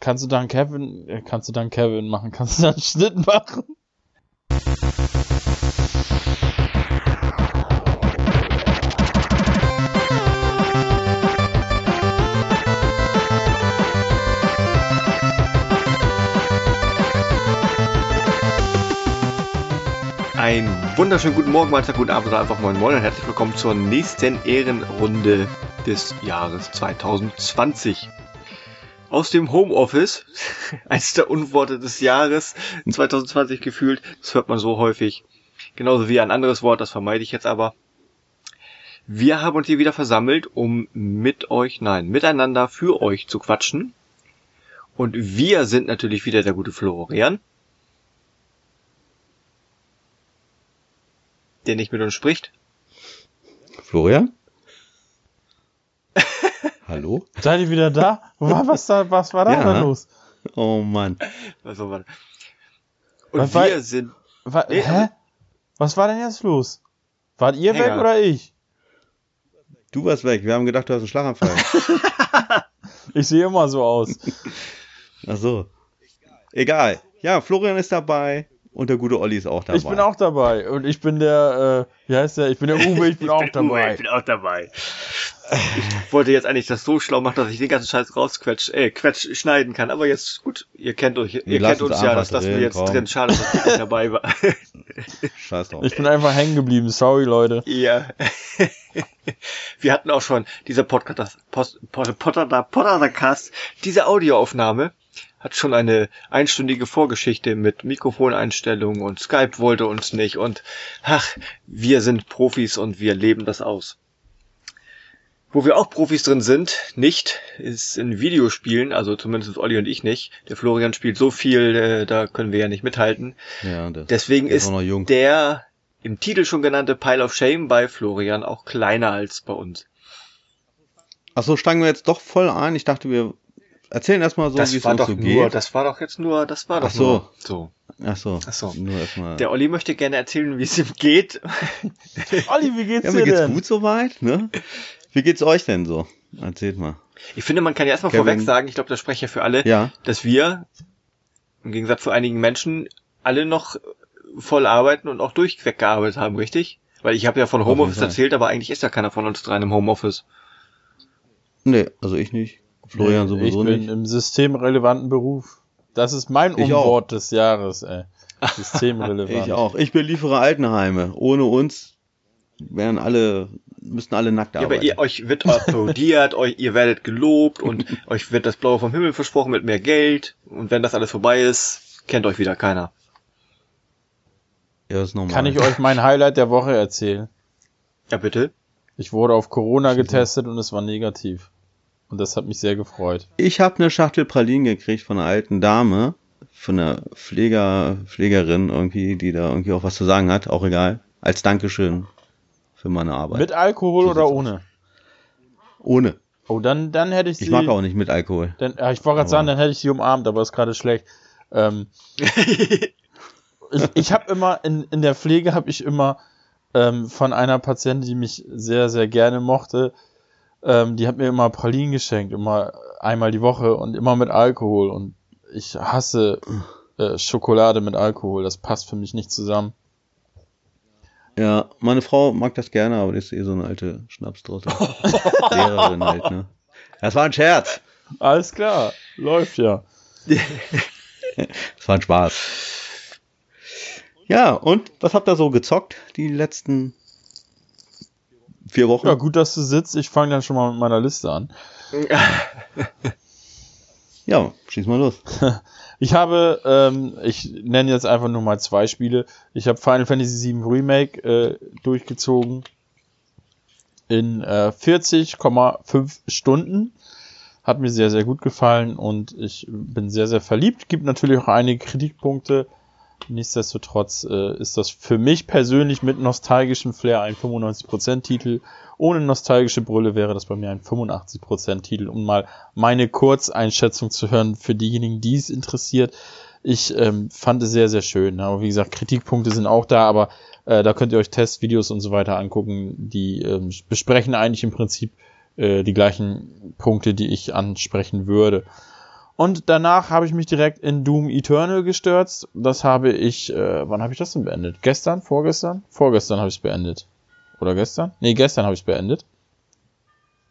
Kannst du dann Kevin, äh, kannst du dann Kevin machen? Kannst du dann Schnitt machen? Ein wunderschönen guten Morgen, Mahlzeit, guten Abend oder einfach moin moin und herzlich willkommen zur nächsten Ehrenrunde des Jahres 2020. Aus dem Homeoffice, eines der Unworte des Jahres 2020 gefühlt, das hört man so häufig. Genauso wie ein anderes Wort, das vermeide ich jetzt aber. Wir haben uns hier wieder versammelt, um mit euch, nein, miteinander für euch zu quatschen. Und wir sind natürlich wieder der gute Florian. der nicht mit uns spricht. Florian? Hallo? Seid ihr wieder da? Was, was, da, was war da Ja. denn los? Oh Mann. Also, warte. Und Was wir war- sind. Wa Nee, hä? Was war denn jetzt los? Wart ihr weg oder ich? Du warst weg. Wir haben gedacht, du hast einen Schlaganfall. Ich sehe immer so aus. Ach so. Egal. Ja, Florian ist dabei und der gute Olli ist auch dabei. Ich bin auch dabei. Und ich bin der, äh, wie heißt der? Ich bin der Uwe, ich bin auch bin Uwe, dabei. Ich bin auch dabei. Ich wollte jetzt eigentlich das so schlau machen, dass ich den ganzen Scheiß rausquetsch, äh, quetsch, schneiden kann. Aber jetzt, gut, ihr kennt euch, ihr lassen kennt uns es ja, das lassen wir drin, jetzt komm. drin. Schade, dass ich nicht dabei war. Scheiß drauf. Ich bin einfach hängen geblieben. Sorry, Leute. Ja. Wir hatten auch schon diese Podcast, Post, Potter, Potter, Podcast, diese Audioaufnahme hat schon eine einstündige Vorgeschichte mit Mikrofoneinstellungen und Skype wollte uns nicht und ach, wir sind Profis und wir leben das aus. Wo wir auch Profis drin sind, nicht, ist in Videospielen, also zumindest Olli und ich nicht. Der Florian spielt so viel, äh, da können wir ja nicht mithalten. Ja, Deswegen ist der im Titel schon genannte Pile of Shame bei Florian auch kleiner als bei uns. Ach so, steigen wir jetzt doch voll ein. Ich dachte, wir erzählen erstmal so, wie es uns so nur, geht. das war doch jetzt nur, das war doch Ach so. nur so. Ach so. Ach so. Nur erstmal. Der Olli möchte gerne erzählen, wie es ihm geht. Olli, wie geht's Ja, dir mir geht's denn? gut soweit, ne? Wie geht's euch denn so? Erzählt mal. Ich finde, man kann ja erstmal Kevin. vorweg sagen, ich glaube, das spreche ich ja für alle, Ja. dass wir im Gegensatz zu einigen Menschen alle noch voll arbeiten und auch durchweg gearbeitet haben, richtig? Weil ich habe ja von Homeoffice erzählt, aber eigentlich ist ja keiner von uns dreien im Homeoffice. Nee, also ich nicht. Florian Nee, sowieso ich bin nicht. im systemrelevanten Beruf. Das ist mein Ich auch. Umwort des Jahres, ey. Systemrelevant. Ich auch. Ich beliefere Altenheime. Ohne uns wären alle, müssten alle nackt Ja, aber arbeiten. ihr, euch wird applaudiert, euch, ihr werdet gelobt und euch wird das Blaue vom Himmel versprochen mit mehr Geld. Und wenn das alles vorbei ist, kennt euch wieder keiner. ja, das ist normal. Kann ich euch mein Highlight der Woche erzählen? Ja, bitte. Ich wurde auf Corona getestet und es war negativ. Und das hat mich sehr gefreut. Ich habe eine Schachtel Pralinen gekriegt von einer alten Dame, von einer Pfleger, Pflegerin irgendwie, die da irgendwie auch was zu sagen hat, auch egal. Als Dankeschön für meine Arbeit. Mit Alkohol So oder ohne? Ohne. Oh, dann, dann hätte ich sie. Ich mag auch nicht mit Alkohol. Dann, ja, ich wollte gerade sagen, dann hätte ich sie umarmt, aber ist gerade schlecht. Ähm, ich ich habe immer in, in der Pflege habe ich immer ähm, von einer Patientin, die mich sehr sehr gerne mochte, ähm, die hat mir immer Pralinen geschenkt, immer einmal die Woche und immer mit Alkohol und ich hasse äh, Schokolade mit Alkohol, das passt für mich nicht zusammen. Ja, meine Frau mag das gerne, aber die ist eh so eine alte Schnapsdrotte. Lehrerin halt, ne? Das war ein Scherz. Alles klar, läuft ja. Das war ein Spaß. Ja, und was habt ihr so gezockt die letzten vier Wochen? Ja, gut, dass du sitzt. Ich fange dann schon mal mit meiner Liste an. Ja, schieß mal los. Ich habe, ähm, ich nenne jetzt einfach nur mal zwei Spiele. Ich habe Final Fantasy VII Remake äh, durchgezogen in äh, 40,5 Stunden. Hat mir sehr, sehr gut gefallen und ich bin sehr, sehr verliebt. Gibt natürlich auch einige Kritikpunkte. Nichtsdestotrotz äh, ist das für mich persönlich mit nostalgischem Flair ein 95% Titel. Ohne nostalgische Brille wäre das bei mir ein 85% Titel, um mal meine Kurzeinschätzung zu hören für diejenigen, die es interessiert. Ich ähm, fand es sehr, sehr schön. Aber wie gesagt, Kritikpunkte sind auch da, aber äh, da könnt ihr euch Testvideos und so weiter angucken. Die ähm, besprechen eigentlich im Prinzip äh, die gleichen Punkte, die ich ansprechen würde. Und danach habe ich mich direkt in Doom Eternal gestürzt. Das habe ich, äh, wann habe ich das denn beendet? Gestern? Vorgestern? Vorgestern habe ich es beendet. Oder gestern? Nee, gestern habe ich es beendet.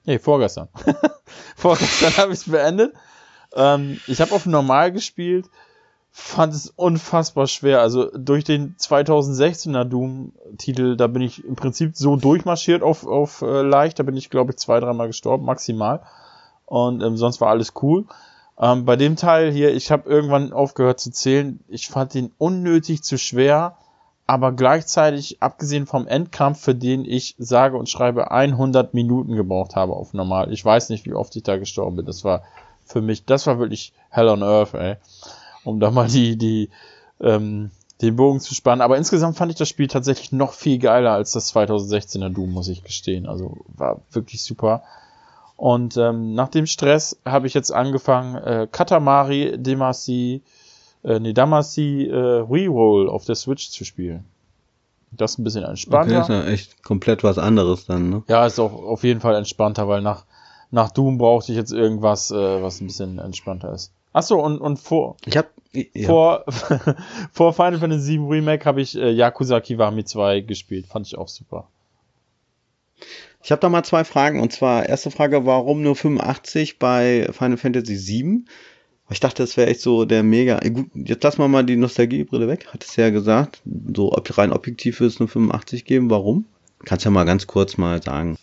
Nee, vorgestern. vorgestern habe ich es beendet. Ähm, ich habe auf normal gespielt fand es unfassbar schwer. Also durch den 2016er Doom-Titel, da bin ich im Prinzip so durchmarschiert auf, auf äh, leicht. Da bin ich, glaube ich, zwei, dreimal gestorben, maximal. Und ähm, sonst war alles cool. Ähm, bei dem Teil hier, ich habe irgendwann aufgehört zu zählen. Ich fand den unnötig zu schwer, aber gleichzeitig, abgesehen vom Endkampf, für den ich sage und schreibe 100 Minuten gebraucht habe auf normal. Ich weiß nicht, wie oft ich da gestorben bin. Das war für mich, das war wirklich Hell on Earth, ey um da mal die, die, ähm, den Bogen zu spannen. Aber insgesamt fand ich das Spiel tatsächlich noch viel geiler als das 2016er Doom, muss ich gestehen. Also war wirklich super. Und ähm, nach dem Stress habe ich jetzt angefangen, äh, Katamari Damacy, äh, nee, Damacy äh, Reroll auf der Switch zu spielen. Das ist ein bisschen entspannter. Okay, ist ja echt komplett was anderes dann, ne? Ja, ist auch auf jeden Fall entspannter, weil nach, nach Doom brauchte ich jetzt irgendwas, äh, was ein bisschen entspannter ist. Achso, und, und vor. Ich hab. Ja. Vor, vor Final Fantasy VII Remake habe ich äh, Yakuza Kiwami 2 gespielt. Fand ich auch super. Ich habe da mal zwei Fragen. Und zwar, erste Frage, warum nur 85 bei Final Fantasy VII? Ich dachte, das wäre echt so der mega. Gut, jetzt lassen wir mal die Nostalgiebrille weg. Hat es ja gesagt. So rein objektiv wird es nur 85 geben. Warum? Kannst ja mal ganz kurz mal sagen.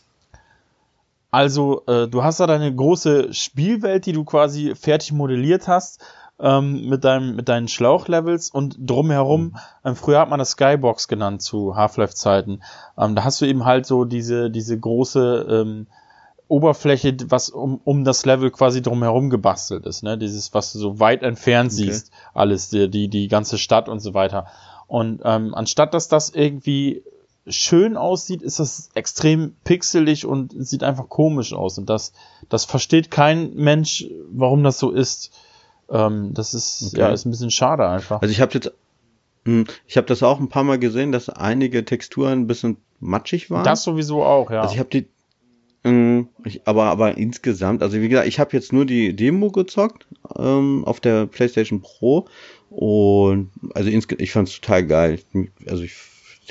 Also, äh, du hast da deine große Spielwelt, die du quasi fertig modelliert hast ähm, mit, deinem, mit deinen Schlauchlevels und drumherum, mhm. ähm, früher hat man das Skybox genannt zu Half-Life-Zeiten. Ähm, da hast du eben halt so diese, diese große ähm, Oberfläche, was um, um das Level quasi drumherum gebastelt ist, ne? Dieses, was du so weit entfernt okay. siehst, alles, die, die, die ganze Stadt und so weiter. Und ähm, anstatt dass das irgendwie schön aussieht, ist das extrem pixelig und sieht einfach komisch aus. Und das, das versteht kein Mensch, warum das so ist. Ähm, das ist, okay. ja, ist ein bisschen schade einfach. Also ich habe jetzt, hm, ich habe das auch ein paar Mal gesehen, dass einige Texturen ein bisschen matschig waren. Das sowieso auch, ja. Also ich habe die, hm, ich, aber, aber insgesamt, also wie gesagt, ich habe jetzt nur die Demo gezockt ähm, auf der PlayStation Pro und also ich fand es total geil. Also ich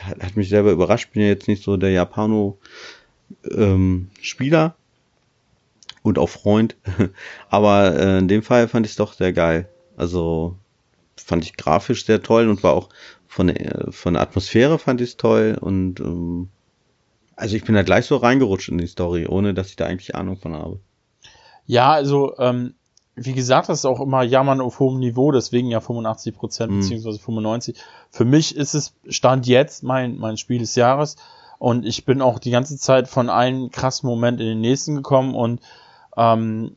hat mich selber überrascht. Bin ja jetzt nicht so der Japano-Spieler ähm, und auch Freund. Aber äh, in dem Fall fand ich es doch sehr geil. Also fand ich grafisch sehr toll und war auch von der, von der Atmosphäre fand ich es toll und ähm, also ich bin da gleich so reingerutscht in die Story, ohne dass ich da eigentlich Ahnung von habe. Ja, also ähm, wie gesagt, das ist auch immer Jammern auf hohem Niveau, deswegen ja 85 Prozent mhm. beziehungsweise 95. Für mich ist es Stand jetzt mein, mein Spiel des Jahres und ich bin auch die ganze Zeit von einem krassen Moment in den nächsten gekommen und ähm,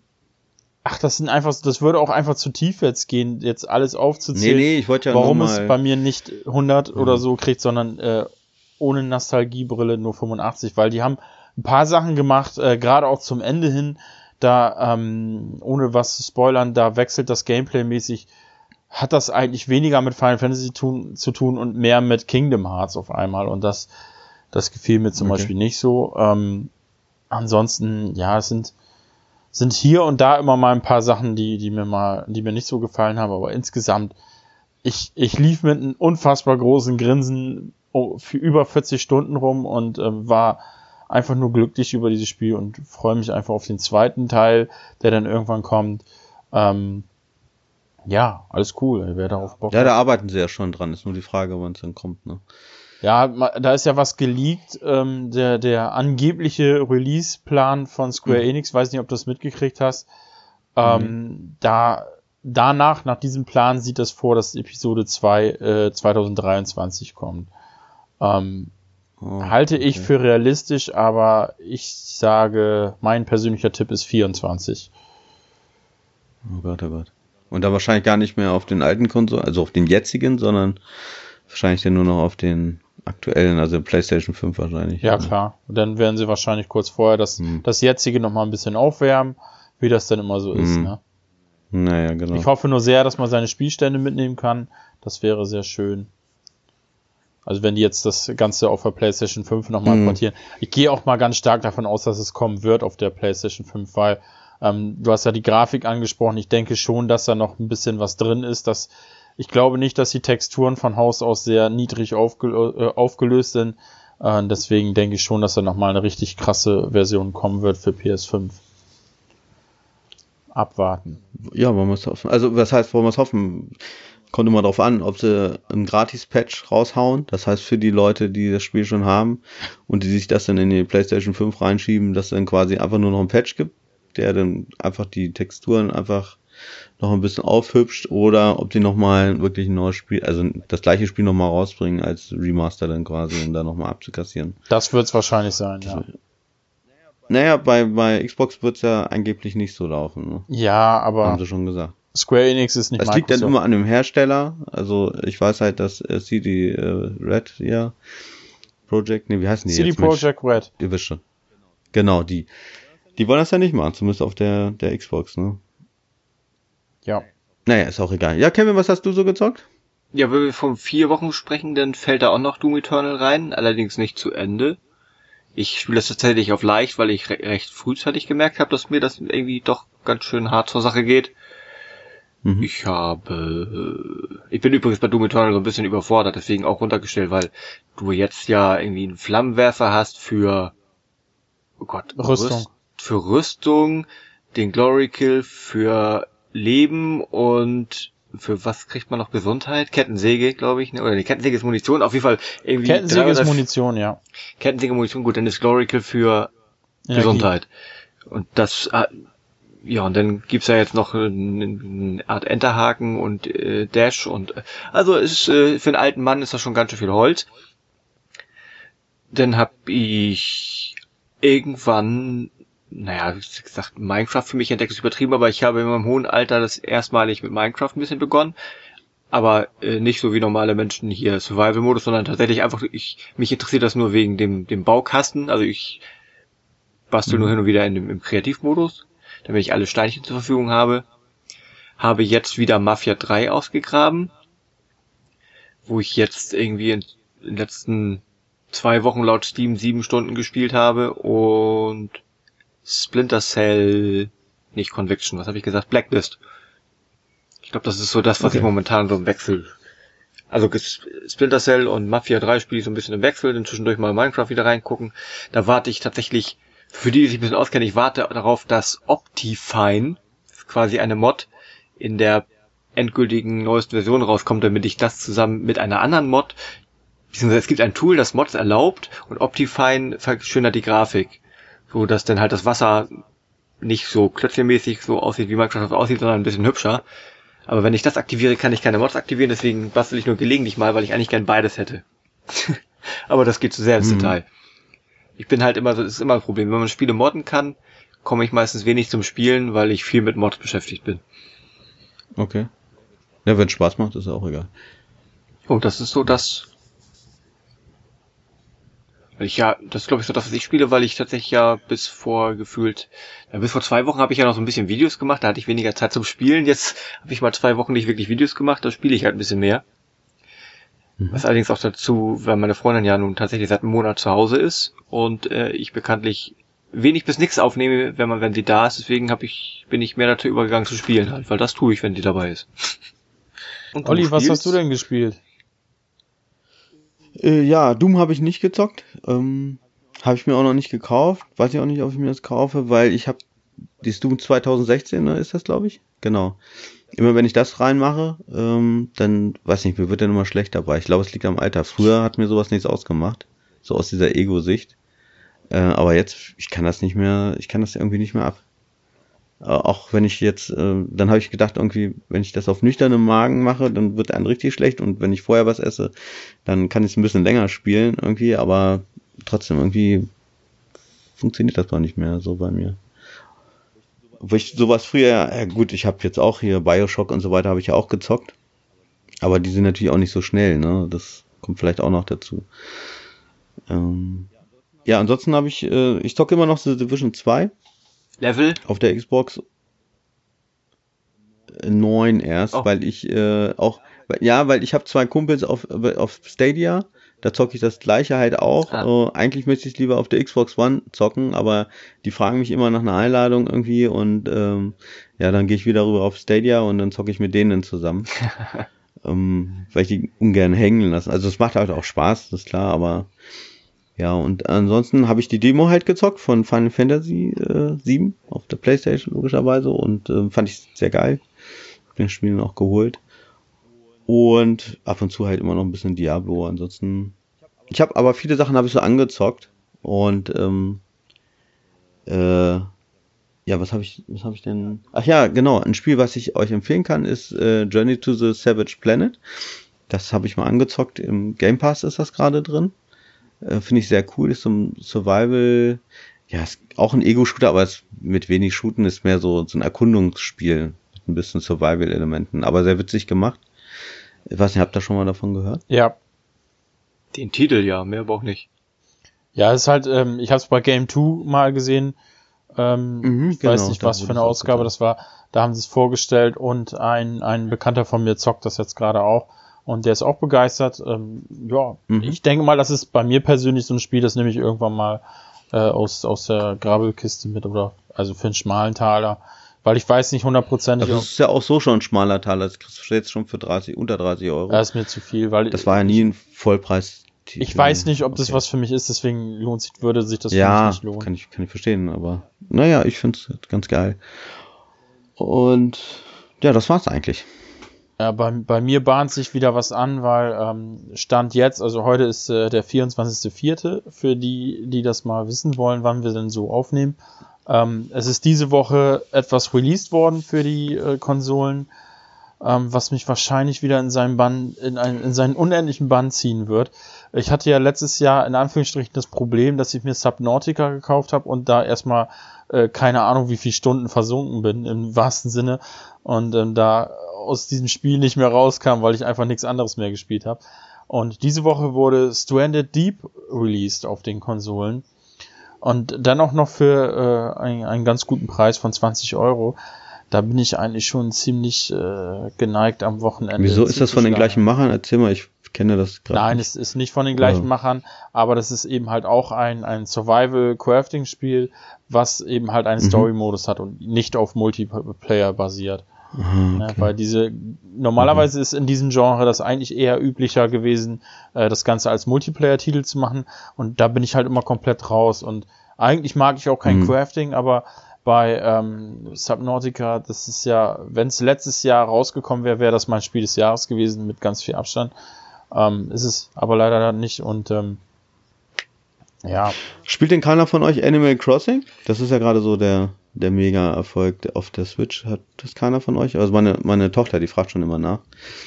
ach, das sind einfach, das würde auch einfach zu tief jetzt gehen, jetzt alles aufzuzählen, nee, nee, ich wollte ja warum es bei mir nicht 100 mhm. oder so kriegt, sondern äh, ohne Nostalgiebrille nur 85, weil die haben ein paar Sachen gemacht, äh, gerade auch zum Ende hin, da, ähm, ohne was zu spoilern, da wechselt das Gameplay mäßig, hat das eigentlich weniger mit Final Fantasy tun, zu tun und mehr mit Kingdom Hearts auf einmal. Und das, das gefiel mir zum okay. Beispiel nicht so. Ähm, ansonsten, ja, es sind, sind hier und da immer mal ein paar Sachen, die, die mir mal, die mir nicht so gefallen haben, aber insgesamt, ich, ich lief mit einem unfassbar großen Grinsen für über 40 Stunden rum und äh, war einfach nur glücklich über dieses Spiel und freue mich einfach auf den zweiten Teil, der dann irgendwann kommt. Ähm, ja, alles cool. Wer darauf Bock Ja, da arbeiten sie ja schon dran. Ist nur die Frage, wann es dann kommt. Ne? Ja, da ist ja was geleakt. Ähm, der, der angebliche Release-Plan von Square mhm. Enix, weiß nicht, ob du das mitgekriegt hast. Ähm, mhm. Da danach, nach diesem Plan, sieht das vor, dass Episode 2 äh, 2023 kommt. Ähm, Oh, Halte okay. ich für realistisch, aber ich sage, mein persönlicher Tipp ist 24. Oh Gott, oh Gott. Und da wahrscheinlich gar nicht mehr auf den alten Konsolen, also auf den jetzigen, sondern wahrscheinlich dann nur noch auf den aktuellen, also PlayStation 5 wahrscheinlich. Ja, klar. Und dann werden sie wahrscheinlich kurz vorher das, hm. das jetzige nochmal ein bisschen aufwärmen, wie das dann immer so ist, hm. ne? Naja, genau. Ich hoffe nur sehr, dass man seine Spielstände mitnehmen kann. Das wäre sehr schön. Also wenn die jetzt das Ganze auf der PlayStation 5 nochmal mhm. portieren. Ich gehe auch mal ganz stark davon aus, dass es kommen wird auf der PlayStation 5, weil Ähm, du hast ja die Grafik angesprochen. Ich denke schon, dass da noch ein bisschen was drin ist. Dass, ich glaube nicht, dass die Texturen von Haus aus sehr niedrig aufgel äh, aufgelöst sind. Äh, deswegen denke ich schon, dass da nochmal eine richtig krasse Version kommen wird für PS5. Abwarten. Ja, wollen wir es hoffen. Also, was heißt, wollen wir es hoffen? Kommt immer darauf an, ob sie einen Gratis-Patch raushauen. Das heißt, für die Leute, die das Spiel schon haben und die sich das dann in die PlayStation 5 reinschieben, dass es dann quasi einfach nur noch einen Patch gibt, der dann einfach die Texturen einfach noch ein bisschen aufhübscht oder ob die nochmal wirklich ein neues Spiel, also das gleiche Spiel nochmal rausbringen als Remaster dann quasi, um da nochmal abzukassieren. Das wird es wahrscheinlich sein, ja. Naja, bei, bei Xbox wird es ja angeblich nicht so laufen. Ne? Ja, aber. Haben sie schon gesagt. Square Enix ist nicht Das liegt dann immer an dem Hersteller. Also ich weiß halt, dass äh, CD äh, Red, ja, Project, nee, wie heißen die CD jetzt? Projekt Red. Ihr wisst schon. Genau, die. Die wollen das ja nicht machen, zumindest auf der, der Xbox, ne? Ja. Naja, ist auch egal. Ja, Kevin, was hast du so gezockt? Ja, wenn wir von vier Wochen sprechen, dann fällt da auch noch Doom Eternal rein, allerdings nicht zu Ende. Ich spiele das tatsächlich auf leicht, weil ich re recht frühzeitig gemerkt habe, dass mir das irgendwie doch ganz schön hart zur Sache geht. Mhm. Ich habe, ich bin übrigens bei Doom Eternal so ein bisschen überfordert, deswegen auch runtergestellt, weil du jetzt ja irgendwie einen Flammenwerfer hast für, oh Gott, Rüstung. Rüst, für Rüstung, den Glory Kill für Leben und für was kriegt man noch Gesundheit? Kettensäge, glaube ich, ne? oder die Kettensäge ist Munition, auf jeden Fall irgendwie. Kettensäge ist Munition, ja. Kettensäge Munition, gut, dann ist Glory Kill für Energie. Gesundheit. Und das, ah, ja, und dann gibt's ja jetzt noch eine, eine Art Enterhaken und äh, Dash und äh, also ist äh, für einen alten Mann ist das schon ganz schön viel Holz. Dann hab ich irgendwann naja, wie gesagt, Minecraft für mich entdeckt ist übertrieben, aber ich habe in meinem hohen Alter das erstmalig mit Minecraft ein bisschen begonnen. Aber äh, nicht so wie normale Menschen hier Survival-Modus, sondern tatsächlich einfach, ich, mich interessiert das nur wegen dem, dem Baukasten. Also ich bastel mhm. nur hin und wieder in dem, im Kreativmodus, damit ich alle Steinchen zur Verfügung habe. Habe jetzt wieder Mafia 3 ausgegraben, wo ich jetzt irgendwie in, in den letzten zwei Wochen laut Steam sieben Stunden gespielt habe und Splinter Cell, nicht Conviction, was habe ich gesagt? Blacklist. Ich glaube, das ist so das, was okay. ich momentan so im Wechsel. Also Splinter Cell und Mafia 3 spiele ich so ein bisschen im Wechsel, dann zwischendurch mal Minecraft wieder reingucken. Da warte ich tatsächlich, für die, die sich ein bisschen auskennen, ich warte darauf, dass Optifine, quasi eine Mod, in der endgültigen neuesten Version rauskommt, damit ich das zusammen mit einer anderen Mod, beziehungsweise es gibt ein Tool, das Mods erlaubt und Optifine verschönert die Grafik so dass dann halt das Wasser nicht so klötzchenmäßig so aussieht, wie Microsoft aussieht, sondern ein bisschen hübscher. Aber wenn ich das aktiviere, kann ich keine Mods aktivieren, deswegen bastel ich nur gelegentlich mal, weil ich eigentlich gern beides hätte. Aber das geht zu sehr ins mhm. Detail. Ich bin halt immer so, das ist immer ein Problem. Wenn man Spiele modden kann, komme ich meistens wenig zum Spielen, weil ich viel mit Mods beschäftigt bin. Okay. Ja, wenn Spaß macht, ist ja auch egal. Oh, das ist so das, ja, das ist glaube ich so das, was ich spiele, weil ich tatsächlich ja bis vor gefühlt, ja, bis vor zwei Wochen habe ich ja noch so ein bisschen Videos gemacht, da hatte ich weniger Zeit zum Spielen. Jetzt habe ich mal zwei Wochen nicht wirklich Videos gemacht, da spiele ich halt ein bisschen mehr. Mhm. Was allerdings auch dazu, weil meine Freundin ja nun tatsächlich seit einem Monat zu Hause ist und äh, ich bekanntlich wenig bis nichts aufnehme, wenn man, wenn sie da ist. Deswegen habe ich, bin ich mehr dazu übergegangen zu spielen halt, weil das tue ich, wenn die dabei ist. Und Olli, was hast du denn gespielt? Äh, ja, Doom habe ich nicht gezockt. Ähm, habe ich mir auch noch nicht gekauft. Weiß ich auch nicht, ob ich mir das kaufe, weil ich habe die Doom 2016, ne, ist das, glaube ich? Genau. Immer wenn ich das reinmache, ähm, dann, weiß nicht, mir wird dann immer schlecht dabei. Ich glaube, es liegt am Alter. Früher hat mir sowas nichts ausgemacht. So aus dieser Ego-Sicht. Äh, aber jetzt, ich kann das nicht mehr, ich kann das irgendwie nicht mehr ab. Äh, auch wenn ich jetzt, äh, dann habe ich gedacht, irgendwie, wenn ich das auf nüchternem Magen mache, dann wird einem richtig schlecht und wenn ich vorher was esse, dann kann ich es ein bisschen länger spielen irgendwie, aber trotzdem irgendwie funktioniert das doch nicht mehr so bei mir. Wo ich sowas früher, ja gut, ich habe jetzt auch hier Bioshock und so weiter, habe ich ja auch gezockt, aber die sind natürlich auch nicht so schnell, ne? Das kommt vielleicht auch noch dazu. Ähm, ja, ansonsten habe ich, äh, ich zocke immer noch The Division 2 Level? Auf der Xbox 9 erst, oh. weil ich äh, auch, ja, weil ich habe zwei Kumpels auf, auf Stadia, Da zocke ich das gleiche halt auch. Ah. Äh, eigentlich möchte ich es lieber auf der Xbox One zocken, aber die fragen mich immer nach einer Einladung irgendwie und ähm, ja, dann gehe ich wieder rüber auf Stadia und dann zocke ich mit denen zusammen. ähm, weil ich die ungern hängen lassen. Also es macht halt auch Spaß, das ist klar, aber ja, und ansonsten habe ich die Demo halt gezockt von Final Fantasy äh, 7 auf der Playstation logischerweise und äh, fand ich sehr geil. Hab den Spiel auch geholt. Und ab und zu halt immer noch ein bisschen Diablo. Ansonsten. Ich habe aber viele Sachen habe ich so angezockt. Und ähm, äh, ja, was habe ich, was habe ich denn? Ach ja, genau. Ein Spiel, was ich euch empfehlen kann, ist äh, Journey to the Savage Planet. Das habe ich mal angezockt. Im Game Pass ist das gerade drin. Äh, Finde ich sehr cool. Ist so ein Survival, ja, ist auch ein Ego-Shooter, aber es mit wenig Shooten ist mehr so, so ein Erkundungsspiel mit ein bisschen Survival-Elementen, aber sehr witzig gemacht. Ich weiß nicht, habt ihr schon mal davon gehört? Ja. Den Titel ja, mehr aber auch nicht. Ja, es ist halt, ähm, ich habe es bei Game 2 mal gesehen. Ähm, Mhm, ich weiß genau, nicht, da was für eine Ausgabe das war. Da haben sie es vorgestellt und ein, ein Bekannter von mir zockt das jetzt gerade auch. Und der ist auch begeistert. Ähm, ja, Mhm. ich denke mal, das ist bei mir persönlich so ein Spiel, das nehme ich irgendwann mal äh, aus, aus der Grabbelkiste mit oder also für einen schmalen Taler. Weil ich weiß nicht hundertprozentig, Also es ist ja auch so schon ein schmaler Taler. Das kriegst du jetzt schon für 30, unter 30 Euro. das ist mir zu viel, weil das war ja nie ein Vollpreis. ich weiß nicht, ob das was für mich ist, deswegen lohnt sich, würde sich das für ja, mich nicht lohnen. kann ich, kann ich verstehen, aber naja, ich finde es ganz geil. Und ja, das war's eigentlich. Ja, bei, bei mir bahnt sich wieder was an, weil ähm, Stand jetzt, also heute ist äh, der 24.04. für die, die das mal wissen wollen, wann wir denn so aufnehmen. Ähm, es ist diese Woche etwas released worden für die äh, Konsolen, ähm, was mich wahrscheinlich wieder in seinen Bann, in, ein, in seinen unendlichen Bann ziehen wird. Ich hatte ja letztes Jahr in Anführungsstrichen das Problem, dass ich mir Subnautica gekauft habe und da erstmal äh, keine Ahnung, wie viele Stunden versunken bin, im wahrsten Sinne. Und ähm, da aus diesem Spiel nicht mehr rauskam, weil ich einfach nichts anderes mehr gespielt habe. Und diese Woche wurde Stranded Deep released auf den Konsolen. Und dann auch noch für äh, einen, einen ganz guten Preis von 20 Euro. Da bin ich eigentlich schon ziemlich äh, geneigt am Wochenende. Wieso ist das von den gleichen Machern? Erzähl mal, ich kenne das gerade. Nein, nicht. es ist nicht von den gleichen Ja. Machern, aber das ist eben halt auch ein, ein Survival-Crafting-Spiel, was eben halt einen Mhm. Story-Modus hat und nicht auf Multiplayer basiert. Ja, okay. weil diese normalerweise ist in diesem Genre das eigentlich eher üblicher gewesen, äh, das Ganze als Multiplayer-Titel zu machen. Und da bin ich halt immer komplett raus. Und eigentlich mag ich auch kein Mhm. Crafting, aber bei ähm, Subnautica, das ist ja, wenn es letztes Jahr rausgekommen wäre, wäre das mein Spiel des Jahres gewesen mit ganz viel Abstand. Ähm, ist es aber leider nicht. Und ähm, ja, Spielt denn keiner von euch Animal Crossing? Das ist ja gerade so der, der Mega-Erfolg auf der Switch. Hat das keiner von euch? Also meine, meine Tochter, die fragt schon immer nach.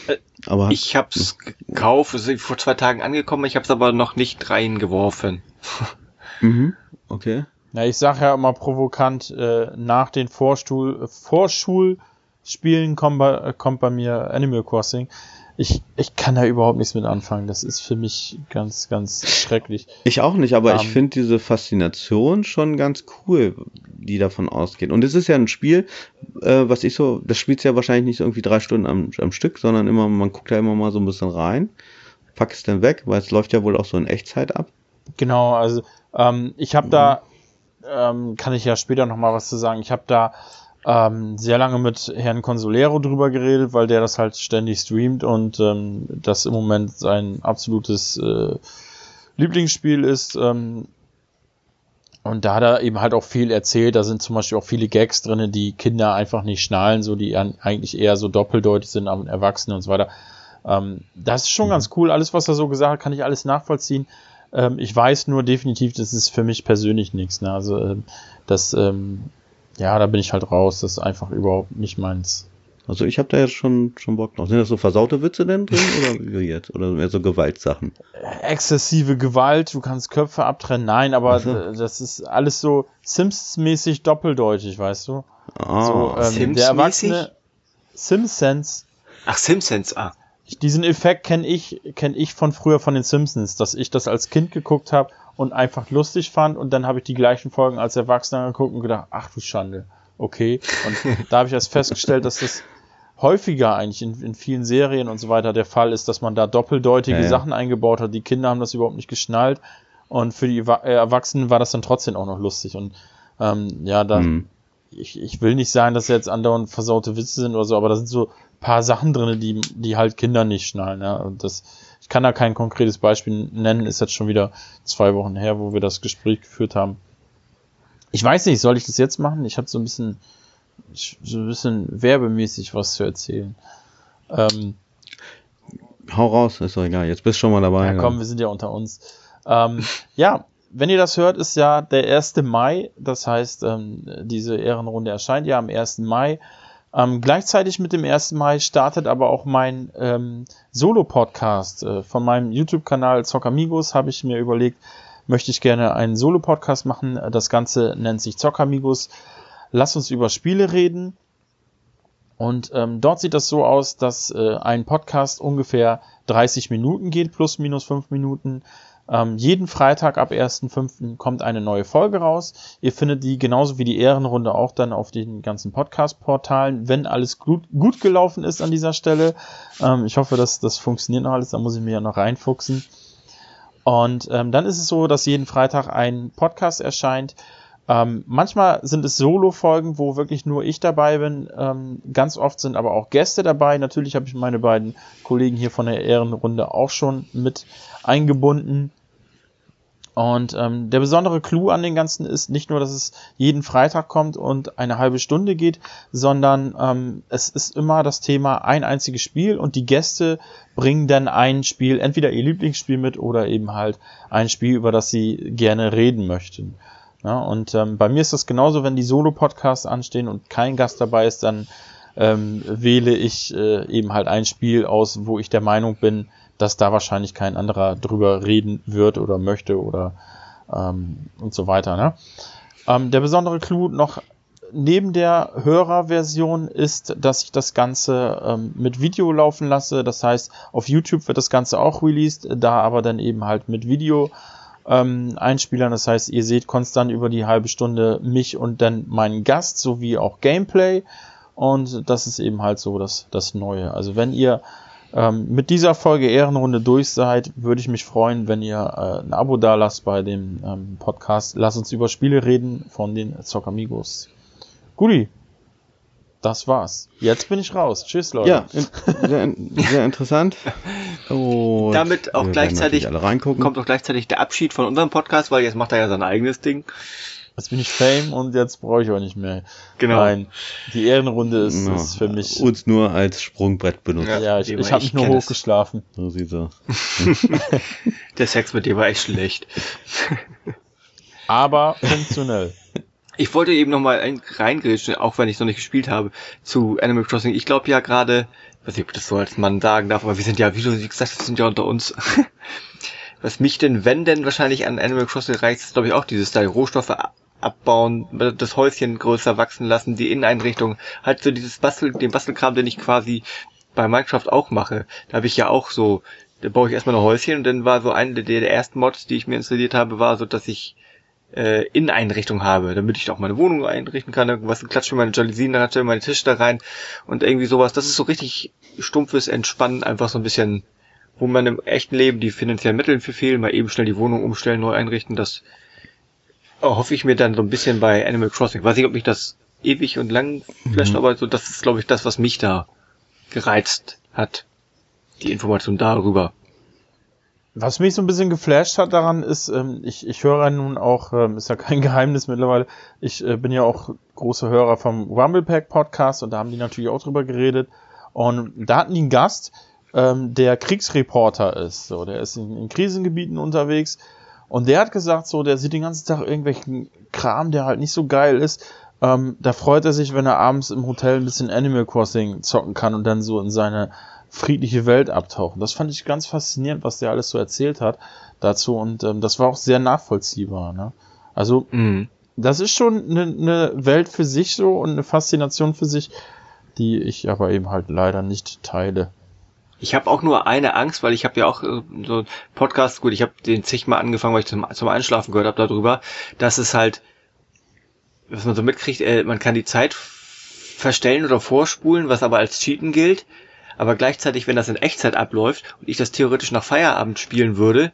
Äh, Aber hat, Ich hab's gekauft, es ist vor zwei Tagen angekommen, ich hab's aber noch nicht reingeworfen. mhm, okay. Ja, ich sage ja immer provokant, äh, nach den Vorstuhl, Vorschulspielen kommt bei, kommt bei mir Animal Crossing. Ich, ich kann da überhaupt nichts mit anfangen. Das ist für mich ganz, ganz schrecklich. Ich auch nicht, aber ich Ähm. finde diese Faszination schon ganz cool, die davon ausgeht. Und es ist ja ein Spiel, äh, was ich so, das spielt ja wahrscheinlich nicht so irgendwie drei Stunden am, am Stück, sondern immer, man guckt da immer mal so ein bisschen rein, packt es dann weg, weil es läuft ja wohl auch so in Echtzeit ab. Genau, also ähm, ich habe da, ähm, kann ich ja später noch mal was zu sagen. Ich habe da ähm, sehr lange mit Herrn Consolero drüber geredet, weil der das halt ständig streamt und ähm, das im Moment sein absolutes äh, Lieblingsspiel ist. Ähm, und da hat er eben halt auch viel erzählt. Da sind zum Beispiel auch viele Gags drinne, die Kinder einfach nicht schnallen, so die an- eigentlich eher so doppeldeutig sind am Erwachsenen und so weiter. Ähm, das ist schon ganz cool. Alles, was er so gesagt hat, kann ich alles nachvollziehen. Ähm, ich weiß nur definitiv, das ist für mich persönlich nichts. Ne? Also ähm, das, ähm, ja, da bin ich halt raus. Das ist einfach überhaupt nicht meins. Also ich habe da jetzt schon, schon Bock drauf. Sind das so versaute Witze denn drin oder wie jetzt? Oder mehr so Gewaltsachen? Exzessive Gewalt, du kannst Köpfe abtrennen. Nein, aber so. das ist alles so Sims-mäßig doppeldeutig, weißt du? Ah, so, ähm, Sims-mäßig? der Erwachsene Simpsons Ach, Simpsons, ah. Diesen Effekt kenne ich, kenn ich von früher von den Simpsons, dass ich das als Kind geguckt habe und einfach lustig fand und dann habe ich die gleichen Folgen als Erwachsener geguckt und gedacht, ach du Schande, okay. Und da habe ich erst festgestellt, dass das häufiger eigentlich in, in vielen Serien und so weiter der Fall ist, dass man da doppeldeutige Ja, ja. Sachen eingebaut hat. Die Kinder haben das überhaupt nicht geschnallt und für die äh, Erwachsenen war das dann trotzdem auch noch lustig. Und ähm, ja, da, Mhm. ich, ich will nicht sagen, dass jetzt andauernd versaute Witze sind oder so, aber da sind so paar Sachen drin, die, die halt Kinder nicht schnallen. Ja? Und das, ich kann da kein konkretes Beispiel nennen, ist jetzt schon wieder zwei Wochen her, wo wir das Gespräch geführt haben. Ich weiß nicht, soll ich das jetzt machen? Ich habe so ein bisschen, so ein bisschen werbemäßig was zu erzählen. Ähm, Hau raus, ist doch egal. Jetzt bist du schon mal dabei. ja, komm, wir sind ja unter uns. Ähm, ja, wenn ihr das hört, ist ja der 1. Mai. Das heißt, ähm, diese Ehrenrunde erscheint ja am 1. Mai. Ähm, gleichzeitig mit dem 1. Mai startet aber auch mein ähm, Solo-Podcast. Äh, von meinem YouTube-Kanal Zockamigos habe ich mir überlegt, möchte ich gerne einen Solo-Podcast machen. Das Ganze nennt sich Zockamigos. Lass uns über Spiele reden. Und ähm, dort sieht das so aus, dass äh, ein Podcast ungefähr 30 Minuten geht, plus minus 5 Minuten. Ähm, jeden Freitag ab 1.5. kommt eine neue Folge raus. Ihr findet die genauso wie die Ehrenrunde auch dann auf den ganzen Podcast-Portalen, wenn alles gut, gut gelaufen ist an dieser Stelle. Ähm, ich hoffe, dass das funktioniert noch alles, da muss ich mir ja noch reinfuchsen. Und ähm, dann ist es so, dass jeden Freitag ein Podcast erscheint. Ähm, manchmal sind es Solo-Folgen, wo wirklich nur ich dabei bin. Ähm, ganz oft sind aber auch Gäste dabei. Natürlich habe ich meine beiden Kollegen hier von der Ehrenrunde auch schon mit eingebunden. Und ähm, der besondere Clou an den Ganzen ist nicht nur, dass es jeden Freitag kommt und eine halbe Stunde geht, sondern ähm, es ist immer das Thema ein einziges Spiel und die Gäste bringen dann ein Spiel, entweder ihr Lieblingsspiel mit oder eben halt ein Spiel, über das sie gerne reden möchten. Ja, und ähm, bei mir ist das genauso, wenn die Solo-Podcasts anstehen und kein Gast dabei ist, dann ähm, wähle ich äh, eben halt ein Spiel aus, wo ich der Meinung bin, dass da wahrscheinlich kein anderer drüber reden wird oder möchte oder ähm, und so weiter. Ne? Ähm, der besondere Clou noch neben der Hörerversion ist, dass ich das Ganze ähm, mit Video laufen lasse. Das heißt, auf YouTube wird das Ganze auch released, da aber dann eben halt mit Video ähm, Einspielern. Das heißt, ihr seht konstant über die halbe Stunde mich und dann meinen Gast sowie auch Gameplay. Und das ist eben halt so das, das Neue. Also wenn ihr ähm, mit dieser Folge Ehrenrunde durch seid, würde ich mich freuen, wenn ihr äh, ein Abo da lasst bei dem ähm, Podcast. Lass uns über Spiele reden von den Zockamigos. Guti, das war's. Jetzt bin ich raus. Tschüss, Leute. Ja, in, sehr, sehr interessant. Und Damit auch gleichzeitig natürlich alle reingucken. kommt auch gleichzeitig der Abschied von unserem Podcast, weil jetzt macht er ja sein eigenes Ding. Jetzt bin ich Fame und jetzt brauche ich auch nicht mehr. Genau. Nein, die Ehrenrunde ist, Ja, ist für mich. uns nur als Sprungbrett benutzt. Ja. Ja, ich, ich habe ich mich nur hochgeschlafen. So sieht's aus. Der Sex mit dir war echt schlecht. Aber funktionell. Ich wollte eben nochmal reingrätschen, auch wenn ich noch nicht gespielt habe, zu Animal Crossing. Ich glaube ja gerade, weiß nicht, ob ich das so als Mann sagen darf, aber wir sind ja, wie du gesagt hast, wir sind ja unter uns. Was mich denn, wenn denn wahrscheinlich an Animal Crossing reicht, ist glaube ich auch dieses da Rohstoffe abbauen, das Häuschen größer wachsen lassen, die Inneneinrichtung, halt so dieses Bastel, den Bastelkram, den ich quasi bei Minecraft auch mache. Da habe ich ja auch so, da baue ich erstmal ein Häuschen und dann war so eine der, der ersten Mods, die ich mir installiert habe, war so, dass ich äh, Inneneinrichtung habe, damit ich auch meine Wohnung einrichten kann, irgendwas, klatsche meine Jalousien da meine Tische da rein und irgendwie sowas. Das ist so richtig stumpfes Entspannen, einfach so ein bisschen, wo man im echten Leben die finanziellen Mittel für fehlen, mal eben schnell die Wohnung umstellen, neu einrichten, das hoffe ich mir dann so ein bisschen bei Animal Crossing. Weiß nicht, ob mich das ewig und lang flasht, aber so, das ist, glaube ich, das, was mich da gereizt hat. Die Information darüber. Was mich so ein bisschen geflasht hat daran ist, ähm, ich, ich höre nun auch, ähm, ist ja kein Geheimnis mittlerweile, ich äh, bin ja auch großer Hörer vom Rumblepack Podcast und da haben die natürlich auch drüber geredet. Und da hatten die einen Gast, ähm, der Kriegsreporter ist. So, der ist in, in Krisengebieten unterwegs und der hat gesagt, so, der sieht den ganzen Tag irgendwelchen Kram, der halt nicht so geil ist. Ähm, da freut er sich, wenn er abends im Hotel ein bisschen Animal Crossing zocken kann und dann so in seine friedliche Welt abtauchen. Das fand ich ganz faszinierend, was der alles so erzählt hat dazu und ähm, das war auch sehr nachvollziehbar. Ne? Also Mhm. das ist schon eine, eine Welt für sich so und eine Faszination für sich, die ich aber eben halt leider nicht teile. Ich habe auch nur eine Angst, weil ich habe ja auch äh, so einen Podcast, gut, ich habe den zigmal angefangen, weil ich zum, zum Einschlafen gehört habe darüber, dass es halt, was man so mitkriegt, äh, man kann die Zeit verstellen oder vorspulen, was aber als Cheaten gilt. Aber gleichzeitig, wenn das in Echtzeit abläuft und ich das theoretisch nach Feierabend spielen würde,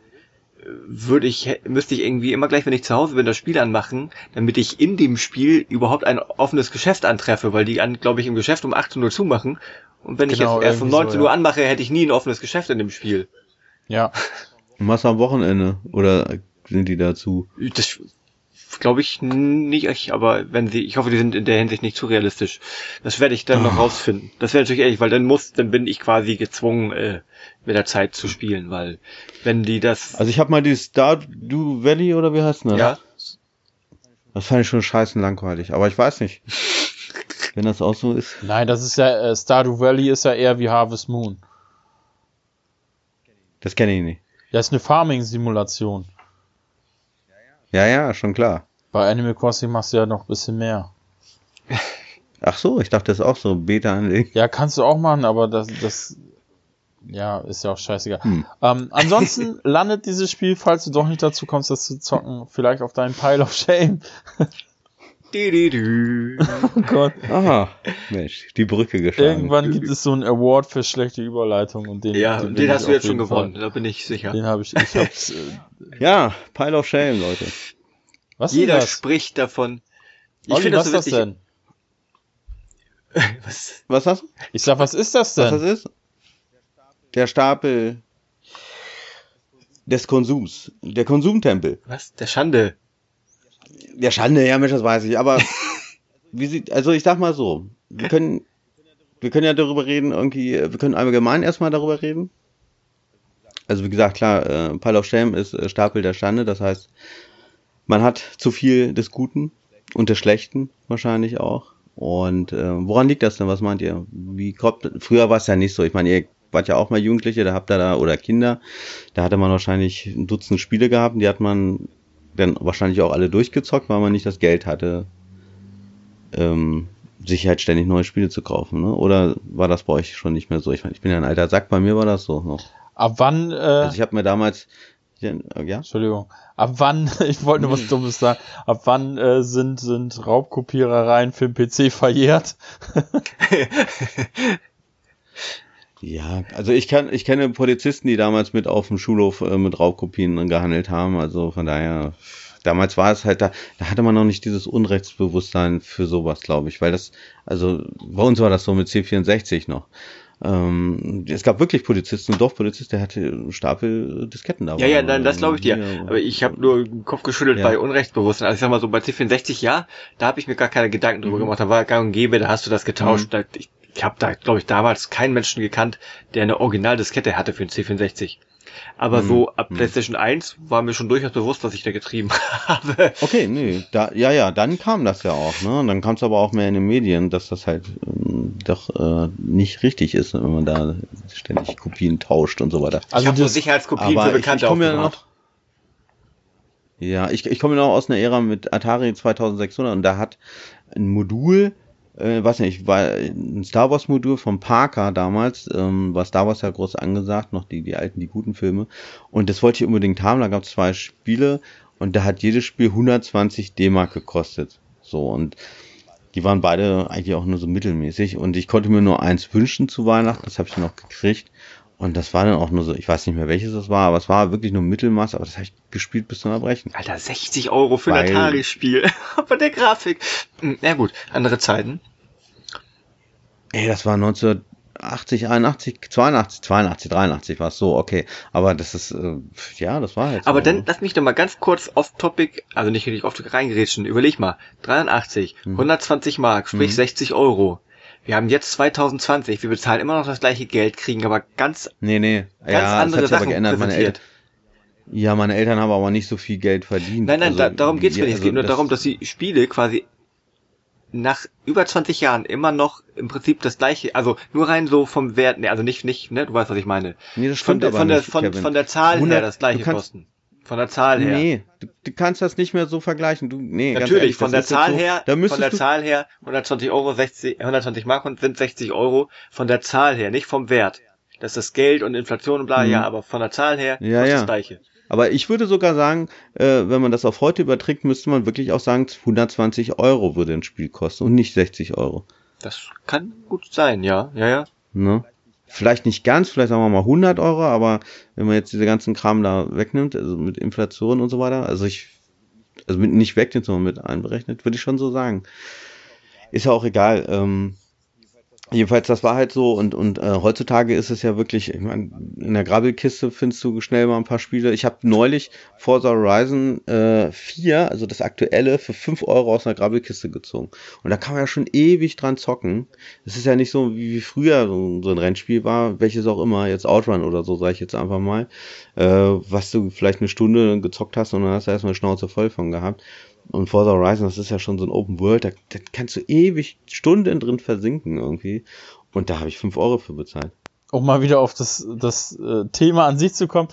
würde ich, müsste ich irgendwie immer gleich, wenn ich zu Hause bin, das Spiel anmachen, damit ich in dem Spiel überhaupt ein offenes Geschäft antreffe, weil die, an, glaube ich, im Geschäft um 18 Uhr zumachen. Und wenn genau, ich jetzt erst um 19 so, Uhr anmache, hätte ich nie ein offenes Geschäft in dem Spiel. Ja. Und was am Wochenende? Oder sind die dazu? Das glaube ich nicht, aber wenn sie, ich hoffe, die sind in der Hinsicht nicht zu realistisch. Das werde ich dann noch ah. rausfinden. Das wäre natürlich ehrlich, weil dann muss, dann bin ich quasi gezwungen, äh, mit der Zeit zu spielen, weil wenn die das. Also ich habe mal die Stardew Valley oder wie heißt das? Ja. Das fand ich schon scheißen langweilig, aber ich weiß nicht. wenn das auch so ist. Nein, das ist ja, äh, Stardew Valley ist ja eher wie Harvest Moon. Das kenne ich nicht. Das ist eine Farming-Simulation. Ja, ja, schon klar. Bei Animal Crossing machst du ja noch ein bisschen mehr. Ach so, ich dachte, das ist auch so Beta anlegen. Ja, kannst du auch machen, aber das, das ja, ist ja auch scheißegal. Hm. Ähm, ansonsten landet dieses Spiel, falls du doch nicht dazu kommst, das zu zocken, vielleicht auf deinem Pile of Shame. oh Gott. Aha, Mensch, die Brücke geschlagen. Irgendwann gibt es so einen Award für schlechte Überleitung und den, ja, den, den hast du jetzt schon gewonnen, da bin ich sicher. Den habe ich, ich hab's, äh, Ja, Pile of Shame, Leute. Was Jeder das? spricht davon. Ich finde das, was ist das denn? was? Was hast du? Ich sag, was ist das denn? Was das ist? Der Stapel des Konsums. Der Konsumtempel. Was? Der Schande. Der Schande, ja, Mensch, das weiß ich. Aber wie sieht, also ich sag mal so, wir können, wir können ja darüber reden, irgendwie, wir können allgemein erstmal darüber reden. Also wie gesagt, klar, äh, Pile of Shame ist äh, Stapel der Schande, das heißt, man hat zu viel des Guten und des Schlechten wahrscheinlich auch. Und äh, woran liegt das denn? Was meint ihr? Wie kommt früher war es ja nicht so. Ich meine, ihr wart ja auch mal Jugendliche, da habt ihr da oder Kinder, da hatte man wahrscheinlich ein Dutzend Spiele gehabt, die hat man dann wahrscheinlich auch alle durchgezockt, weil man nicht das Geld hatte, ähm, sich halt ständig neue Spiele zu kaufen. Ne? Oder war das bei euch schon nicht mehr so? Ich meine, ich bin ja ein alter Sack, bei mir war das so noch. Ab wann? Äh, also ich habe mir damals ja, Entschuldigung. Ab wann, ich wollte nur was hm. Dummes sagen, ab wann äh, sind, sind Raubkopierereien für den PC verjährt? ja, also ich kann, ich kenne Polizisten, die damals mit auf dem Schulhof äh, mit Raubkopien gehandelt haben, also von daher, damals war es halt da, da hatte man noch nicht dieses Unrechtsbewusstsein für sowas, glaube ich, weil das, also bei uns war das so mit C64 noch. Ähm, es gab wirklich Polizisten, ein Dorfpolizist, der hatte einen Stapel Disketten da. Ja, ja, nein, das glaube ich dir. Aber ich habe nur den Kopf geschüttelt ja. bei Unrechtsbewusstsein. Also ich sag mal so, bei C64, ja, da habe ich mir gar keine Gedanken drüber mhm. gemacht. Da war gang und gäbe, da hast du das getauscht. Mhm. ich ich habe da, glaube ich, damals keinen Menschen gekannt, der eine Originaldiskette hatte für den C64. Aber hm, so ab hm. PlayStation 1 war mir schon durchaus bewusst, was ich da getrieben habe. Okay, nee, da, ja, ja, dann kam das ja auch, ne? Und dann kam es aber auch mehr in den Medien, dass das halt ähm, doch äh, nicht richtig ist, wenn man da ständig Kopien tauscht und so weiter. Also ich habe nur Sicherheitskopien für bekannte ich, ich ja noch, Ja, ich, ich komme noch aus einer Ära mit Atari 2600 und da hat ein Modul äh, weiß nicht, war ein Star Wars Modul von Parker damals, ähm, war Star Wars ja groß angesagt, noch die, die alten, die guten Filme. Und das wollte ich unbedingt haben, da gab es zwei Spiele und da hat jedes Spiel 120 D-Mark gekostet. So, und die waren beide eigentlich auch nur so mittelmäßig und ich konnte mir nur eins wünschen zu Weihnachten, das habe ich auch gekriegt. Und das war dann auch nur so, ich weiß nicht mehr welches das war, aber es war wirklich nur Mittelmaß, aber das habe ich gespielt bis zum Erbrechen. Alter, 60 Euro für ein Atari-Spiel. aber der Grafik. Hm, na gut, andere Zeiten. Ey, das war 1980, 81, 82, 82, 83 war es so, okay. Aber das ist, äh, ja, das war jetzt. Aber so. dann lass mich doch mal ganz kurz off-topic, also nicht richtig off-topic reingerätschen, überleg mal. 83, hm. 120 Mark, sprich hm. 60 Euro. Wir haben jetzt 2020, wir bezahlen immer noch das gleiche Geld, kriegen aber ganz, nee, nee. ganz ja, andere das hat Sachen geändert. Meine ja, meine Eltern haben aber nicht so viel Geld verdient. Nein, nein, also, da, darum geht's mir nicht. Es geht nur das darum, dass die Spiele quasi nach über 20 Jahren immer noch im Prinzip das gleiche, also nur rein so vom Wert, ne, also nicht, nicht, ne, du weißt, was ich meine. Nee, das stimmt von, aber von der, von, von der Zahl 100, her das gleiche kosten. Von der Zahl her. Nee, du, du, kannst das nicht mehr so vergleichen. Du, nee, Natürlich, ehrlich, von der Zahl so, her, von der Zahl her, 120 Euro, 60, 120 Mark und sind 60 Euro von der Zahl her, nicht vom Wert. Das ist Geld und Inflation und bla, mhm. ja, aber von der Zahl her ja, ist ja. das Gleiche. Aber ich würde sogar sagen, äh, wenn man das auf heute überträgt, müsste man wirklich auch sagen, 120 Euro würde ein Spiel kosten und nicht 60 Euro. Das kann gut sein, ja, ja, ja. Ne? Vielleicht nicht ganz, vielleicht sagen wir mal 100 Euro, aber wenn man jetzt diese ganzen Kram da wegnimmt, also mit Inflation und so weiter, also ich, also mit, nicht wegnimmt, sondern mit einberechnet, würde ich schon so sagen. Ist ja auch egal. Ähm, Jedenfalls, das war halt so und, und äh, heutzutage ist es ja wirklich, ich meine, in der Grabbelkiste findest du schnell mal ein paar Spiele. Ich habe neulich Forza Horizon äh, 4, also das aktuelle, für 5 Euro aus einer Grabbelkiste gezogen. Und da kann man ja schon ewig dran zocken. Es ist ja nicht so, wie, wie früher so, so, ein Rennspiel war, welches auch immer, jetzt Outrun oder so, sage ich jetzt einfach mal, äh, was du vielleicht eine Stunde gezockt hast und dann hast du erstmal Schnauze voll von gehabt. Und Forza Horizon, das ist ja schon so ein Open World, da, da kannst du ewig Stunden drin versinken irgendwie. Und da habe ich 5 Euro für bezahlt. Um mal wieder auf das, das äh, Thema an sich zu kommen.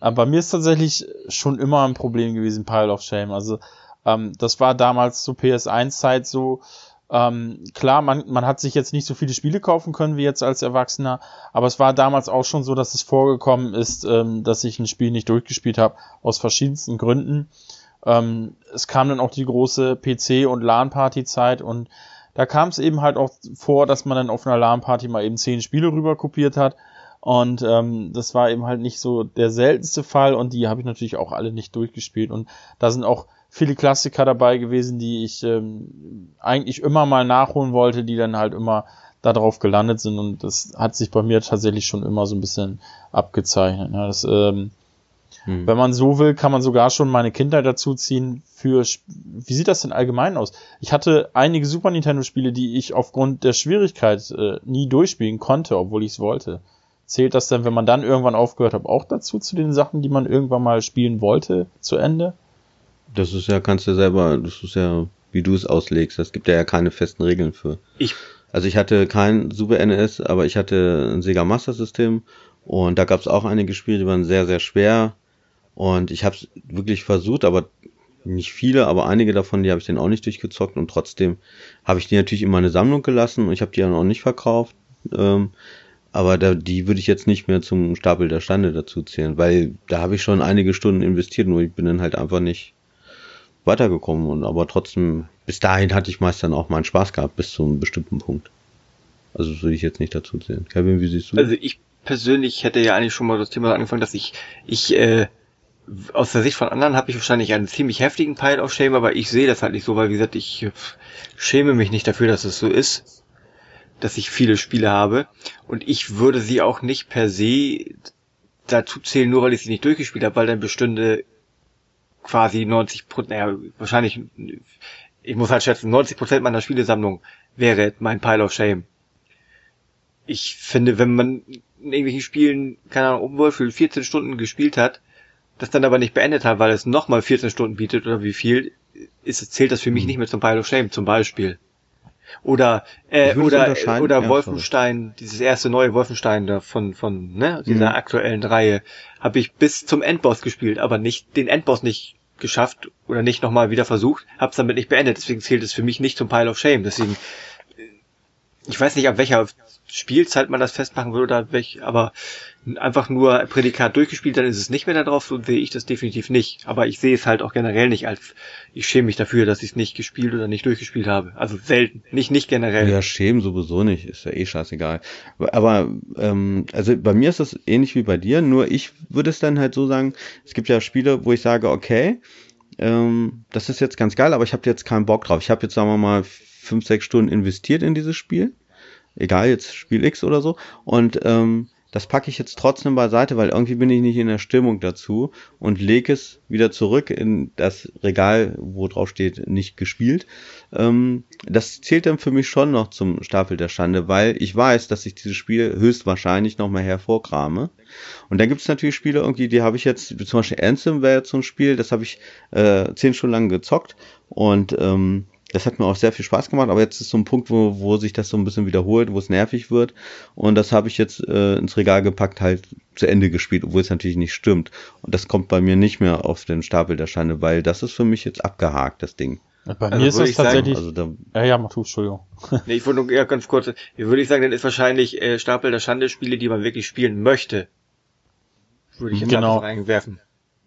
Aber bei mir ist tatsächlich schon immer ein Problem gewesen, Pile of Shame. Also ähm, das war damals zur PS1-Zeit so, ähm, klar, man, man hat sich jetzt nicht so viele Spiele kaufen können wie jetzt als Erwachsener, aber es war damals auch schon so, dass es vorgekommen ist, ähm, dass ich ein Spiel nicht durchgespielt habe, aus verschiedensten Gründen. Ähm, es kam dann auch die große PC- und LAN-Party-Zeit und da kam es eben halt auch vor, dass man dann auf einer LAN-Party mal eben zehn Spiele rüber kopiert hat. Und ähm, das war eben halt nicht so der seltenste Fall und die habe ich natürlich auch alle nicht durchgespielt. Und da sind auch viele Klassiker dabei gewesen, die ich ähm, eigentlich immer mal nachholen wollte, die dann halt immer darauf gelandet sind. Und das hat sich bei mir tatsächlich schon immer so ein bisschen abgezeichnet. Ja, das ähm, hm. Wenn man so will, kann man sogar schon meine Kindheit dazu ziehen für, wie sieht das denn allgemein aus? Ich hatte einige Super Nintendo Spiele, die ich aufgrund der Schwierigkeit äh, nie durchspielen konnte, obwohl ich es wollte. Zählt das denn, wenn man dann irgendwann aufgehört hat, auch dazu zu den Sachen, die man irgendwann mal spielen wollte, zu Ende? Das ist ja, kannst du selber, das ist ja, wie du es auslegst. Es gibt ja keine festen Regeln für. Ich. Also ich hatte kein Super NES, aber ich hatte ein Sega Master System und da gab es auch einige Spiele, die waren sehr, sehr schwer und ich habe es wirklich versucht, aber nicht viele, aber einige davon, die habe ich dann auch nicht durchgezockt und trotzdem habe ich die natürlich in meine Sammlung gelassen und ich habe die dann auch nicht verkauft. Ähm, aber da, die würde ich jetzt nicht mehr zum Stapel der Stande dazu zählen, weil da habe ich schon einige Stunden investiert, nur ich bin dann halt einfach nicht weitergekommen und aber trotzdem, bis dahin hatte ich meist dann auch meinen Spaß gehabt, bis zu einem bestimmten Punkt. Also das würde ich jetzt nicht dazu zählen. Kevin, wie siehst du? Also ich persönlich hätte ja eigentlich schon mal das Thema angefangen, dass ich, ich äh, aus der Sicht von anderen habe ich wahrscheinlich einen ziemlich heftigen Pile of Shame, aber ich sehe das halt nicht so, weil wie gesagt, ich schäme mich nicht dafür, dass es so ist, dass ich viele Spiele habe und ich würde sie auch nicht per se dazu zählen, nur weil ich sie nicht durchgespielt habe, weil dann bestünde quasi 90 Prozent, naja, wahrscheinlich, ich muss halt schätzen, 90 Prozent meiner Spielesammlung wäre mein Pile of Shame. Ich finde, wenn man in irgendwelchen Spielen, keine Ahnung, Open World für 14 Stunden gespielt hat, das dann aber nicht beendet hat, weil es nochmal 14 Stunden bietet oder wie viel, ist, zählt das für mich mhm. nicht mehr zum Pile of Shame, zum Beispiel. Oder äh, oder oder ja, Wolfenstein, dieses erste neue Wolfenstein da von von ne dieser mhm. aktuellen Reihe, habe ich bis zum Endboss gespielt, aber nicht den Endboss nicht geschafft oder nicht nochmal wieder versucht, hab's damit nicht beendet. Deswegen zählt es für mich nicht zum Pile of Shame. Deswegen ich weiß nicht, ab welcher Spielzeit man das festmachen würde oder welch, aber einfach nur Prädikat durchgespielt, dann ist es nicht mehr da drauf, so sehe ich das definitiv nicht. Aber ich sehe es halt auch generell nicht als, ich schäme mich dafür, dass ich es nicht gespielt oder nicht durchgespielt habe. Also selten, nicht, nicht generell. Ja, schämen sowieso nicht, ist ja eh scheißegal. Aber, ähm, also bei mir ist das ähnlich wie bei dir, nur ich würde es dann halt so sagen, es gibt ja Spiele, wo ich sage, okay, ähm, das ist jetzt ganz geil, aber ich habe jetzt keinen Bock drauf. Ich habe jetzt, sagen wir mal, fünf, sechs Stunden investiert in dieses Spiel. Egal, jetzt Spiel X oder so. Und ähm, das packe ich jetzt trotzdem beiseite, weil irgendwie bin ich nicht in der Stimmung dazu und lege es wieder zurück in das Regal, wo drauf steht, nicht gespielt. Ähm, das zählt dann für mich schon noch zum Stapel der Schande, weil ich weiß, dass ich dieses Spiel höchstwahrscheinlich nochmal hervorkrame. Und dann gibt es natürlich Spiele irgendwie, die habe ich jetzt, zum Beispiel Anthem wäre jetzt so ein Spiel, das habe ich äh, zehn Stunden lang gezockt und ähm, das hat mir auch sehr viel Spaß gemacht, aber jetzt ist so ein Punkt, wo, wo sich das so ein bisschen wiederholt, wo es nervig wird. Und das habe ich jetzt äh, ins Regal gepackt, halt zu Ende gespielt, obwohl es natürlich nicht stimmt. Und das kommt bei mir nicht mehr auf den Stapel der Schande, weil das ist für mich jetzt abgehakt, das Ding. Bei also mir ist es tatsächlich. Sagen, also da, ja, ja, mach du, Entschuldigung. nee, ich wollte nur ja, ganz kurz, würde ich sagen, dann ist wahrscheinlich äh, Stapel der Schande Spiele, die man wirklich spielen möchte. Würde ich jetzt genau. reinwerfen.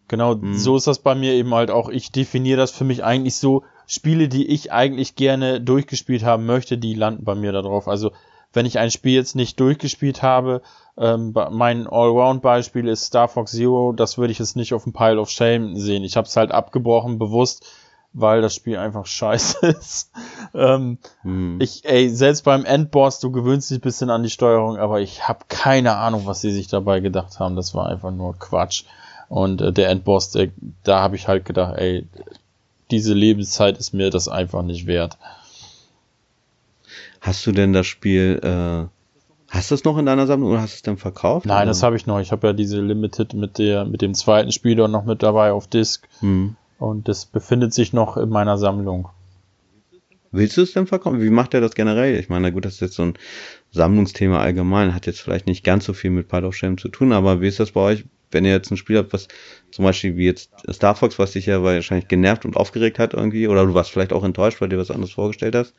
Genau, hm. so ist das bei mir eben halt auch. Ich definiere das für mich eigentlich so, Spiele, die ich eigentlich gerne durchgespielt haben möchte, die landen bei mir da drauf. Also wenn ich ein Spiel jetzt nicht durchgespielt habe, ähm, mein Allround-Beispiel ist Star Fox Zero, das würde ich jetzt nicht auf dem Pile of Shame sehen. Ich habe es halt abgebrochen, bewusst, weil das Spiel einfach scheiße ist. ähm, hm. Ich, ey, selbst beim Endboss, du gewöhnst dich ein bisschen an die Steuerung, aber ich habe keine Ahnung, was sie sich dabei gedacht haben. Das war einfach nur Quatsch. Und äh, der Endboss, der, da habe ich halt gedacht, ey, diese Lebenszeit ist mir das einfach nicht wert. Hast du denn das Spiel, äh, hast du es noch in deiner Sammlung oder hast du es denn verkauft? Nein, oder? das habe ich noch. Ich habe ja diese Limited mit der, mit dem zweiten Spieler noch mit dabei auf Disc. Hm. Und das befindet sich noch in meiner Sammlung. Willst du es denn verkaufen? Wie macht er das generell? Ich meine, gut, das ist jetzt so ein Sammlungsthema allgemein, hat jetzt vielleicht nicht ganz so viel mit Pile of Shame zu tun, aber wie ist das bei euch, wenn ihr jetzt ein Spiel habt, was zum Beispiel wie jetzt Star Fox, was dich ja wahrscheinlich genervt und aufgeregt hat irgendwie, oder du warst vielleicht auch enttäuscht, weil du dir was anderes vorgestellt hast,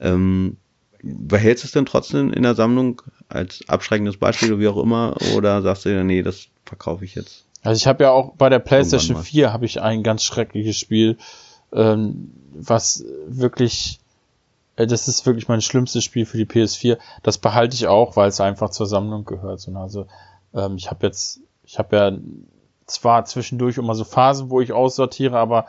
ähm, behältst du es denn trotzdem in der Sammlung als abschreckendes Beispiel, wie auch immer, oder sagst du dir, nee, das verkaufe ich jetzt? Also ich habe ja auch bei der PlayStation 4 habe ich ein ganz schreckliches Spiel, ähm, was wirklich, äh, das ist wirklich mein schlimmstes Spiel für die PS4. Das behalte ich auch, weil es einfach zur Sammlung gehört. So, also ähm, ich habe jetzt, ich habe ja zwar zwischendurch immer so Phasen, wo ich aussortiere, aber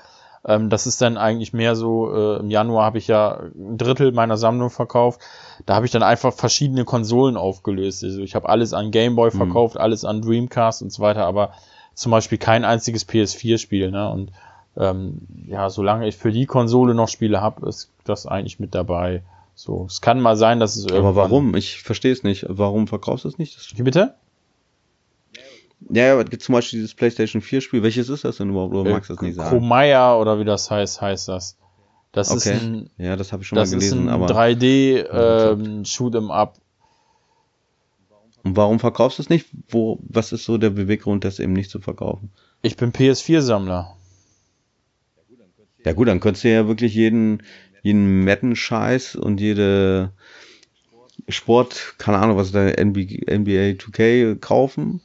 ähm, das ist dann eigentlich mehr so, äh, im Januar habe ich ja ein Drittel meiner Sammlung verkauft. Da habe ich dann einfach verschiedene Konsolen aufgelöst. Also ich habe alles an Gameboy mhm. verkauft, mhm. alles an Dreamcast und so weiter, aber zum Beispiel kein einziges PS4-Spiel. Ne? Und ähm, ja, solange ich für die Konsole noch Spiele habe, ist das eigentlich mit dabei. So, es kann mal sein, dass es irgendwann. Aber warum? Ich verstehe es nicht. Warum verkaufst du es nicht? Wie bitte? Ja, ja, gibt zum Beispiel dieses PlayStation 4 Spiel. Welches ist das denn überhaupt? Oder äh, magst du das nicht sagen? Komaya oder wie das heißt, heißt das. Das okay. ist ein, ja, das habe ich schon mal gelesen, aber 3D ähm, Shoot 'em Up. Und warum verkaufst du es nicht? Wo, was ist so der Beweggrund, das eben nicht zu verkaufen? Ich bin PS4-Sammler. Ja gut, dann könntest du ja wirklich jeden, jeden Madden-Scheiß und jede Sport, keine Ahnung, was da NBA 2K kaufen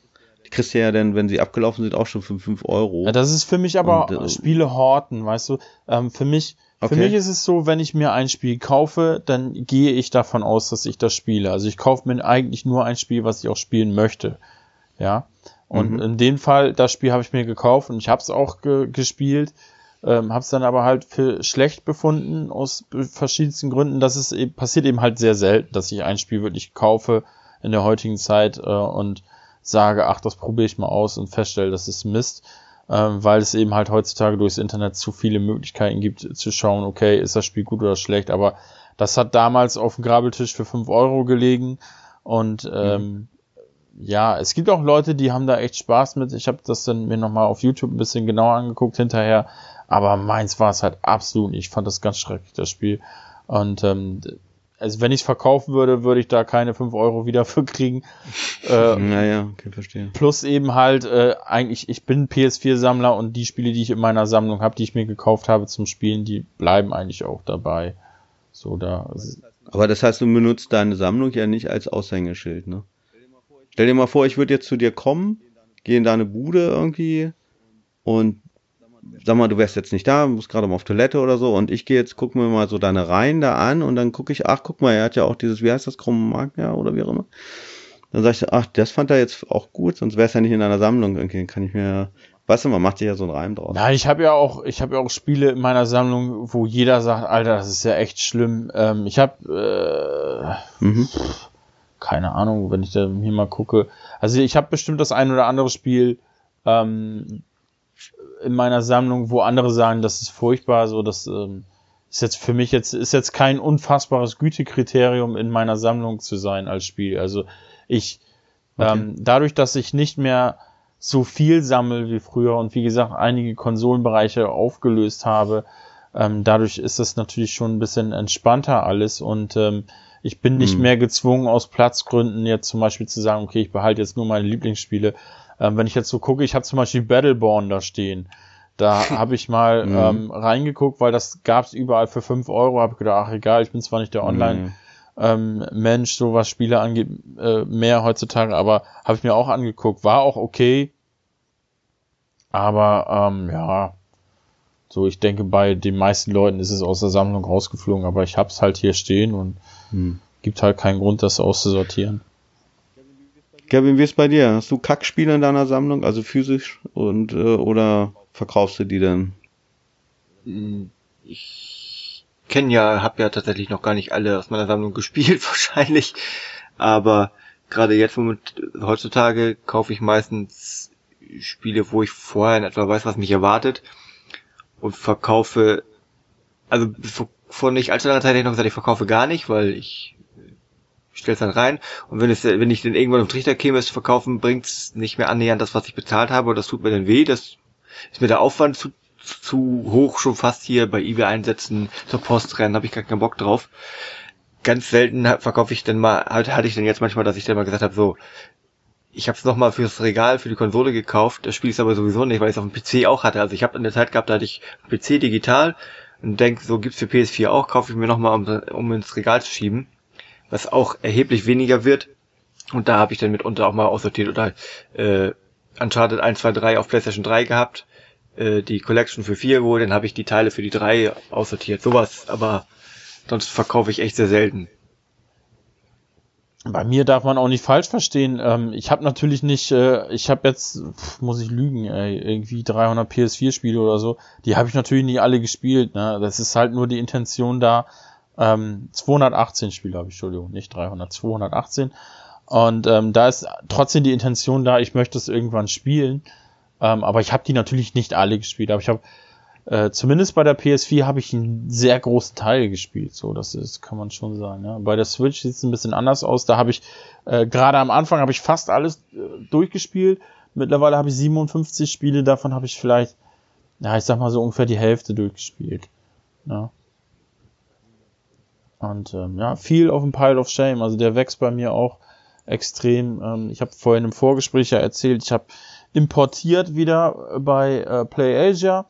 die kriegst du ja dann, wenn sie abgelaufen sind, auch schon für 5 Euro. Ja, das ist für mich aber und, äh, Spiele horten, weißt du. Ähm, für mich, okay. für mich ist es so, wenn ich mir ein Spiel kaufe, dann gehe ich davon aus, dass ich das spiele. Also ich kaufe mir eigentlich nur ein Spiel, was ich auch spielen möchte. Ja. Und mhm. in dem Fall, das Spiel habe ich mir gekauft und ich habe es auch ge gespielt, ähm, habe es dann aber halt für schlecht befunden aus verschiedensten Gründen. Das ist eben, passiert eben halt sehr selten, dass ich ein Spiel wirklich kaufe in der heutigen Zeit äh, und sage, ach, das probiere ich mal aus und feststelle, das ist Mist, ähm, weil es eben halt heutzutage durchs Internet zu viele Möglichkeiten gibt zu schauen, okay, ist das Spiel gut oder schlecht, aber das hat damals auf dem Grabeltisch für 5 Euro gelegen und mhm. ähm, mhm. ja, es gibt auch Leute, die haben da echt Spaß mit. Ich habe das dann mir nochmal auf YouTube ein bisschen genauer angeguckt hinterher, aber meins war es halt absolut nicht. Ich fand das ganz schrecklich, das Spiel. Und ähm, also wenn ich es verkaufen würde, würde ich da keine 5 Euro wieder für kriegen. Äh, naja, okay, verstehe. Plus eben halt, äh, eigentlich, ich bin PS4-Sammler und die Spiele, die ich in meiner Sammlung habe, die ich mir gekauft habe zum Spielen, die bleiben eigentlich auch dabei. So, da. Aber das heißt, du benutzt deine Sammlung ja nicht als Aushängeschild, ne? Stell dir mal vor, ich würde jetzt zu dir kommen, gehe in deine Bude irgendwie und sag mal, du wärst jetzt nicht da, musst gerade mal auf Toilette oder so und ich gehe jetzt, guck mir mal so deine Reihen da an und dann gucke ich, ach, guck mal, er hat ja auch dieses, wie heißt das, Chromagia oder wie auch immer. Dann sag ich, ach, das fand er jetzt auch gut, sonst wäre es ja nicht in einer Sammlung. Irgendwie kann ich mir, weißt du, man macht sich ja so einen Reim draus. Nein, ich habe ja auch, ich habe ja auch Spiele in meiner Sammlung, wo jeder sagt, Alter, das ist ja echt schlimm. Ähm, ich habe, äh, mhm. keine Ahnung, wenn ich da hier mal gucke. Also ich habe bestimmt das ein oder andere Spiel, ähm, in meiner Sammlung, wo andere sagen, das ist furchtbar, so das ähm, ist jetzt für mich jetzt ist jetzt kein unfassbares Gütekriterium in meiner Sammlung zu sein als Spiel. Also ich okay. ähm, dadurch, dass ich nicht mehr so viel sammel wie früher und wie gesagt einige Konsolenbereiche aufgelöst habe, ähm, dadurch ist das natürlich schon ein bisschen entspannter alles und ähm, ich bin nicht hm. mehr gezwungen aus Platzgründen jetzt zum Beispiel zu sagen, okay, ich behalte jetzt nur meine Lieblingsspiele, ähm, wenn ich jetzt so gucke, ich habe zum Beispiel Battleborn da stehen. Da habe ich mal mhm. ähm, reingeguckt, weil das gab's überall für fünf Euro. Habe gedacht, ach egal, ich bin zwar nicht der Online- mhm. ähm, Mensch, so was Spiele angeht, äh, mehr heutzutage, aber habe ich mir auch angeguckt, war auch okay. Aber ähm, ja, So, ich denke, bei den meisten Leuten ist es aus der Sammlung rausgeflogen, aber ich hab's halt hier stehen und hm. gibt halt keinen Grund, das auszusortieren. Kevin, wie ist bei dir? Hast du Kackspiele in deiner Sammlung, also physisch und äh, oder verkaufst du die dann? Hm, ich kenne ja, habe ja tatsächlich noch gar nicht alle aus meiner Sammlung gespielt, wahrscheinlich. Aber gerade jetzt moment, heutzutage kaufe ich meistens Spiele, wo ich vorher in etwa weiß, was mich erwartet und verkaufe, also vor nicht allzu langer Zeit hätte ich noch gesagt, ich verkaufe gar nicht, weil ich stelle es dann rein und wenn es, wenn ich dann irgendwann auf Trichter käme, es zu verkaufen, bringt es nicht mehr annähernd das, was ich bezahlt habe und das tut mir dann weh, das ist mir der Aufwand zu, zu hoch schon fast hier bei eBay einsetzen, zur Post rennen, habe ich gar keinen Bock drauf. Ganz selten verkaufe ich dann mal, halt, hatte ich dann jetzt manchmal, dass ich dann mal gesagt habe, so, ich habe es nochmal fürs Regal, für die Konsole gekauft. Das Spiel ist aber sowieso nicht, weil ich es auf dem PC auch hatte. Also ich habe in der Zeit gehabt, da hatte ich PC digital und denk, so gibt's für PS4 auch, kaufe ich mir nochmal, um, um ins Regal zu schieben. Was auch erheblich weniger wird. Und da habe ich dann mitunter auch mal aussortiert oder äh, Uncharted 1, 2, 3 auf PlayStation 3 gehabt, äh, die Collection für 4 geholt, dann habe ich die Teile für die 3 aussortiert. Sowas, aber sonst verkaufe ich echt sehr selten. Bei mir darf man auch nicht falsch verstehen. Ähm, ich habe natürlich nicht, äh, ich habe jetzt, pff, muss ich lügen, ey, irgendwie 300 PS4-Spiele oder so. Die habe ich natürlich nicht alle gespielt. Ne? Das ist halt nur die Intention da. Ähm, 218 Spiele habe ich, Entschuldigung, nicht 300, 218. Und ähm, da ist trotzdem die Intention da, ich möchte es irgendwann spielen. Ähm, aber ich habe die natürlich nicht alle gespielt. Aber ich habe äh, zumindest bei der PS4 habe ich einen sehr großen Teil gespielt, so das ist, kann man schon sagen. Ja. Bei der Switch sieht es ein bisschen anders aus. Da habe ich äh, gerade am Anfang habe ich fast alles äh, durchgespielt. Mittlerweile habe ich 57 Spiele, davon habe ich vielleicht, ja, ich sag mal so ungefähr die Hälfte durchgespielt. Ja. Und ähm, ja, viel auf dem Pile of Shame. Also der wächst bei mir auch extrem. Ähm, ich habe vorhin im Vorgespräch ja erzählt, ich habe importiert wieder bei äh, PlayAsia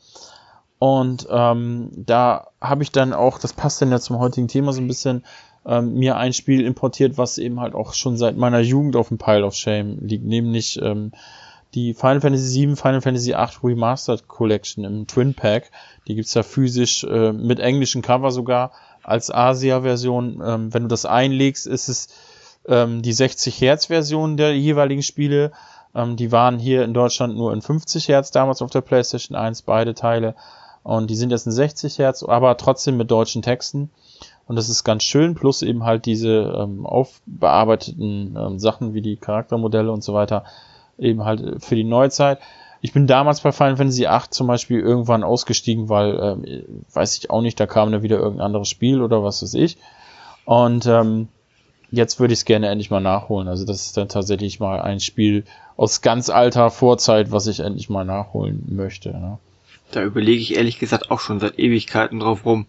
und ähm, da habe ich dann auch, das passt dann ja zum heutigen Thema so ein bisschen, ähm, mir ein Spiel importiert, was eben halt auch schon seit meiner Jugend auf dem Pile of Shame liegt, nämlich ähm, die Final Fantasy VII, Final Fantasy VIII Remastered Collection im Twin Pack. Die gibt's ja physisch äh, mit englischem Cover sogar als Asia-Version. Ähm, wenn du das einlegst, ist es ähm, die 60 Hertz Version der jeweiligen Spiele. Ähm, die waren hier in Deutschland nur in 50 Hertz damals auf der PlayStation 1, beide Teile. Und die sind jetzt in 60 Hertz, aber trotzdem mit deutschen Texten. Und das ist ganz schön, plus eben halt diese ähm, aufbearbeiteten ähm, Sachen wie die Charaktermodelle und so weiter, eben halt für die Neuzeit. Ich bin damals bei Final Fantasy VIII zum Beispiel irgendwann ausgestiegen, weil, ähm, weiß ich auch nicht, da kam dann wieder irgendein anderes Spiel oder was weiß ich. Und ähm, jetzt würde ich es gerne endlich mal nachholen. Also das ist dann tatsächlich mal ein Spiel aus ganz alter Vorzeit, was ich endlich mal nachholen möchte. Ne? Da überlege ich ehrlich gesagt auch schon seit Ewigkeiten drauf rum.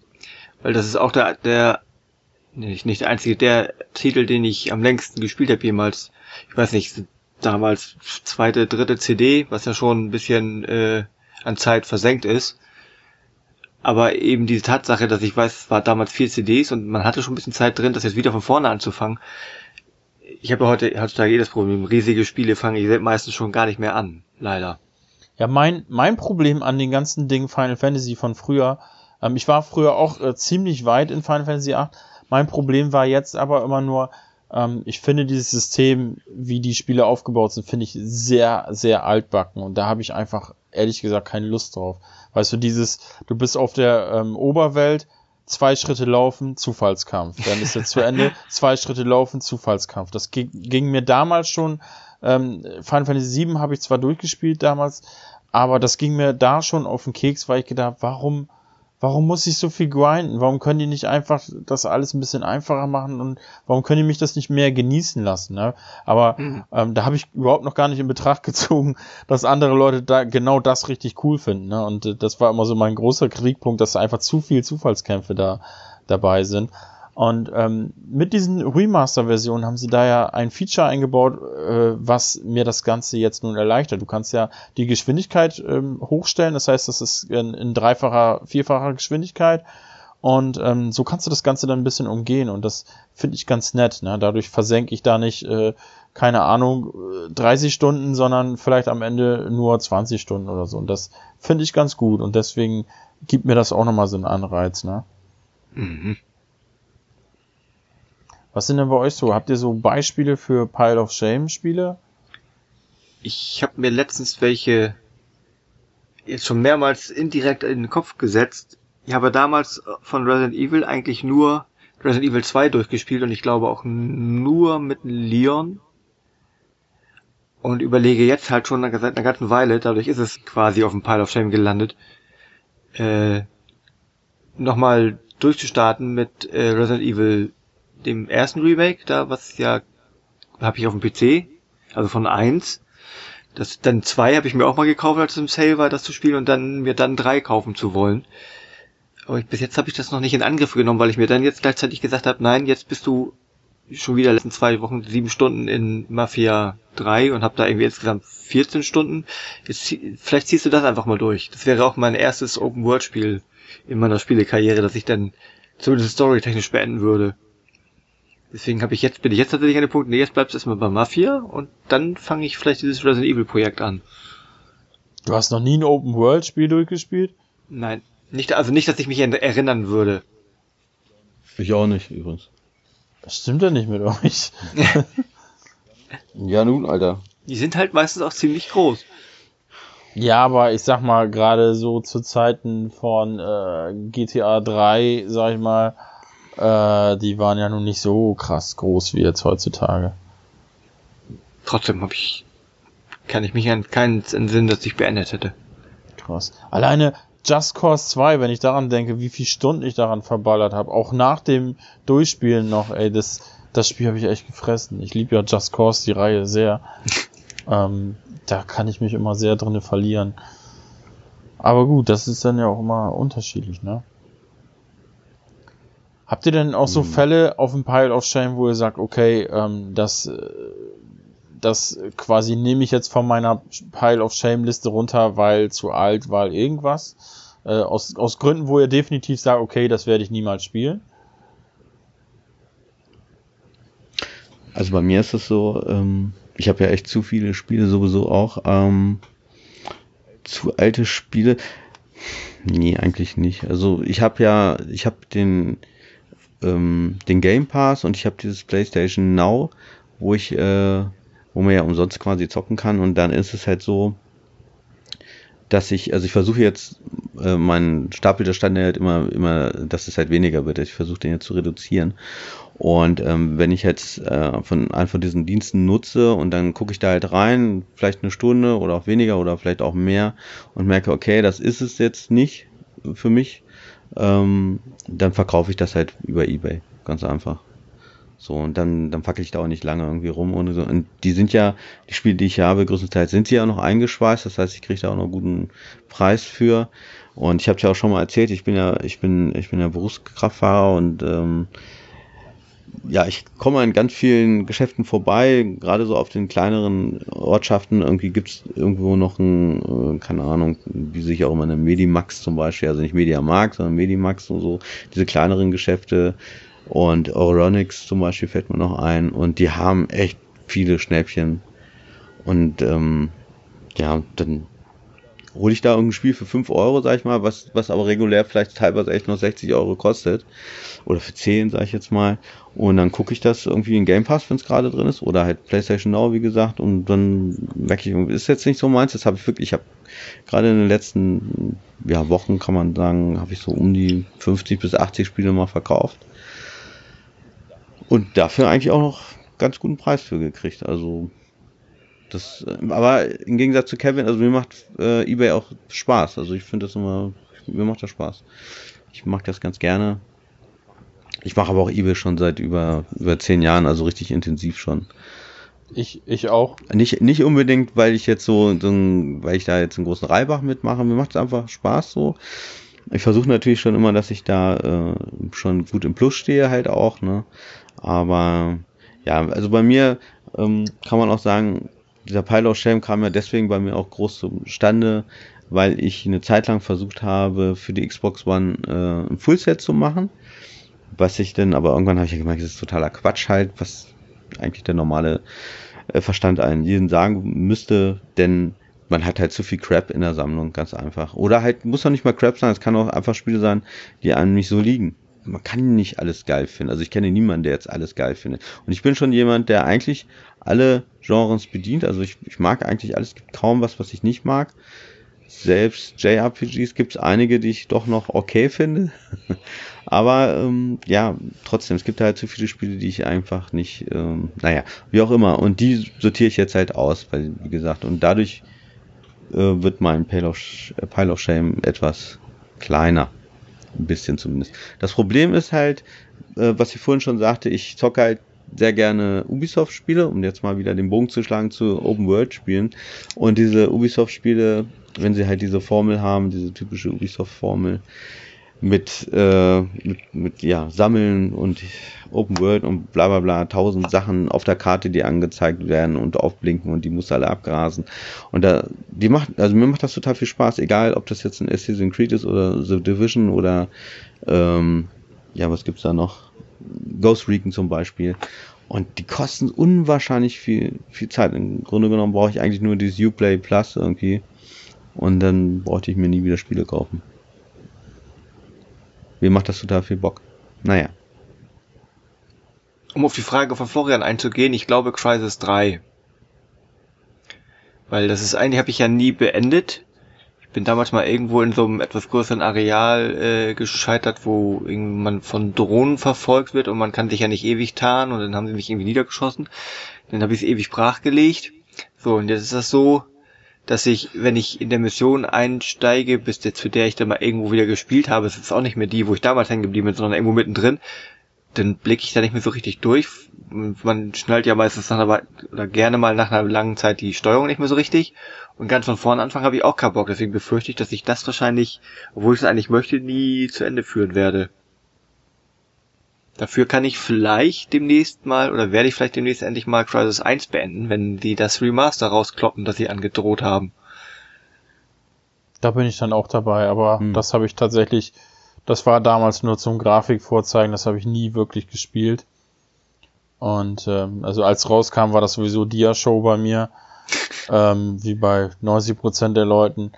Weil das ist auch der, der, nicht, nicht der einzige, der Titel, den ich am längsten gespielt habe jemals. Ich weiß nicht, damals zweite, dritte CD, was ja schon ein bisschen äh, an Zeit versenkt ist. Aber eben diese Tatsache, dass ich weiß, es war damals vier CDs und man hatte schon ein bisschen Zeit drin, das jetzt wieder von vorne anzufangen. Ich habe heute heutzutage jedes Problem. Riesige Spiele fange ich meistens schon gar nicht mehr an, leider. Ja, mein, mein Problem an den ganzen Dingen Final Fantasy von früher, ähm, ich war früher auch äh, ziemlich weit in Final Fantasy 8. Mein Problem war jetzt aber immer nur, ähm, ich finde dieses System, wie die Spiele aufgebaut sind, finde ich sehr, sehr altbacken. Und da habe ich einfach, ehrlich gesagt, keine Lust drauf. Weißt du, dieses, du bist auf der ähm, Oberwelt, zwei Schritte laufen, Zufallskampf. Dann ist er zu Ende, zwei Schritte laufen, Zufallskampf. Das ging, ging mir damals schon ähm, Final Fantasy VII habe ich zwar durchgespielt damals, aber das ging mir da schon auf den Keks, weil ich gedacht, warum, warum muss ich so viel grinden? Warum können die nicht einfach das alles ein bisschen einfacher machen und warum können die mich das nicht mehr genießen lassen? Ne? Aber mhm. ähm, da habe ich überhaupt noch gar nicht in Betracht gezogen, dass andere Leute da genau das richtig cool finden. Ne? Und äh, das war immer so mein großer Kriegpunkt, dass einfach zu viel Zufallskämpfe da dabei sind. Und ähm, mit diesen Remaster-Versionen haben sie da ja ein Feature eingebaut, äh, was mir das Ganze jetzt nun erleichtert. Du kannst ja die Geschwindigkeit ähm, hochstellen, das heißt, das ist in, in dreifacher, vierfacher Geschwindigkeit. Und ähm, so kannst du das Ganze dann ein bisschen umgehen und das finde ich ganz nett. Ne? Dadurch versenke ich da nicht, äh, keine Ahnung, 30 Stunden, sondern vielleicht am Ende nur 20 Stunden oder so. Und das finde ich ganz gut und deswegen gibt mir das auch nochmal so einen Anreiz, ne? Mhm. Was sind denn bei euch so? Habt ihr so Beispiele für Pile of Shame Spiele? Ich habe mir letztens welche jetzt schon mehrmals indirekt in den Kopf gesetzt. Ich habe damals von Resident Evil eigentlich nur Resident Evil 2 durchgespielt und ich glaube auch nur mit Leon. Und überlege jetzt halt schon seit einer ganzen Weile, dadurch ist es quasi auf dem Pile of Shame gelandet, äh, nochmal durchzustarten mit äh, Resident Evil dem ersten Remake, da was ja habe ich auf dem PC, also von 1. Das, dann zwei habe ich mir auch mal gekauft, als es im Sale war, das zu spielen und dann mir dann drei kaufen zu wollen. Aber ich, bis jetzt habe ich das noch nicht in Angriff genommen, weil ich mir dann jetzt gleichzeitig gesagt habe, nein, jetzt bist du schon wieder letzten zwei Wochen sieben Stunden in Mafia 3 und habe da irgendwie insgesamt 14 Stunden. Jetzt, vielleicht ziehst du das einfach mal durch. Das wäre auch mein erstes Open-World-Spiel in meiner Spielekarriere, dass ich dann zumindest storytechnisch beenden würde. Deswegen habe ich jetzt, bin ich jetzt tatsächlich an dem Punkt, nee, jetzt bleibst du erstmal bei Mafia und dann fange ich vielleicht dieses Resident Evil Projekt an. Du hast noch nie ein Open World Spiel durchgespielt? Nein. Nicht, also nicht, dass ich mich erinnern würde. Ich auch nicht, übrigens. Das stimmt ja nicht mit euch. ja, nun, Alter. Die sind halt meistens auch ziemlich groß. Ja, aber ich sag mal, gerade so zu Zeiten von äh, GTA 3, sag ich mal, äh, die waren ja nun nicht so krass groß wie jetzt heutzutage. Trotzdem habe ich, kann ich mich an keinen Sinn, dass ich beendet hätte. Krass. Alleine Just Cause 2, wenn ich daran denke, wie viele Stunden ich daran verballert habe, auch nach dem Durchspielen noch, ey, das, das Spiel habe ich echt gefressen. Ich liebe ja Just Cause, die Reihe, sehr. ähm, da kann ich mich immer sehr drinne verlieren. Aber gut, das ist dann ja auch immer unterschiedlich, ne? Habt ihr denn auch so hm. Fälle auf dem Pile of Shame, wo ihr sagt, okay, ähm, das, äh, das quasi nehme ich jetzt von meiner Pile of Shame Liste runter, weil zu alt, weil irgendwas? Äh, aus, aus Gründen, wo ihr definitiv sagt, okay, das werde ich niemals spielen? Also bei mir ist es so, ähm, ich habe ja echt zu viele Spiele sowieso auch. Ähm, zu alte Spiele. Nee, eigentlich nicht. Also ich habe ja, ich habe den ähm, den Game Pass und ich habe dieses PlayStation Now, wo ich, äh, wo man ja umsonst quasi zocken kann und dann ist es halt so, dass ich, also ich versuche jetzt äh, meinen Stapel der Stand halt immer, immer, dass es halt weniger wird. Ich versuche den jetzt zu reduzieren. Und ähm, wenn ich jetzt äh, von einem von diesen Diensten nutze und dann gucke ich da halt rein, vielleicht eine Stunde oder auch weniger oder vielleicht auch mehr und merke, okay, das ist es jetzt nicht für mich, ähm, dann verkaufe ich das halt über Ebay. Ganz einfach. So, und dann, dann fackel ich da auch nicht lange irgendwie rum. Und, so. und die sind ja, die Spiele, die ich habe, größtenteils sind sie ja noch eingeschweißt. Das heißt, ich kriege da auch noch einen guten Preis für. Und ich habe ja auch schon mal erzählt, ich bin ja, ich bin, ich bin ja Berufskraftfahrer und ähm, ja, ich komme an ganz vielen Geschäften vorbei, gerade so auf den kleineren Ortschaften. Irgendwie gibt's irgendwo noch ein, äh, keine Ahnung, wie sich auch immer eine Medimax zum Beispiel, also nicht Mediamarkt, sondern Medimax und so, diese kleineren Geschäfte. Und Euronics zum Beispiel fällt mir noch ein. Und die haben echt viele Schnäppchen. Und ähm, ja, dann hole ich da irgendein Spiel für 5 Euro, sag ich mal, was, was aber regulär vielleicht teilweise echt noch 60 Euro kostet. Oder für 10, sag ich jetzt mal. Und dann gucke ich das irgendwie in Game Pass, wenn es gerade drin ist. Oder halt PlayStation Now, wie gesagt. Und dann merke ich, ist jetzt nicht so meins. Das habe ich wirklich, ich habe gerade in den letzten ja, Wochen, kann man sagen, habe ich so um die 50 bis 80 Spiele mal verkauft. Und dafür eigentlich auch noch ganz guten Preis für gekriegt. Also das, aber im Gegensatz zu Kevin, also mir macht äh, eBay auch Spaß. Also ich finde das immer, mir macht das Spaß. Ich mag das ganz gerne. Ich mache aber auch eBay schon seit über über zehn Jahren, also richtig intensiv schon. Ich, ich auch. Nicht, nicht unbedingt, weil ich jetzt so, so weil ich da jetzt einen großen Reibach mitmache. Mir macht es einfach Spaß so. Ich versuche natürlich schon immer, dass ich da äh, schon gut im Plus stehe, halt auch, ne? Aber ja, also bei mir ähm, kann man auch sagen, dieser Pile of Shame kam ja deswegen bei mir auch groß zustande, weil ich eine Zeit lang versucht habe, für die Xbox One äh, ein Fullset zu machen. Was ich dann, aber irgendwann habe ich ja gemerkt, das ist totaler Quatsch halt, was eigentlich der normale äh, Verstand einen jeden sagen müsste, denn man hat halt zu viel Crap in der Sammlung, ganz einfach. Oder halt, muss doch nicht mal Crap sein, es kann auch einfach Spiele sein, die einem nicht so liegen. Man kann nicht alles geil finden. Also ich kenne niemanden, der jetzt alles geil findet. Und ich bin schon jemand, der eigentlich alle Genres bedient. Also ich, ich mag eigentlich alles, es gibt kaum was, was ich nicht mag. Selbst JRPGs gibt es einige, die ich doch noch okay finde. Aber ähm, ja, trotzdem, es gibt halt zu viele Spiele, die ich einfach nicht, ähm, naja, wie auch immer. Und die sortiere ich jetzt halt aus, weil, wie gesagt, und dadurch äh, wird mein Pile of, Pile of Shame etwas kleiner. Ein bisschen zumindest. Das Problem ist halt, äh, was ich vorhin schon sagte, ich zocke halt sehr gerne Ubisoft-Spiele, um jetzt mal wieder den Bogen zu schlagen zu Open-World-Spielen. Und diese Ubisoft-Spiele, wenn sie halt diese Formel haben, diese typische Ubisoft-Formel, mit, äh, mit, mit ja, Sammeln und Open World und bla bla bla, tausend Sachen auf der Karte, die angezeigt werden und aufblinken und die muss alle abgrasen. Und da, die macht, also mir macht das total viel Spaß, egal ob das jetzt ein Assassin's Creed ist oder The Division oder ähm, ja, was gibt's da noch? Ghost Recon zum Beispiel. Und die kosten unwahrscheinlich viel, viel Zeit. Im Grunde genommen brauche ich eigentlich nur dieses Uplay Plus irgendwie. Und dann brauchte ich mir nie wieder Spiele kaufen. Mir macht das total viel Bock. Naja. Um auf die Frage von Florian einzugehen, ich glaube Crisis 3. Weil das ist eigentlich, habe ich ja nie beendet. Bin damals mal irgendwo in so einem etwas größeren Areal äh, gescheitert, wo man von Drohnen verfolgt wird und man kann sich ja nicht ewig tarnen und dann haben sie mich irgendwie niedergeschossen. Dann habe ich es ewig brachgelegt. So, und jetzt ist das so, dass ich, wenn ich in der Mission einsteige, bis der, zu der ich dann mal irgendwo wieder gespielt habe, es ist auch nicht mehr die, wo ich damals hängen geblieben bin, sondern irgendwo mittendrin, dann blicke ich da nicht mehr so richtig durch. Man schnallt ja meistens nach einer, oder gerne mal nach einer langen Zeit die Steuerung nicht mehr so richtig. Und ganz von vorne Anfang habe ich auch keinen Bock, deswegen befürchte ich, dass ich das wahrscheinlich, obwohl ich es eigentlich möchte, nie zu Ende führen werde. Dafür kann ich vielleicht demnächst mal, oder werde ich vielleicht demnächst endlich mal Crisis 1 beenden, wenn die das Remaster rauskloppen, das sie angedroht haben. Da bin ich dann auch dabei, aber hm. das habe ich tatsächlich, das war damals nur zum Grafikvorzeigen, das habe ich nie wirklich gespielt. Und ähm, also als rauskam, war das sowieso Dia-Show bei mir, ähm, wie bei 90% der Leuten.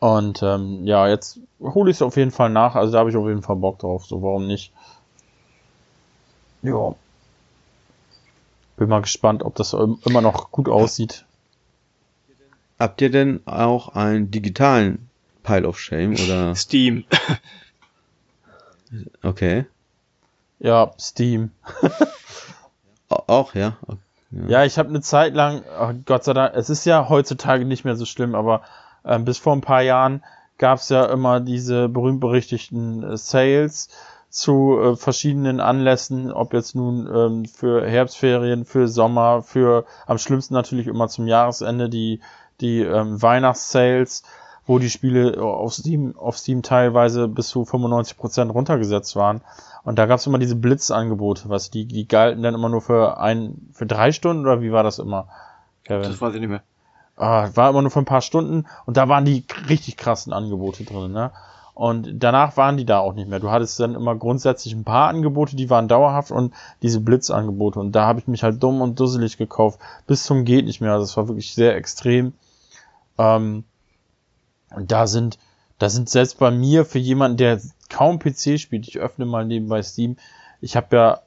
Und ähm, ja, jetzt hole ich es auf jeden Fall nach, also da habe ich auf jeden Fall Bock drauf, so warum nicht. Ja. Bin mal gespannt, ob das immer noch gut aussieht. Habt ihr denn auch einen digitalen Pile of Shame oder? Steam. Okay. Ja, Steam. auch, ja. Ja, ja ich habe eine Zeit lang, oh Gott sei Dank, es ist ja heutzutage nicht mehr so schlimm, aber äh, bis vor ein paar Jahren gab es ja immer diese berühmt-berichtigten äh, Sales zu äh, verschiedenen Anlässen, ob jetzt nun ähm, für Herbstferien, für Sommer, für am schlimmsten natürlich immer zum Jahresende die die ähm, Weihnachtssales, wo die Spiele auf Steam auf Steam teilweise bis zu 95 Prozent runtergesetzt waren. Und da gab's immer diese Blitzangebote, was die die galten dann immer nur für ein für drei Stunden oder wie war das immer? Kevin? Das weiß ich nicht mehr. Ah, war immer nur für ein paar Stunden und da waren die richtig krassen Angebote drin, ne? Und danach waren die da auch nicht mehr. Du hattest dann immer grundsätzlich ein paar Angebote, die waren dauerhaft und diese Blitzangebote. Und da habe ich mich halt dumm und dusselig gekauft. Bis zum geht nicht mehr. Also es war wirklich sehr extrem. Ähm, und da sind, da sind selbst bei mir für jemanden, der kaum PC spielt, ich öffne mal nebenbei Steam. Ich habe ja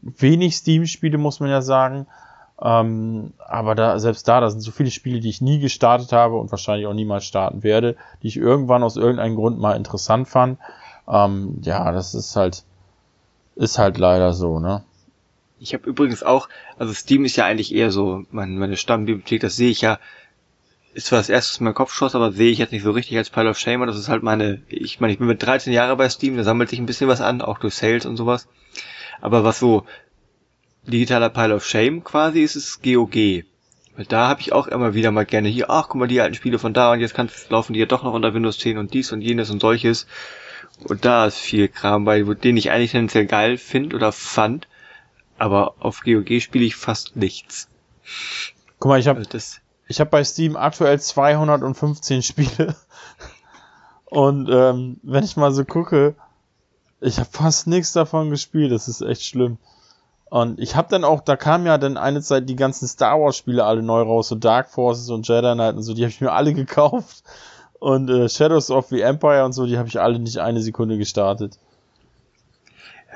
wenig Steam-Spiele, muss man ja sagen. Ähm, aber da, selbst da, da sind so viele Spiele, die ich nie gestartet habe und wahrscheinlich auch niemals starten werde, die ich irgendwann aus irgendeinem Grund mal interessant fand. Ähm, ja, das ist halt, ist halt leider so, ne? Ich habe übrigens auch, also Steam ist ja eigentlich eher so meine, meine Stammbibliothek, das sehe ich ja, ist zwar das erste, was mein Kopf schoss, aber sehe ich jetzt nicht so richtig als Pile of Shame. Das ist halt meine, ich meine, ich bin mit 13 Jahren bei Steam, da sammelt sich ein bisschen was an, auch durch Sales und sowas. Aber was so digitaler Pile of Shame quasi ist es GOG. Weil da habe ich auch immer wieder mal gerne hier, ach guck mal, die alten Spiele von da und jetzt kannst, laufen die ja doch noch unter Windows 10 und dies und jenes und solches. Und da ist viel Kram bei, den ich eigentlich tendenziell geil finde oder fand. Aber auf GOG spiele ich fast nichts. Guck mal, ich habe also ich habe bei Steam aktuell 215 Spiele. Und ähm, wenn ich mal so gucke, ich habe fast nichts davon gespielt. Das ist echt schlimm. Und ich habe dann auch, da kam ja dann eine Zeit die ganzen Star Wars Spiele alle neu raus, so Dark Forces und Jedi Knight und so, die habe ich mir alle gekauft. Und äh, Shadows of the Empire und so, die habe ich alle nicht eine Sekunde gestartet.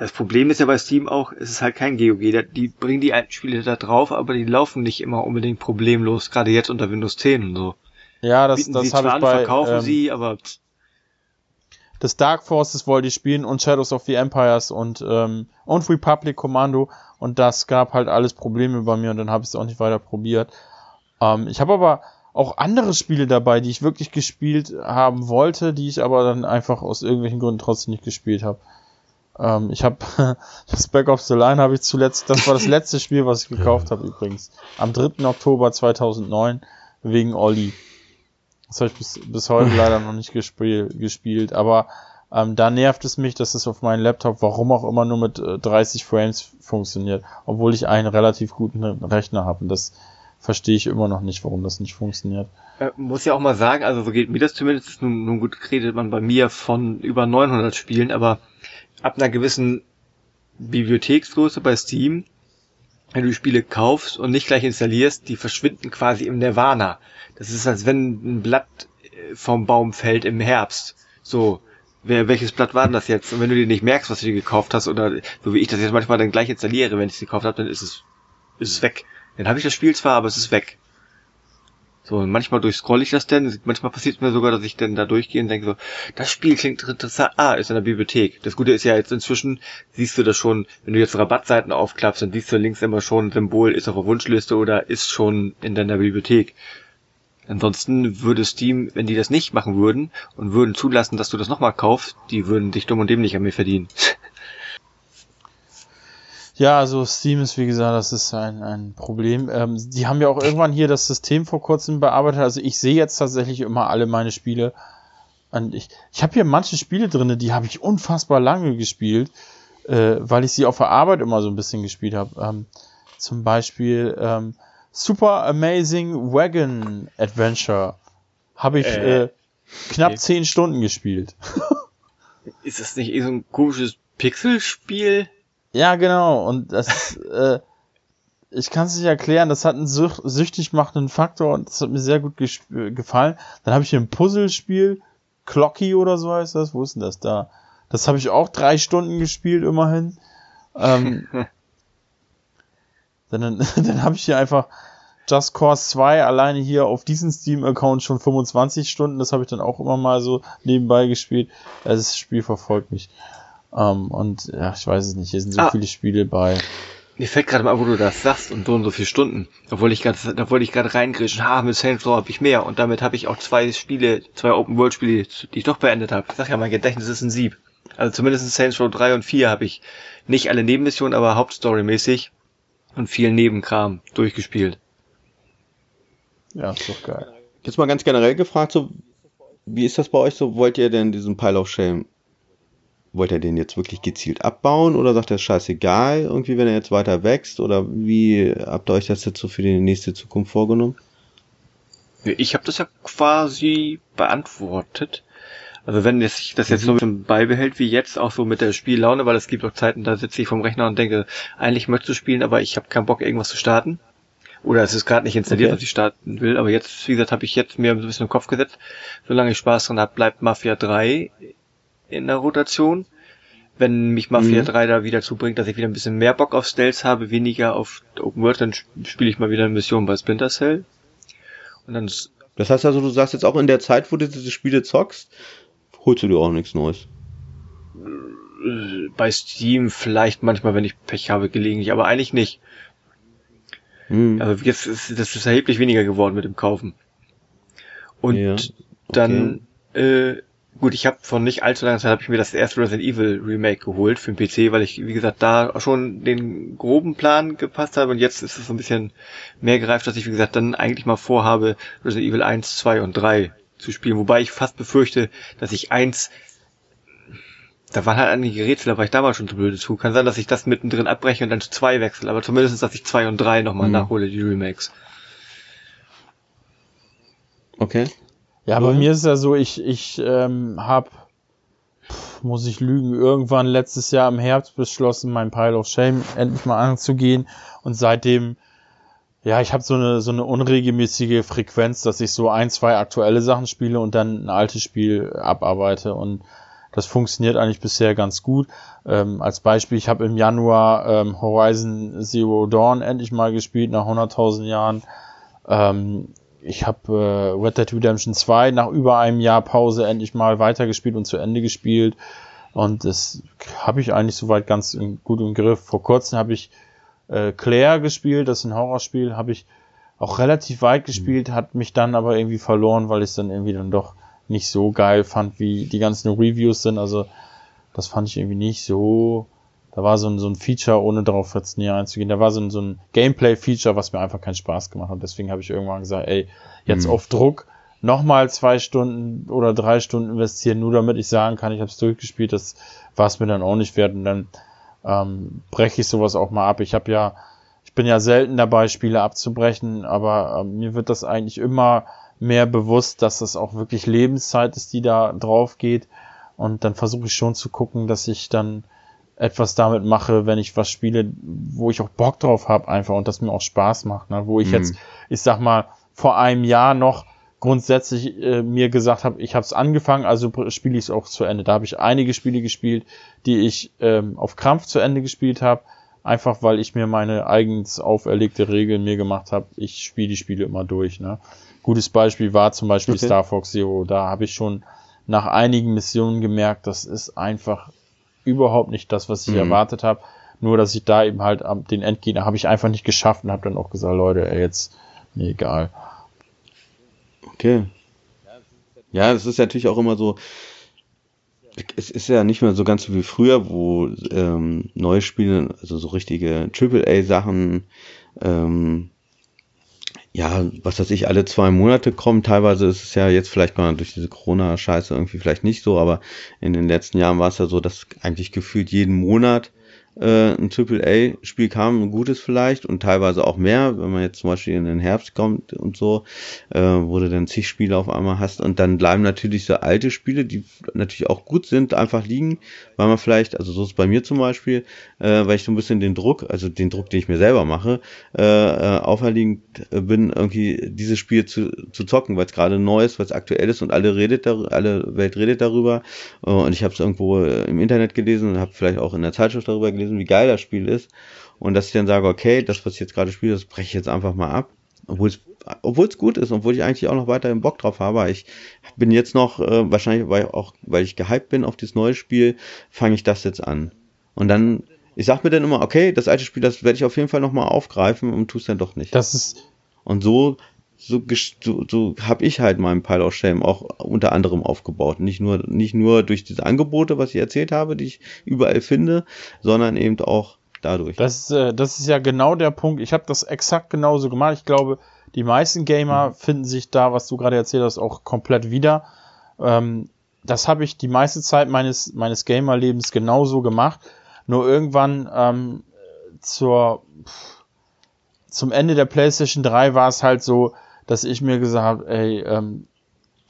Das Problem ist ja bei Steam auch, es ist halt kein GOG. Die bringen die alten Spiele da drauf, aber die laufen nicht immer unbedingt problemlos, gerade jetzt unter Windows 10 und so. Ja, das, das habe ich bei... verkaufen ähm, sie, aber... Das Dark Forces wollte ich spielen und Shadows of the Empires und, ähm, und Republic Commando und das gab halt alles Probleme bei mir und dann habe ich es auch nicht weiter probiert. Ähm, ich habe aber auch andere Spiele dabei, die ich wirklich gespielt haben wollte, die ich aber dann einfach aus irgendwelchen Gründen trotzdem nicht gespielt habe. Ähm, ich habe das Back of the Line habe ich zuletzt, das war das letzte Spiel, was ich gekauft habe übrigens. Am 3. Oktober 2009 wegen Olli. Das habe ich bis, bis heute leider noch nicht gespiel, gespielt, aber ähm, da nervt es mich, dass es auf meinem Laptop, warum auch immer, nur mit äh, 30 Frames funktioniert, obwohl ich einen relativ guten Rechner habe. Und das verstehe ich immer noch nicht, warum das nicht funktioniert. Äh, muss ja auch mal sagen, also so geht mir das zumindest, nun, nun gut redet man bei mir von über 900 Spielen, aber ab einer gewissen Bibliotheksgröße bei Steam, wenn du Spiele kaufst und nicht gleich installierst, die verschwinden quasi im Nirvana. Das ist, als wenn ein Blatt äh, vom Baum fällt im Herbst. So, wer, welches Blatt war denn das jetzt? Und wenn du dir nicht merkst, was du dir gekauft hast, oder so wie ich das jetzt manchmal dann gleich installiere, wenn ich es gekauft habe, dann ist es, ist es weg. Dann habe ich das Spiel zwar, aber es ist weg. So, und manchmal durchscroll ich das denn, manchmal passiert es mir sogar, dass ich dann da durchgehe und denke so, das Spiel klingt interessant, ah, ist in der Bibliothek. Das Gute ist ja jetzt inzwischen, siehst du das schon, wenn du jetzt Rabattseiten aufklappst, dann siehst du links immer schon ein Symbol, ist auf der Wunschliste oder ist schon in deiner Bibliothek. Ansonsten würde Steam, wenn die das nicht machen würden und würden zulassen, dass du das nochmal kaufst, die würden dich dumm und dämlich an mir verdienen. Ja, also Steam ist, wie gesagt, das ist ein, ein Problem. Ähm, die haben ja auch irgendwann hier das System vor kurzem bearbeitet. Also ich sehe jetzt tatsächlich immer alle meine Spiele. Und ich ich habe hier manche Spiele drinne, die habe ich unfassbar lange gespielt, äh, weil ich sie auf der Arbeit immer so ein bisschen gespielt habe. Ähm, zum Beispiel ähm, Super Amazing Wagon Adventure habe ich äh, äh, knapp okay. zehn Stunden gespielt. Ist das nicht eh so ein komisches Pixelspiel? Ja, genau. Und das, äh, ich kann es nicht erklären, das hat einen süch süchtig machenden Faktor und das hat mir sehr gut gefallen. Dann habe ich hier ein Puzzlespiel, Clocky oder so heißt das. Wo ist denn das da? Das habe ich auch drei Stunden gespielt, immerhin. Ähm, dann dann, habe ich hier einfach Just Cause 2 alleine hier auf diesem Steam-Account schon 25 Stunden. Das habe ich dann auch immer mal so nebenbei gespielt. Das Spiel verfolgt mich. Ähm, und ja, ich weiß es nicht, hier sind so ah. viele Spiele bei. Mir fällt gerade mal, wo du das sagst und so und so viele Stunden. Da wollte ich gerade, da wollte ich gerade reingrischen. Ha, mit Saints Row habe ich mehr und damit habe ich auch zwei Spiele, zwei Open World Spiele, die ich doch beendet habe. Ich sag ja, mein Gedächtnis ist ein Sieb. Also zumindest in Saints Row 3 und 4 habe ich nicht alle Nebenmissionen, aber Hauptstory-mäßig und viel Nebenkram durchgespielt. Ja, ist doch geil. Jetzt mal ganz generell gefragt, so, wie ist das bei euch so? Wollt ihr denn diesen Pile of Shame wollt ihr den jetzt wirklich gezielt abbauen oder sagt er scheißegal, irgendwie, wenn er jetzt weiter wächst? Oder wie habt ihr euch das jetzt so für die nächste Zukunft vorgenommen? Ich habe das ja quasi beantwortet. Also wenn sich das jetzt mhm. so ein bisschen beibehält wie jetzt, auch so mit der Spiellaune, weil es gibt auch Zeiten, da sitze ich vom Rechner und denke, eigentlich möchtest du spielen, aber ich habe keinen Bock, irgendwas zu starten. Oder es ist gerade nicht installiert, okay. was ich starten will. Aber jetzt, wie gesagt, habe ich jetzt mir ein bisschen im Kopf gesetzt, solange ich Spaß dran habe, bleibt Mafia 3 in der Rotation. Wenn mich Mafia mhm. 3 da wieder zubringt, dass ich wieder ein bisschen mehr Bock auf Stealth habe, weniger auf Open World, dann spiele ich mal wieder eine Mission bei Splinter Cell. Und dann das heißt also, du sagst jetzt auch in der Zeit, wo du diese Spiele zockst, holst du dir auch nichts Neues. Bei Steam vielleicht manchmal, wenn ich Pech habe, gelegentlich, aber eigentlich nicht. Mhm. Also jetzt ist das ist erheblich weniger geworden mit dem Kaufen. Und ja, okay. dann äh, Gut, ich habe von nicht allzu langer Zeit habe ich mir das erste Resident Evil Remake geholt für den PC, weil ich, wie gesagt, da schon den groben Plan gepasst habe und jetzt ist es so ein bisschen mehr gereift, dass ich, wie gesagt, dann eigentlich mal vorhabe, Resident Evil 1, 2 und 3 zu spielen, wobei ich fast befürchte, dass ich 1 da waren halt einige Rätsel, da war ich damals schon zu blöd zu. Kann sein, dass ich das mittendrin abbreche und dann zu 2 wechsle, aber zumindest, dass ich 2 und 3 nochmal mhm. nachhole, die Remakes. Okay. Ja, bei mir ist es ja so, ich, ich ähm, habe muss ich lügen, irgendwann letztes Jahr im Herbst beschlossen, mein Pile of Shame endlich mal anzugehen. Und seitdem, ja, ich habe so eine, so eine unregelmäßige Frequenz, dass ich so ein, zwei aktuelle Sachen spiele und dann ein altes Spiel abarbeite. Und das funktioniert eigentlich bisher ganz gut. Ähm, als Beispiel, ich habe im Januar ähm, Horizon Zero Dawn endlich mal gespielt, nach 100.000 Jahren. Ähm, ich habe äh, Red Dead Redemption 2 nach über einem Jahr Pause endlich mal weitergespielt und zu Ende gespielt. Und das habe ich eigentlich soweit ganz in, gut im Griff. Vor kurzem habe ich äh, Claire gespielt, das ist ein Horrorspiel, habe ich auch relativ weit gespielt, hat mich dann aber irgendwie verloren, weil ich es dann irgendwie dann doch nicht so geil fand, wie die ganzen Reviews sind. Also das fand ich irgendwie nicht so da war so ein, so ein Feature, ohne darauf jetzt näher einzugehen, da war so ein, so ein Gameplay-Feature, was mir einfach keinen Spaß gemacht hat. Deswegen habe ich irgendwann gesagt, ey, jetzt mhm. auf Druck nochmal zwei Stunden oder drei Stunden investieren, nur damit ich sagen kann, ich habe es durchgespielt, das war es mir dann auch nicht wert. Und dann ähm, breche ich sowas auch mal ab. Ich habe ja, ich bin ja selten dabei, Spiele abzubrechen, aber äh, mir wird das eigentlich immer mehr bewusst, dass das auch wirklich Lebenszeit ist, die da drauf geht. Und dann versuche ich schon zu gucken, dass ich dann etwas damit mache, wenn ich was spiele, wo ich auch Bock drauf habe einfach und das mir auch Spaß macht. Ne? Wo ich mhm. jetzt, ich sag mal, vor einem Jahr noch grundsätzlich äh, mir gesagt habe, ich habe es angefangen, also spiele ich es auch zu Ende. Da habe ich einige Spiele gespielt, die ich ähm, auf Krampf zu Ende gespielt habe, einfach weil ich mir meine eigens auferlegte Regel mir gemacht habe. Ich spiele die Spiele immer durch. Ne? Gutes Beispiel war zum Beispiel okay. Star Fox Zero. Da habe ich schon nach einigen Missionen gemerkt, das ist einfach überhaupt nicht das, was ich mhm. erwartet habe. Nur, dass ich da eben halt den Endgegner habe ich einfach nicht geschafft und habe dann auch gesagt, Leute, ey, jetzt, mir egal. Okay. Ja, es ist natürlich auch immer so, es ist ja nicht mehr so ganz so wie früher, wo ähm, neue Spiele, also so richtige AAA-Sachen, ähm, ja, was weiß ich, alle zwei Monate kommen. Teilweise ist es ja jetzt vielleicht mal durch diese Corona-Scheiße irgendwie vielleicht nicht so, aber in den letzten Jahren war es ja so, dass eigentlich gefühlt jeden Monat äh, ein AAA-Spiel kam, ein gutes vielleicht und teilweise auch mehr, wenn man jetzt zum Beispiel in den Herbst kommt und so, äh, wo du dann zig Spiele auf einmal hast und dann bleiben natürlich so alte Spiele, die natürlich auch gut sind, einfach liegen, weil man vielleicht, also so ist es bei mir zum Beispiel, äh, weil ich so ein bisschen den Druck, also den Druck, den ich mir selber mache, äh, äh auferlegend bin, irgendwie dieses Spiel zu, zu zocken, weil es gerade neu ist, weil es aktuell ist und alle redet alle Welt redet darüber. Äh, und ich habe es irgendwo äh, im Internet gelesen und habe vielleicht auch in der Zeitschrift darüber gelesen, gelesen, wie geil das Spiel ist. Und dass ich dann sage, okay, das, was ich jetzt gerade spiele, das breche ich jetzt einfach mal ab. Obwohl es obwohl es gut ist, obwohl ich eigentlich auch noch weiterhin Bock drauf habe. Ich bin jetzt noch, äh, wahrscheinlich weil auch, weil ich gehypt bin auf dieses neue Spiel, fange ich das jetzt an. Und dann, ich sag mir dann immer, okay, das alte Spiel, das werde ich auf jeden Fall nochmal aufgreifen und tue es dann doch nicht. Das ist. Und so, so, so, so habe ich halt meinen Pile of Shame auch unter anderem aufgebaut. Nicht nur, nicht nur durch diese Angebote, was ich erzählt habe, die ich überall finde, sondern eben auch dadurch. Das, äh, das ist ja genau der Punkt. Ich habe das exakt genauso gemacht. Ich glaube, die meisten Gamer mhm. finden sich da, was du gerade erzählt hast, auch komplett wieder. Ähm, das habe ich die meiste Zeit meines, meines Gamer-Lebens genauso gemacht. Nur irgendwann ähm, zur, zum Ende der PlayStation 3 war es halt so, dass ich mir gesagt habe, ey, ähm,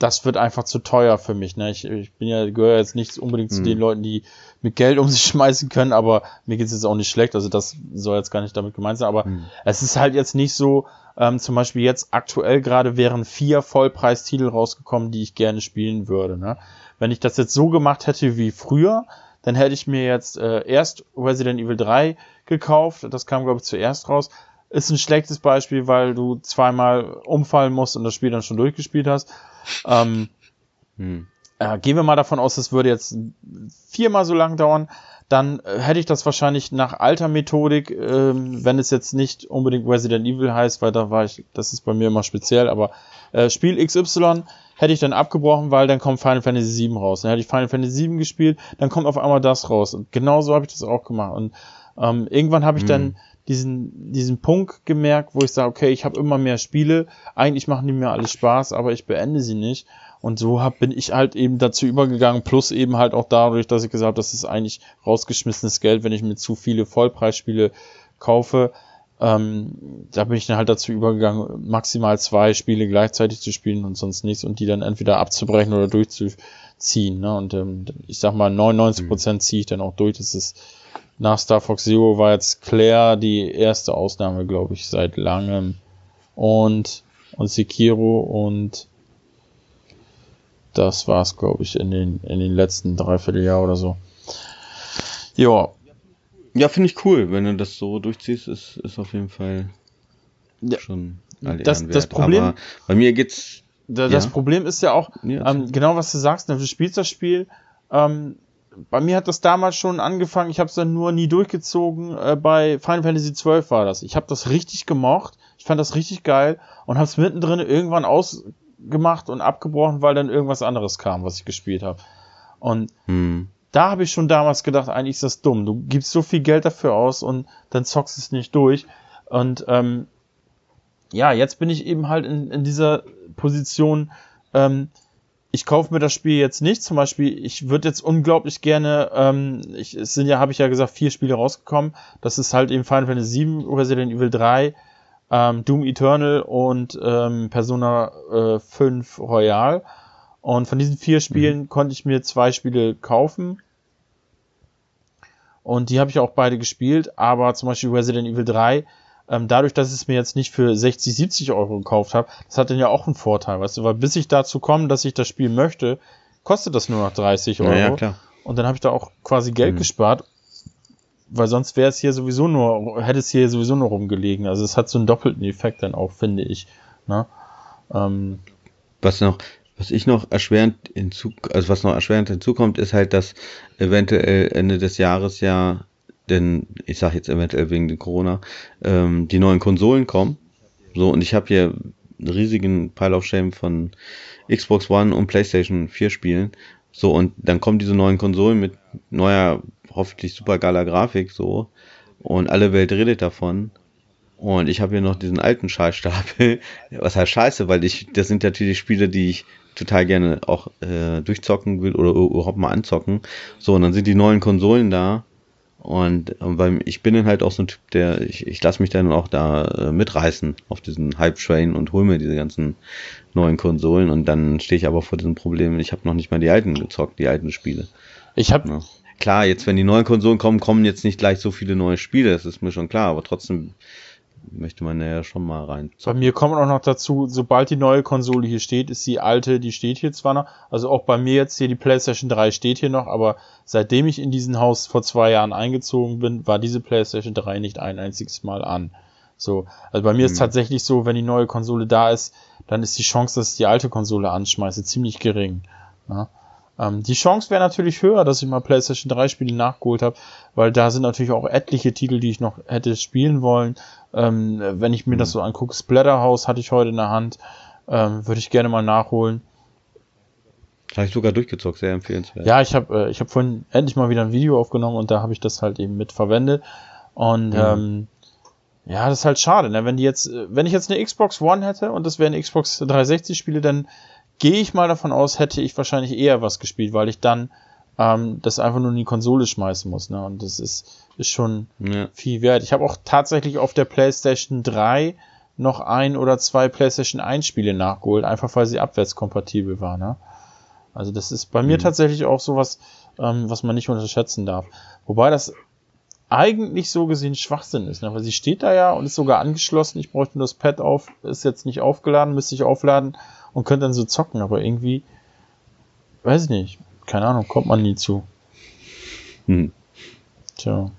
das wird einfach zu teuer für mich. Ne? Ich, ich bin ja, gehöre jetzt nicht unbedingt mhm. zu den Leuten, die mit Geld um sich schmeißen können, aber mir geht es jetzt auch nicht schlecht. Also das soll jetzt gar nicht damit gemeint sein. Aber mhm. es ist halt jetzt nicht so, ähm, zum Beispiel jetzt aktuell gerade wären vier Vollpreistitel rausgekommen, die ich gerne spielen würde. Ne? Wenn ich das jetzt so gemacht hätte wie früher, dann hätte ich mir jetzt äh, erst Resident Evil 3 gekauft. Das kam, glaube ich, zuerst raus ist ein schlechtes Beispiel, weil du zweimal umfallen musst und das Spiel dann schon durchgespielt hast. Ähm, hm. äh, gehen wir mal davon aus, es würde jetzt viermal so lang dauern, dann äh, hätte ich das wahrscheinlich nach alter Methodik, äh, wenn es jetzt nicht unbedingt Resident Evil heißt, weil da war ich, das ist bei mir immer speziell, aber äh, Spiel XY hätte ich dann abgebrochen, weil dann kommt Final Fantasy VII raus. Dann hätte ich Final Fantasy VII gespielt, dann kommt auf einmal das raus. Und genauso habe ich das auch gemacht. Und ähm, irgendwann habe ich hm. dann diesen, diesen Punkt gemerkt, wo ich sage, okay, ich habe immer mehr Spiele, eigentlich machen die mir alles Spaß, aber ich beende sie nicht. Und so hab, bin ich halt eben dazu übergegangen, plus eben halt auch dadurch, dass ich gesagt habe, das ist eigentlich rausgeschmissenes Geld, wenn ich mir zu viele Vollpreisspiele kaufe. ähm, da bin ich dann halt dazu übergegangen, maximal zwei Spiele gleichzeitig zu spielen und sonst nichts und die dann entweder abzubrechen oder durchzuziehen. Ne? Und ähm, ich sag mal, 99 Prozent ziehe ich dann auch durch. Das ist nach Star Fox Zero war jetzt Claire die erste Ausnahme, glaube ich, seit langem. Und, und Sekiro und das war's, glaube ich, in den, in den letzten Dreivierteljahr oder so. Ja. Ja, finde ich cool. Wenn du das so durchziehst, ist, ist auf jeden Fall Ja. schon all Das- das. Problem- Aber bei mir geht's, Da, Das Ja. Problem ist ja auch, Ja, ähm, genau was du sagst, ne, du spielst das Spiel. Ähm, bei mir hat das damals schon angefangen, ich habe es dann nur nie durchgezogen. Äh, bei Final Fantasy XII war das. Ich habe das richtig gemocht, ich fand das richtig geil und habe es mittendrin irgendwann ausgemacht und abgebrochen, weil dann irgendwas anderes kam, was ich gespielt habe. Und hm, da habe ich schon damals gedacht, eigentlich ist das dumm. Du gibst so viel Geld dafür aus und dann zockst es nicht durch. Und ähm, ja, jetzt bin ich eben halt in, in dieser Position, ähm, ich kaufe mir das Spiel jetzt nicht. Zum Beispiel, ich würde jetzt unglaublich gerne, ähm, ich, es sind ja, habe ich ja gesagt, vier Spiele rausgekommen. Das ist halt eben Final Fantasy 7, Resident Evil 3, ähm, Doom Eternal und ähm, Persona äh, 5 Royal. Und von diesen vier Spielen konnte ich mir zwei Spiele kaufen. Und die habe ich auch beide gespielt, aber zum Beispiel Resident Evil 3, ähm, dadurch, dass ich es mir jetzt nicht für 60, 70 Euro gekauft habe, das hat dann ja auch einen Vorteil, weißt du, weil bis ich dazu komme, dass ich das Spiel möchte, kostet das nur noch 30 Euro. na ja, klar. Und dann habe ich da auch quasi Geld Mhm. gespart, weil sonst wäre es hier sowieso nur, hätte es hier sowieso nur rumgelegen. Also es hat so einen doppelten Effekt dann auch, finde ich. Ne? Ähm, Was noch, was ich noch erschwerend hinzu, also was noch erschwerend hinzukommt, ist halt, dass eventuell Ende des Jahres ja, denn ich sage jetzt eventuell wegen den Corona, ähm, die neuen Konsolen kommen. So, und ich habe hier einen riesigen Pile of Shame von Xbox One und PlayStation 4 Spielen. So, und dann kommen diese neuen Konsolen mit neuer, hoffentlich super geiler Grafik, so. Und alle Welt redet davon. Und ich habe hier noch diesen alten Scheißstapel. Was heißt scheiße, weil ich, das sind natürlich Spiele, die ich total gerne auch äh, durchzocken will oder überhaupt mal anzocken. So, und dann sind die neuen Konsolen da. Und weil ich bin dann halt auch so ein Typ, der, ich, ich lasse mich dann auch da äh, mitreißen auf diesen Hype-Train und hol mir diese ganzen neuen Konsolen. Und dann stehe ich aber vor diesem Problem, ich habe noch nicht mal die alten gezockt, die alten Spiele. ich habe Ja. Klar, jetzt wenn die neuen Konsolen kommen, kommen jetzt nicht gleich so viele neue Spiele, das ist mir schon klar, aber trotzdem möchte man ja schon mal rein. Bei mir kommt auch noch dazu, sobald die neue Konsole hier steht, ist die alte, die steht hier zwar noch. Also auch bei mir jetzt hier die PlayStation 3 steht hier noch, aber seitdem ich in diesen Haus vor zwei Jahren eingezogen bin, war diese PlayStation 3 nicht ein einziges Mal an. So, also bei mir ist Mhm. tatsächlich so, wenn die neue Konsole da ist, dann ist die Chance, dass ich die alte Konsole anschmeiße, ziemlich gering. Ja. Ähm, die Chance wäre natürlich höher, dass ich mal PlayStation 3 Spiele nachgeholt habe, weil da sind natürlich auch etliche Titel, die ich noch hätte spielen wollen. Ähm, wenn ich mir das so angucke, Splatterhouse hatte ich heute in der Hand, ähm, würde ich gerne mal nachholen. Habe ich sogar durchgezockt, sehr empfehlenswert. Ja, ich habe äh, ich hab vorhin endlich mal wieder ein Video aufgenommen und da habe ich das halt eben mit verwendet. Und Mhm. ähm, ja, das ist halt schade, ne? Wenn die jetzt, äh, wenn ich jetzt eine Xbox One hätte und das wäre eine Xbox 360 Spiele, dann gehe ich mal davon aus, hätte ich wahrscheinlich eher was gespielt, weil ich dann ähm, das einfach nur in die Konsole schmeißen muss, ne? Und das ist, ist schon Ja. viel wert. Ich habe auch tatsächlich auf der PlayStation 3 noch ein oder zwei PlayStation 1 Spiele nachgeholt, einfach weil sie abwärtskompatibel waren. Ne? Also das ist bei mir tatsächlich auch sowas, ähm, was man nicht unterschätzen darf. Wobei das eigentlich so gesehen Schwachsinn ist, ne? weil sie steht da ja und ist sogar angeschlossen. Ich bräuchte nur das Pad auf, ist jetzt nicht aufgeladen, müsste ich aufladen und könnte dann so zocken, aber irgendwie, weiß ich nicht, keine Ahnung, kommt man nie zu. Hm. Tja.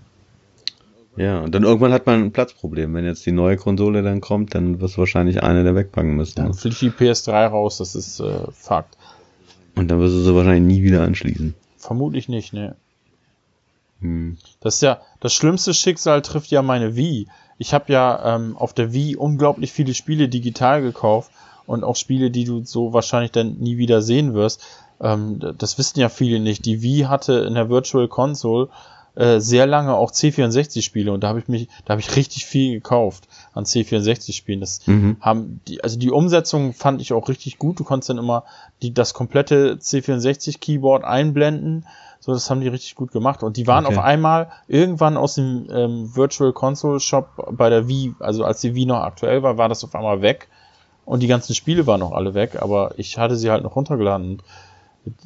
Ja, und dann irgendwann hat man ein Platzproblem. Wenn jetzt die neue Konsole dann kommt, dann wirst du wahrscheinlich eine der wegpacken müssen. Dann fliegt die PS3 raus, das ist äh, Fakt. Und dann wirst du sie wahrscheinlich nie wieder anschließen. Vermutlich nicht, ne. Hm. Das ist ja, das schlimmste Schicksal trifft ja meine Wii. Ich habe ja ähm, auf der Wii unglaublich viele Spiele digital gekauft und auch Spiele, die du so wahrscheinlich dann nie wieder sehen wirst. Ähm, das wissen ja viele nicht. Die Wii hatte in der Virtual Console äh, sehr lange auch C64-Spiele und da habe ich mich, da habe ich richtig viel gekauft an C64-Spielen. Das Mhm. haben die, also die Umsetzung fand ich auch richtig gut. Du konntest dann immer die, das komplette C64-Keyboard einblenden. So, das haben die richtig gut gemacht. Und die waren Okay. auf einmal irgendwann aus dem ähm, Virtual Console Shop bei der Wii, also als die Wii noch aktuell war, war das auf einmal weg. Und die ganzen Spiele waren noch alle weg, aber ich hatte sie halt noch runtergeladen. Und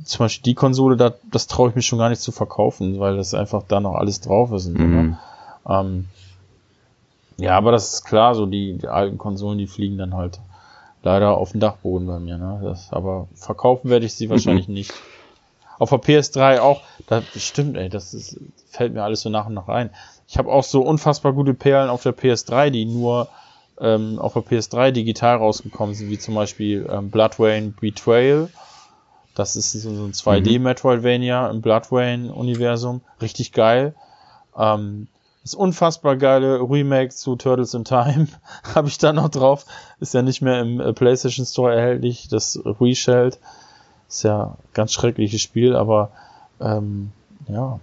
zum Beispiel die Konsole, da, das traue ich mich schon gar nicht zu verkaufen, weil das einfach da noch alles drauf ist. Ne? Mhm. Ähm, ja, aber das ist klar, so die, die alten Konsolen, die fliegen dann halt leider auf den Dachboden bei mir. Ne? Das, aber verkaufen werde ich sie wahrscheinlich nicht. Auf der PS3 auch, das stimmt, ey, das ist, fällt mir alles so nach und nach ein. Ich habe auch so unfassbar gute Perlen auf der PS3, die nur ähm, auf der PS3 digital rausgekommen sind, wie zum Beispiel ähm, Blood Rain Betrayal. Das ist so ein 2D-Metroidvania im Blood Rain-Universum. Richtig geil. Ähm, das unfassbar geile Remake zu Turtles in Time habe ich da noch drauf. Ist ja nicht mehr im äh, PlayStation Store erhältlich. Das Reshelled ist ja ein ganz schreckliches Spiel, aber ähm, ja,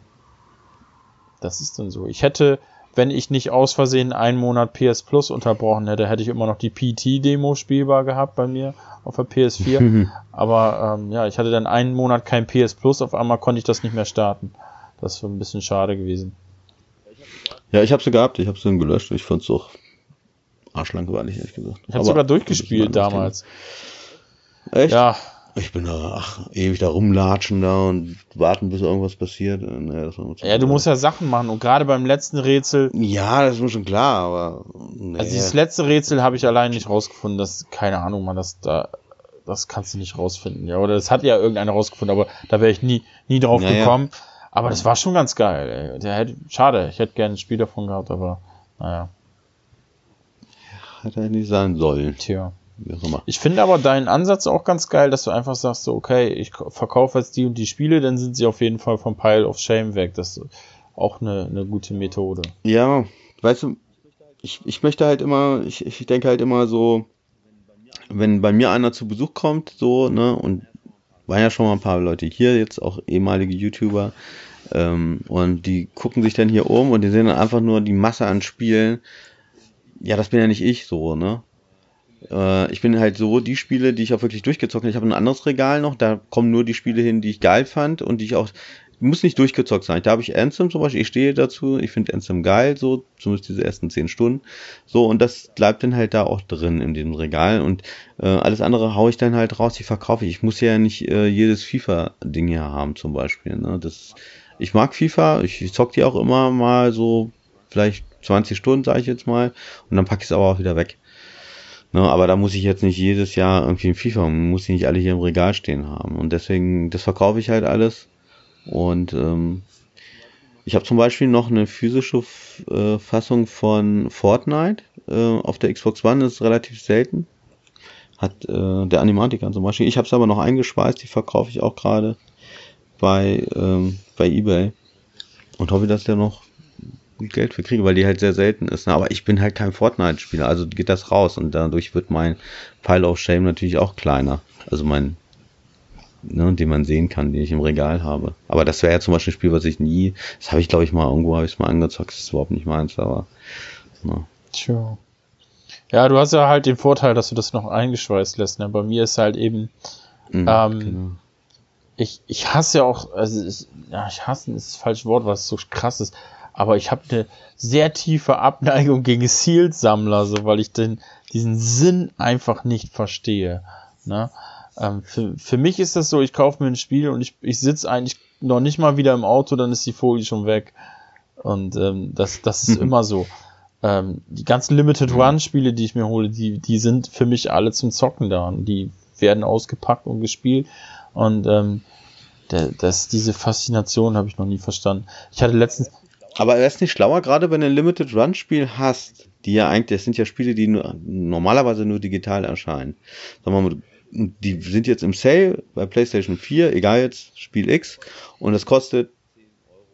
das ist dann so. Ich hätte, wenn ich nicht aus Versehen einen Monat PS Plus unterbrochen hätte, hätte ich immer noch die PT-Demo spielbar gehabt bei mir auf der PS4. Aber ähm, ja, ich hatte dann einen Monat kein PS Plus, auf einmal konnte ich das nicht mehr starten. Das ist ein bisschen schade gewesen. Ja, ich habe sie gehabt, ich habe sie dann gelöscht. Ich fand's doch arschlangweilig, ehrlich gesagt. Ich habe sogar durchgespielt damals. Echt? Ja, Ich bin da ach, ewig da rumlatschen da und warten, bis irgendwas passiert. Äh, zu ja, du musst ja Sachen machen und gerade beim letzten Rätsel, Ja, das ist mir schon klar, aber. Nee. also dieses letzte Rätsel habe ich allein nicht rausgefunden. Das, keine Ahnung, man, das da, das kannst du nicht rausfinden. Ja, oder das hat ja irgendeiner rausgefunden, aber da wäre ich nie, nie drauf Ja, ja. gekommen. Aber das war schon ganz geil. Ey. Der hätte, schade, ich hätte gerne ein Spiel davon gehabt, aber naja, Hätte er nicht sein sollen. tja. Wie auch immer. Ich finde aber deinen Ansatz auch ganz geil, dass du einfach sagst, so, okay, ich verkaufe jetzt die und die Spiele, dann sind sie auf jeden Fall vom Pile of Shame weg. Das ist auch eine, eine gute Methode. Ja, weißt du, ich, ich möchte halt immer, ich, ich denke halt immer so, wenn bei mir einer zu Besuch kommt, so, ne, und waren ja schon mal ein paar Leute hier, jetzt auch ehemalige YouTuber, ähm, und die gucken sich dann hier um und die sehen dann einfach nur die Masse an Spielen. Ja, das bin ja nicht ich so, ne? Äh, ich bin halt so, die Spiele, die ich auch wirklich durchgezockt habe, ich habe ein anderes Regal noch, da kommen nur die Spiele hin, die ich geil fand und die ich auch, muss nicht durchgezockt sein. Da habe ich Anthem zum Beispiel, ich stehe dazu, ich finde Anthem geil, so, zumindest diese ersten zehn Stunden. So, und das bleibt dann halt da auch drin in dem Regal und äh, alles andere haue ich dann halt raus, die verkaufe ich. Ich muss ja nicht äh, jedes FIFA-Ding hier haben zum Beispiel. Ne? Das, ich mag FIFA, ich, ich zock die auch immer mal so, vielleicht 20 Stunden, sage ich jetzt mal, und dann packe ich es aber auch wieder weg. Ne, aber da muss ich jetzt nicht jedes Jahr irgendwie ein FIFA, muss ich nicht alle hier im Regal stehen haben. Und deswegen, das verkaufe ich halt alles. Und ähm, ich habe zum Beispiel noch eine physische äh, Fassung von Fortnite äh, auf der Xbox One, das ist relativ selten. Hat äh, der Animatiker zum Beispiel. Ich habe es aber noch eingeschweißt, die verkaufe ich auch gerade bei, ähm, bei Ebay. Und hoffe, dass der noch gut Geld für kriege, weil die halt sehr selten ist. ne? Aber ich bin halt kein Fortnite-Spieler, also geht das raus und dadurch wird mein Pile of Shame natürlich auch kleiner. Also mein, ne, den man sehen kann, den ich im Regal habe. Aber das wäre ja zum Beispiel ein Spiel, was ich nie, das habe ich glaube ich mal irgendwo, habe ich mal angezockt, das ist überhaupt nicht meins, aber ne. Tja. Ja, du hast ja halt den Vorteil, dass du das noch eingeschweißt lässt. Ne? Bei mir ist halt eben, Mhm, Ähm, genau. ich, ich hasse ja auch, also ich, ja, ich hasse ist das falsche Wort, was so krass ist, aber ich habe eine sehr tiefe Abneigung gegen Sealed-Sammler, so weil ich den, diesen Sinn einfach nicht verstehe. Ne? Ähm, für, für mich ist das so, ich kaufe mir ein Spiel und ich, ich sitze eigentlich noch nicht mal wieder im Auto, dann ist die Folie schon weg. Und ähm, das, das ist immer so. Ähm, die ganzen Limited Run Spiele, die ich mir hole, die, die sind für mich alle zum Zocken da. Und die werden ausgepackt und gespielt. Und ähm, der, das, diese Faszination habe ich noch nie verstanden. Ich hatte letztens, Aber wäre es nicht schlauer, gerade wenn du ein Limited Run Spiel hast, die ja eigentlich, das sind ja Spiele, die nur, normalerweise nur digital erscheinen. Sagen wir mal, die sind jetzt im Sale bei PlayStation 4, egal jetzt, Spiel X, und das kostet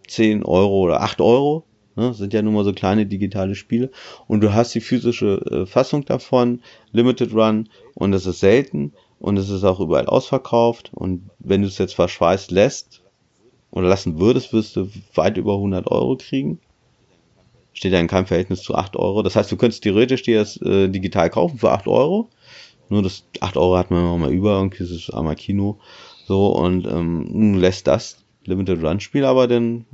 10 Euro oder 8 Euro. Ne, sind ja nun mal so kleine digitale Spiele. Und du hast die physische äh, Fassung davon, Limited Run, und das ist selten. Und es ist auch überall ausverkauft. Und wenn du es jetzt verschweißt lässt, oder lassen würdest, wirst du weit über 100 Euro kriegen. Steht ja in keinem Verhältnis zu 8 Euro. Das heißt, du könntest theoretisch dir das äh, digital kaufen für 8 Euro. Nur das 8 Euro hat man immer mal über, irgendwie ist es einmal Kino. So, und ähm, lässt das Limited Run Spiel aber dann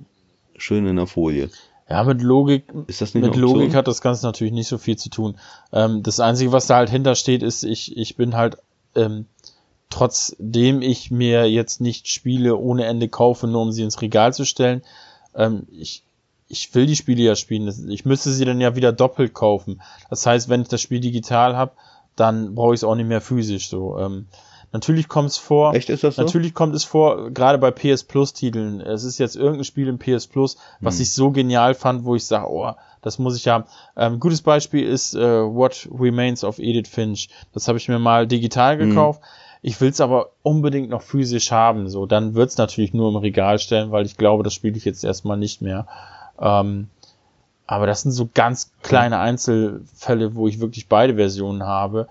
schön in der Folie. Ja, mit Logik, Ist das nicht mit? Logik hat das Ganze natürlich nicht so viel zu tun. Ähm, das Einzige, was da halt hintersteht, ist, ich, ich bin halt, ähm, trotzdem ich mir jetzt nicht Spiele ohne Ende kaufe, nur um sie ins Regal zu stellen, ähm, ich, ich will die Spiele ja spielen. Ich müsste sie dann ja wieder doppelt kaufen. Das heißt, wenn ich das Spiel digital habe, dann brauche ich es auch nicht mehr physisch so. Ähm, natürlich kommt es vor. Echt, ist das so? Natürlich kommt es vor, gerade bei PS Plus Titeln. Es ist jetzt irgendein Spiel im PS Plus, was Hm. ich so genial fand, wo ich sage, oh, das muss ich haben. Ähm, gutes Beispiel ist äh, What Remains of Edith Finch. Das habe ich mir mal digital Hm. Ich will es aber unbedingt noch physisch haben. So, dann wird es natürlich nur im Regal stellen, weil ich glaube, das spiele ich jetzt erstmal nicht mehr. Ähm, aber das sind so ganz kleine Einzelfälle, wo ich wirklich beide Versionen habe.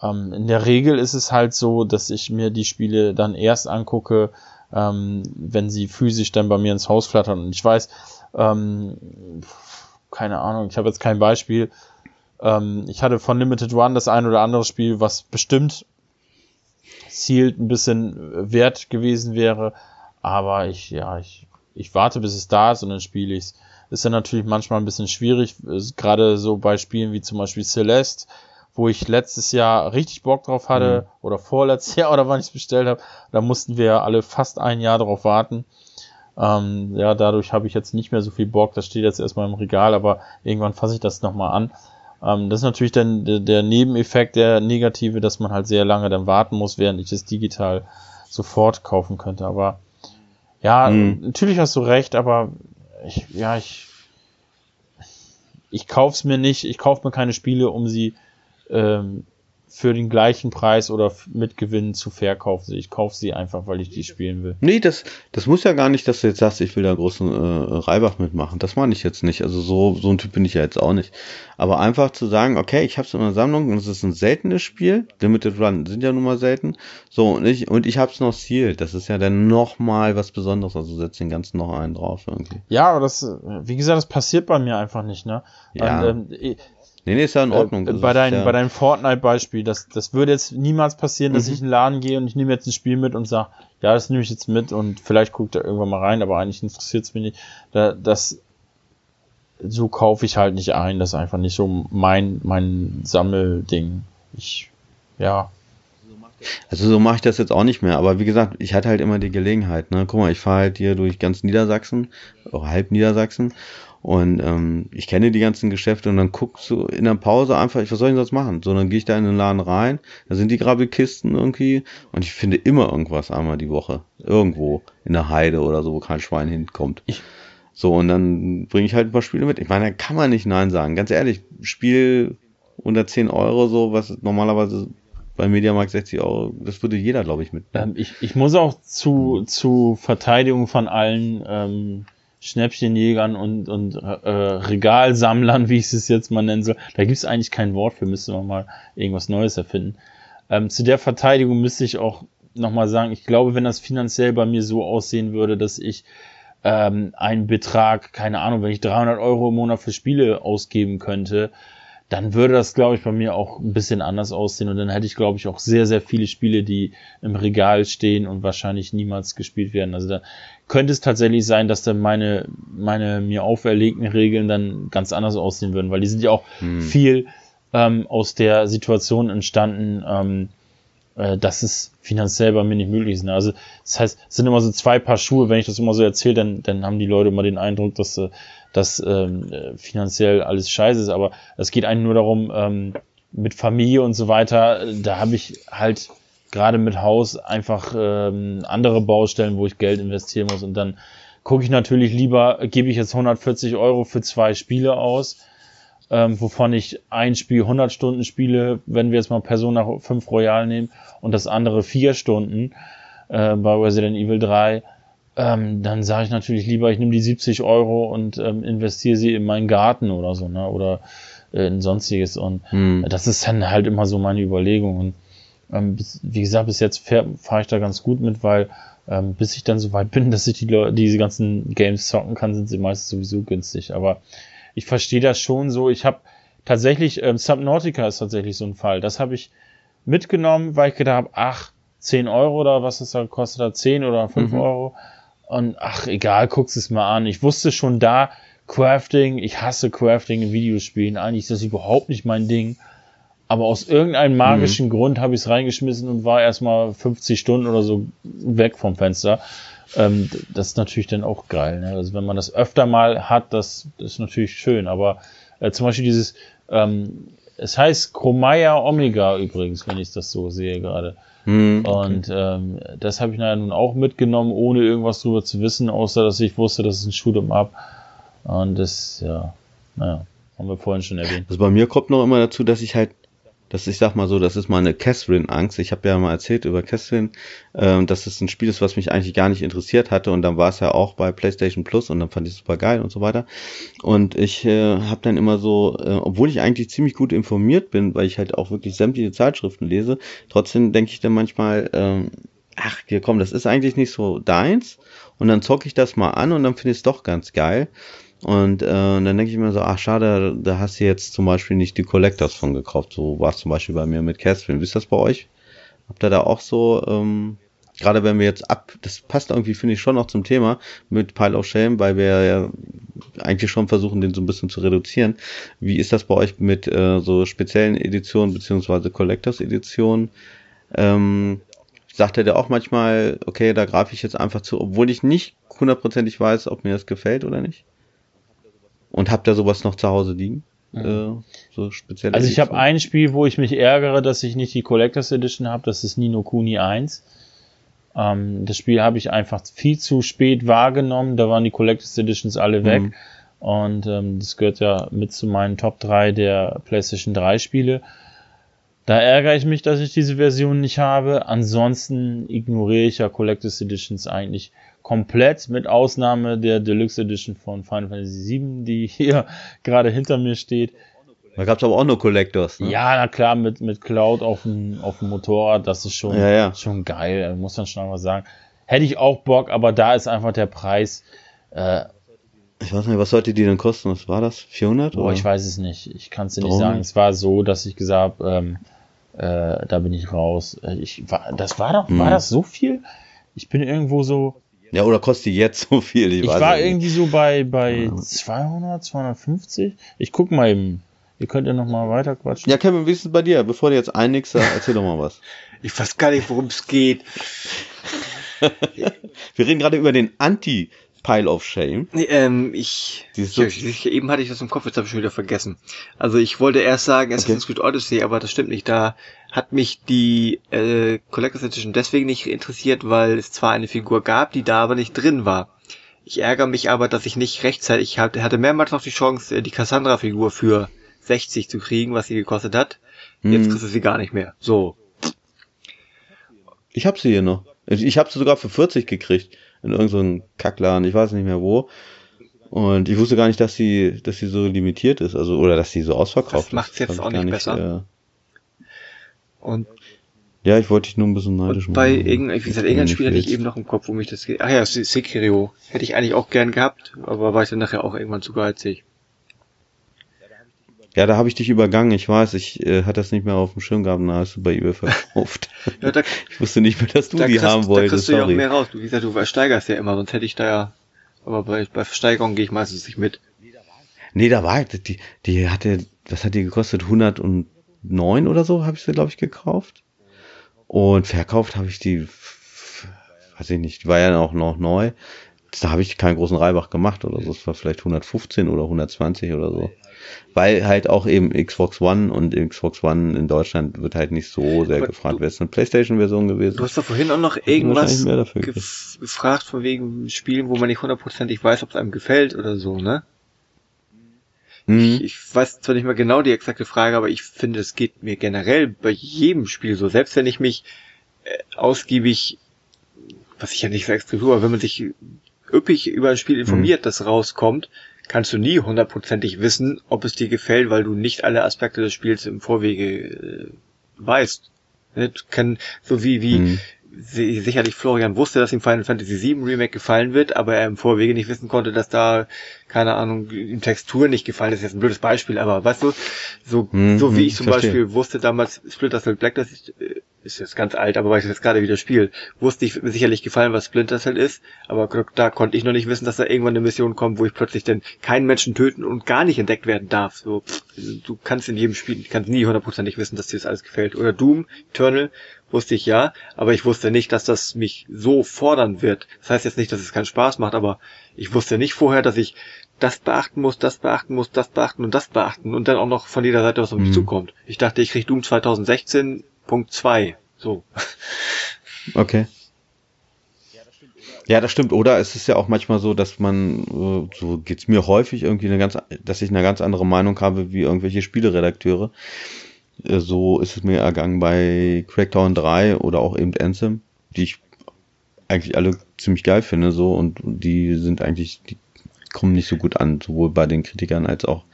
Ähm, in der Regel ist es halt so, dass ich mir die Spiele dann erst angucke, ähm, wenn sie physisch dann bei mir ins Haus flattern. Und ich weiß, ähm, keine Ahnung, ich habe jetzt kein Beispiel. Ähm, ich hatte von Limited One das ein oder andere Spiel, was bestimmt Sealed ein bisschen wert gewesen wäre. Aber ich, ja, ich, ich warte, bis es da ist und dann spiele ich's. Ist dann natürlich manchmal ein bisschen schwierig, gerade so bei Spielen wie zum Beispiel Celeste, wo ich letztes Jahr richtig Bock drauf hatte, oder vorletztes Jahr, oder wann ich es bestellt habe. Da mussten wir alle fast ein Jahr drauf warten. Ähm, ja, dadurch habe ich jetzt nicht mehr so viel Bock. Das steht jetzt erstmal im Regal, aber irgendwann fasse ich das nochmal an. Ähm, das ist natürlich dann der, der Nebeneffekt, der negative, dass man halt sehr lange dann warten muss, während ich es digital sofort kaufen könnte. Aber ja, Mhm. natürlich hast du recht, aber ich, ja, ich, ich kauf's mir nicht, ich kauf mir keine Spiele, um sie ähm, für den gleichen Preis oder mit Gewinn zu verkaufen. Ich kaufe sie einfach, weil ich die spielen will. Nee, das, das muss ja gar nicht, dass du jetzt sagst, ich will da großen äh, Reibach mitmachen. Das meine ich jetzt nicht. Also so, so ein Typ bin ich ja jetzt auch nicht. Aber einfach zu sagen, okay, ich habe es in der Sammlung und es ist ein seltenes Spiel. Limited Run sind ja nun mal selten. So, und ich, und ich habe es noch sealed. Das ist ja dann nochmal was Besonderes. Also setz den ganzen noch einen drauf irgendwie. Ja, aber das, wie gesagt, das passiert bei mir einfach nicht, ne? Ja. Und, ähm, Nee, nee, ist ja in Ordnung. Äh, bei, dein, ja, bei deinem Fortnite-Beispiel, das, das würde jetzt niemals passieren, dass Mhm. ich in den Laden gehe und ich nehme jetzt ein Spiel mit und sage, ja, das nehme ich jetzt mit und vielleicht guckt er irgendwann mal rein, aber eigentlich interessiert es mich nicht. Da, das, so kaufe ich halt nicht ein. Das ist einfach nicht so mein, mein Sammelding. Ich, ja. Also so mache ich das jetzt auch nicht mehr. Aber wie gesagt, ich hatte halt immer die Gelegenheit. Ne? Guck mal, ich fahre halt hier durch ganz Niedersachsen, oder halb Niedersachsen. Und ähm, ich kenne die ganzen Geschäfte und dann guckst du in der Pause einfach, ich, was soll ich denn sonst machen? So, dann gehe ich da in den Laden rein, da sind die Grabbelkisten irgendwie und ich finde immer irgendwas einmal die Woche. Irgendwo in der Heide oder so, wo kein Schwein hinkommt. Ich- so, und dann bringe ich halt ein paar Spiele mit. Ich meine, da kann man nicht Nein sagen. Ganz ehrlich, Spiel unter 10 Euro, so, was normalerweise bei Mediamarkt 60 Euro, das würde jeder, glaube ich, mit. Ähm, ich, ich muss auch zu, zu Verteidigung von allen ähm, Schnäppchenjägern und, und äh, Regalsammlern, wie ich es jetzt mal nennen soll, da gibt es eigentlich kein Wort für, müsste man mal irgendwas Neues erfinden. Ähm, zu der Verteidigung müsste ich auch nochmal sagen, ich glaube, wenn das finanziell bei mir so aussehen würde, dass ich ähm, einen Betrag, keine Ahnung, wenn ich 300 Euro im Monat für Spiele ausgeben könnte, dann würde das, glaube ich, bei mir auch ein bisschen anders aussehen und dann hätte ich, glaube ich, auch sehr, sehr viele Spiele, die im Regal stehen und wahrscheinlich niemals gespielt werden. Also da könnte es tatsächlich sein, dass dann meine, meine mir auferlegten Regeln dann ganz anders aussehen würden, weil die sind ja auch Hm. viel ähm, aus der Situation entstanden, ähm, äh, dass es finanziell bei mir nicht möglich ist. Also das heißt, es sind immer so zwei Paar Schuhe. Wenn ich das immer so erzähle, dann, dann haben die Leute immer den Eindruck, dass, äh, dass ähm, äh, finanziell alles scheiße ist. Aber es geht eigentlich nur darum, ähm, mit Familie und so weiter, äh, da habe ich halt gerade mit Haus einfach ähm, andere Baustellen, wo ich Geld investieren muss. Und dann gucke ich natürlich lieber, gebe ich jetzt 140 Euro für zwei Spiele aus, ähm, wovon ich ein Spiel 100 Stunden spiele, wenn wir jetzt mal Persona 5 Royal nehmen und das andere vier Stunden äh, bei Resident Evil 3, ähm, dann sage ich natürlich lieber, ich nehme die 70 Euro und ähm, investiere sie in meinen Garten oder so, ne? oder äh, in sonstiges. Und Hm. das ist dann halt immer so meine Überlegung. Und ähm, bis, wie gesagt, bis jetzt fahre fahr ich da ganz gut mit, weil ähm, bis ich dann so weit bin, dass ich die Leute, diese ganzen Games zocken kann, sind sie meistens sowieso günstig. Aber ich verstehe das schon so. Ich habe tatsächlich, ähm, Subnautica ist tatsächlich so ein Fall. Das habe ich mitgenommen, weil ich gedacht habe, ach, 10 Euro oder was es da kostet hat, 10 oder 5 mhm. Euro. Und ach, egal, guck's es mal an. Ich wusste schon da, Crafting, ich hasse Crafting in Videospielen. Eigentlich ist das überhaupt nicht mein Ding. Aber aus irgendeinem magischen mhm. Grund habe ich es reingeschmissen und war erstmal 50 Stunden oder so weg vom Fenster. Ähm, das ist natürlich dann auch geil. Ne? Also wenn man das öfter mal hat, das, das ist natürlich schön. Aber äh, zum Beispiel dieses, ähm, es heißt Chromaya Omega übrigens, wenn ich das so sehe gerade. Mhm, okay. Und ähm, das habe ich nachher nun auch mitgenommen, ohne irgendwas drüber zu wissen, außer dass ich wusste, dass es ein Shoot'em Up. Und das, ja, naja, haben wir vorhin schon erwähnt. Also bei mir kommt noch immer dazu, dass ich halt das, ich sag mal so, das ist meine Catherine-Angst. Ich habe ja mal erzählt über Catherine, ähm, dass es ein Spiel ist, was mich eigentlich gar nicht interessiert hatte und dann war es ja auch bei PlayStation Plus und dann fand ich es super geil und so weiter. Und ich äh, habe dann immer so, äh, obwohl ich eigentlich ziemlich gut informiert bin, weil ich halt auch wirklich sämtliche Zeitschriften lese, trotzdem denke ich dann manchmal, ähm, ach, komm, das ist eigentlich nicht so deins. Und dann zocke ich das mal an und dann finde ich es doch ganz geil. Und äh, dann denke ich mir so, ach schade, da hast du jetzt zum Beispiel nicht die Collectors von gekauft. So war es zum Beispiel bei mir mit Catherine. Wie ist das bei euch? Habt ihr da auch so, ähm, gerade wenn wir jetzt ab, das passt irgendwie, finde ich, schon noch zum Thema mit Pile of Shame, weil wir ja eigentlich schon versuchen, den so ein bisschen zu reduzieren. Wie ist das bei euch mit äh, so speziellen Editionen beziehungsweise Collectors Editionen? Ähm, sagt er dir auch manchmal, okay, da greife ich jetzt einfach zu, obwohl ich nicht hundertprozentig weiß, ob mir das gefällt oder nicht? Und habt ihr sowas noch zu Hause liegen? Mhm. Äh, so speziell. Also ich habe ein Spiel, wo ich mich ärgere, dass ich nicht die Collectors Edition habe. Das ist Nino Kuni 1. Ähm, das Spiel habe ich einfach viel zu spät wahrgenommen. Da waren die Collectors Editions alle weg. Mhm. Und ähm, das gehört ja mit zu meinen Top 3 der PlayStation 3 Spiele. Da ärgere ich mich, dass ich diese Version nicht habe. Ansonsten ignoriere ich ja Collectors Editions eigentlich komplett, mit Ausnahme der Deluxe Edition von Final Fantasy VII, die hier gerade hinter mir steht. Da gab es aber auch nur Collectors. Ne? Ja, na klar, mit, mit Cloud auf dem, auf dem Motorrad, das ist schon, ja, ja. schon geil, muss man schon mal sagen. Hätte ich auch Bock, aber da ist einfach der Preis. Äh, ich weiß nicht, was sollte die denn kosten? Was war das? 400? Boah, oder? ich weiß es nicht. Ich kann es dir nicht sagen. Es war so, dass ich gesagt habe, ähm, äh, da bin ich raus. Äh, ich, war, das war doch, hm. war das so viel? Ich bin irgendwo so, ja, oder kostet die jetzt so viel? Ich, ich war irgendwie so bei, bei ja. 200, 250. Ich guck mal eben. Ihr könnt ja noch mal weiter quatschen. Ja, Kevin, wie ist es bei dir? Bevor du jetzt einigst, erzähl doch mal was. ich weiß gar nicht, worum es geht. Wir reden gerade über den Anti- Pile of Shame. Nee, ähm, ich, ich, ich, eben hatte ich das im Kopf, jetzt habe ich schon wieder vergessen. Also ich wollte erst sagen Assassin's okay. Creed Odyssey, aber das stimmt nicht. Da hat mich die äh, Collector's Edition deswegen nicht interessiert, weil es zwar eine Figur gab, die da aber nicht drin war. Ich ärgere mich aber, dass ich nicht rechtzeitig hatte, hatte mehrmals noch die Chance, äh, die Cassandra-Figur für 60 zu kriegen, was sie gekostet hat. Jetzt hm. kriegst du sie gar nicht mehr. So. Ich hab sie hier noch. Ich habe sie sogar für 40 gekriegt in irgendeinem Kackladen, ich weiß nicht mehr wo. Und ich wusste gar nicht, dass sie, dass sie so limitiert ist, also oder dass sie so ausverkauft das macht's ist. jetzt auch nicht, nicht besser. Äh, und ja, ich wollte dich nur ein bisschen neidisch machen. Bei irgendein, wie gesagt, irgendein Spiel hatte ich eben noch im Kopf, wo mich das geht. Ach ja, Sekiro. Hätte ich eigentlich auch gern gehabt, aber war ich dann nachher auch irgendwann zu geizig. Ja, da habe ich dich übergangen. Ich weiß, ich äh, hatte das nicht mehr auf dem Schirm gehabt, da hast du bei eBay verkauft. ja, da, ich wusste nicht mehr, dass du die kriegst, haben wolltest. Da kriegst du ja auch mehr raus. Du, wie gesagt, du versteigerst ja immer, sonst hätte ich da ja. Aber bei, bei Versteigerung gehe ich meistens nicht mit. Nee, da war die, die hatte, was hat die gekostet? 109 oder so habe ich sie, glaube ich, gekauft. Und verkauft habe ich die, weiß ich nicht, die war ja auch noch neu. Da habe ich keinen großen Reibach gemacht oder so. Es war vielleicht 115 oder 120 oder so weil halt auch eben Xbox One und Xbox One in Deutschland wird halt nicht so sehr Aber gefragt. Wäre es eine Playstation-Version gewesen? Du hast doch vorhin auch noch irgendwas gef gefragt von wegen Spielen, wo man nicht hundertprozentig weiß, ob es einem gefällt oder so, ne? Mhm. Ich, ich weiß zwar nicht mehr genau die exakte Frage, aber ich finde, es geht mir generell bei jedem Spiel so. Selbst wenn ich mich äh, ausgiebig, was ich ja nicht so extrem tue, aber wenn man sich üppig über ein Spiel informiert, mhm. das rauskommt, kannst du nie hundertprozentig wissen, ob es dir gefällt, weil du nicht alle Aspekte des Spiels im Vorwege äh, weißt. Ne, kann, so wie, wie, mhm. sicherlich Florian wusste, dass ihm Final Fantasy VII Remake gefallen wird, aber er im Vorwege nicht wissen konnte, dass da, keine Ahnung, ihm Textur nicht gefallen ist. Das ist jetzt ein blödes Beispiel, aber weißt du, so, hm, so wie hm, ich zum verstehe. Beispiel wusste damals Splinter Cell Black, das ist, äh, ist jetzt ganz alt, aber weil ich das jetzt gerade wieder spiele, wusste ich mir sicherlich gefallen, was Splinter Cell ist, aber da konnte ich noch nicht wissen, dass da irgendwann eine Mission kommt, wo ich plötzlich dann keinen Menschen töten und gar nicht entdeckt werden darf. So, du kannst in jedem Spiel, kannst nie hundertprozentig wissen, dass dir das alles gefällt. Oder Doom, Eternal, wusste ich ja, aber ich wusste nicht, dass das mich so fordern wird. Das heißt jetzt nicht, dass es keinen Spaß macht, aber ich wusste nicht vorher, dass ich das beachten muss, das beachten muss, das beachten und das beachten und dann auch noch von jeder Seite was auf mich mhm. zukommt. Ich dachte, ich krieg Doom 2016.2. So. Okay. Ja, das stimmt. Oder es ist ja auch manchmal so, dass man, äh, so geht's mir häufig irgendwie eine ganz, dass ich eine ganz andere Meinung habe wie irgendwelche Spieleredakteure. Äh, so ist es mir ergangen bei Crackdown 3 oder auch eben Anthem, die ich eigentlich alle ziemlich geil finde, so, und die sind eigentlich, die kommen nicht so gut an, sowohl bei den Kritikern als auch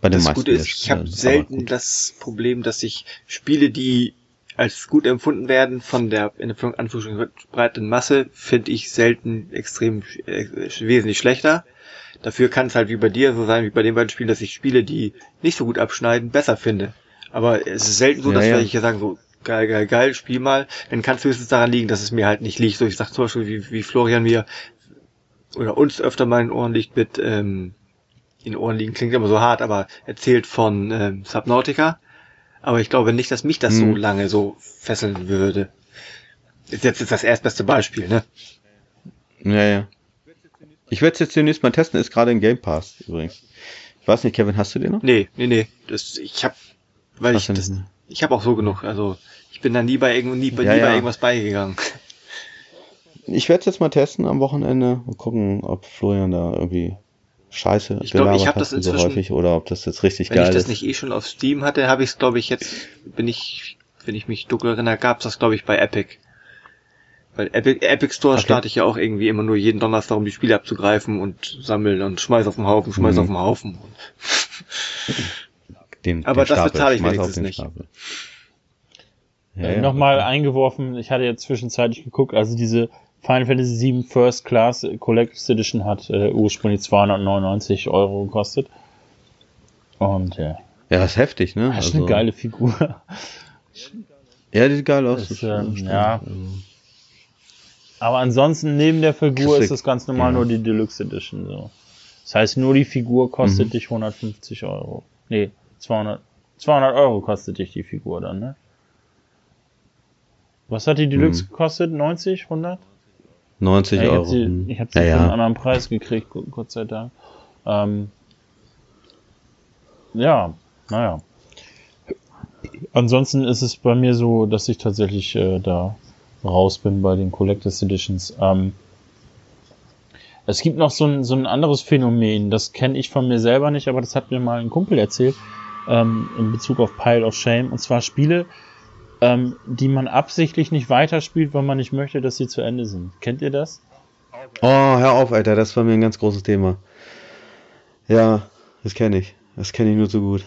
bei den das meisten. Gute ist, ich habe selten das Problem, dass ich Spiele, die als gut empfunden werden von der in Anführungsstrichen breiten Masse, finde ich selten extrem äh, wesentlich schlechter. Dafür kann es halt wie bei dir so sein, wie bei den beiden Spielen, dass ich Spiele, die nicht so gut abschneiden, besser finde. Aber es ist selten so, dass ja, ja. ich hier sagen, so, geil, geil, geil, spiel mal. Dann kann es höchstens daran liegen, dass es mir halt nicht liegt. So, ich sag zum Beispiel, wie, wie Florian mir oder uns öfter mal in Ohren liegt mit, ähm, in Ohren liegen klingt immer so hart, aber erzählt von ähm, Subnautica. Aber ich glaube nicht, dass mich das hm. so lange so fesseln würde. Ist jetzt, jetzt das erstbeste Beispiel, ne? Ja, ja. Ich werde es jetzt demnächst mal testen, ist gerade in Game Pass übrigens. Ich weiß nicht, Kevin, hast du den noch? Nee, nee, nee. Das, ich hab weil Was ich das, ich habe auch so genug. Also ich bin da nie bei, irgend, nie, ja, nie ja. bei irgendwas beigegangen. Ich werde es jetzt mal testen am Wochenende und gucken, ob Florian da irgendwie Scheiße ich glaube, ich habe das inzwischen so häufig oder ob das jetzt richtig geil ist. Wenn ich das nicht eh schon auf Steam hatte, habe ich es glaube ich jetzt bin ich wenn ich mich dunkel erinnere, gab es das glaube ich bei Epic. Weil Epic, Epic Store okay. starte ich ja auch irgendwie immer nur jeden Donnerstag, um die Spiele abzugreifen und sammeln und schmeiß auf den Haufen, schmeiß mhm. auf den Haufen. den, Aber den das Stapel. bezahle ich wenigstens nicht. Ja, ja, Nochmal okay. eingeworfen, ich hatte jetzt zwischenzeitlich geguckt, also diese Final Fantasy VII First Class Collector's Edition hat äh, ursprünglich 299 Euro gekostet. Und ja. Ja, das ist heftig, ne? Das ist also, eine geile Figur. Ja, die sieht geil aus. Ist, äh, ja. Also. Aber ansonsten, neben der Figur ist das ganz normal ja. nur die Deluxe Edition. So. Das heißt, nur die Figur kostet mhm. dich 150 Euro. Nee, 200, 200 Euro kostet dich die Figur dann, ne? Was hat die Deluxe mhm. gekostet? 90, 100? 90 ja, ich Euro. Hab sie, ich habe sie ja, für einen anderen Preis gekriegt, Gott sei Dank. Ähm, ja, naja. Ansonsten ist es bei mir so, dass ich tatsächlich äh, da raus bin bei den Collectors Editions. Ähm, es gibt noch so ein, so ein anderes Phänomen, das kenne ich von mir selber nicht, aber das hat mir mal ein Kumpel erzählt ähm, in Bezug auf Pile of Shame. Und zwar Spiele, ähm, die man absichtlich nicht weiterspielt, weil man nicht möchte, dass sie zu Ende sind. Kennt ihr das? Oh, hör auf, Alter, das war mir ein ganz großes Thema. Ja, das kenne ich. Das kenne ich nur so gut.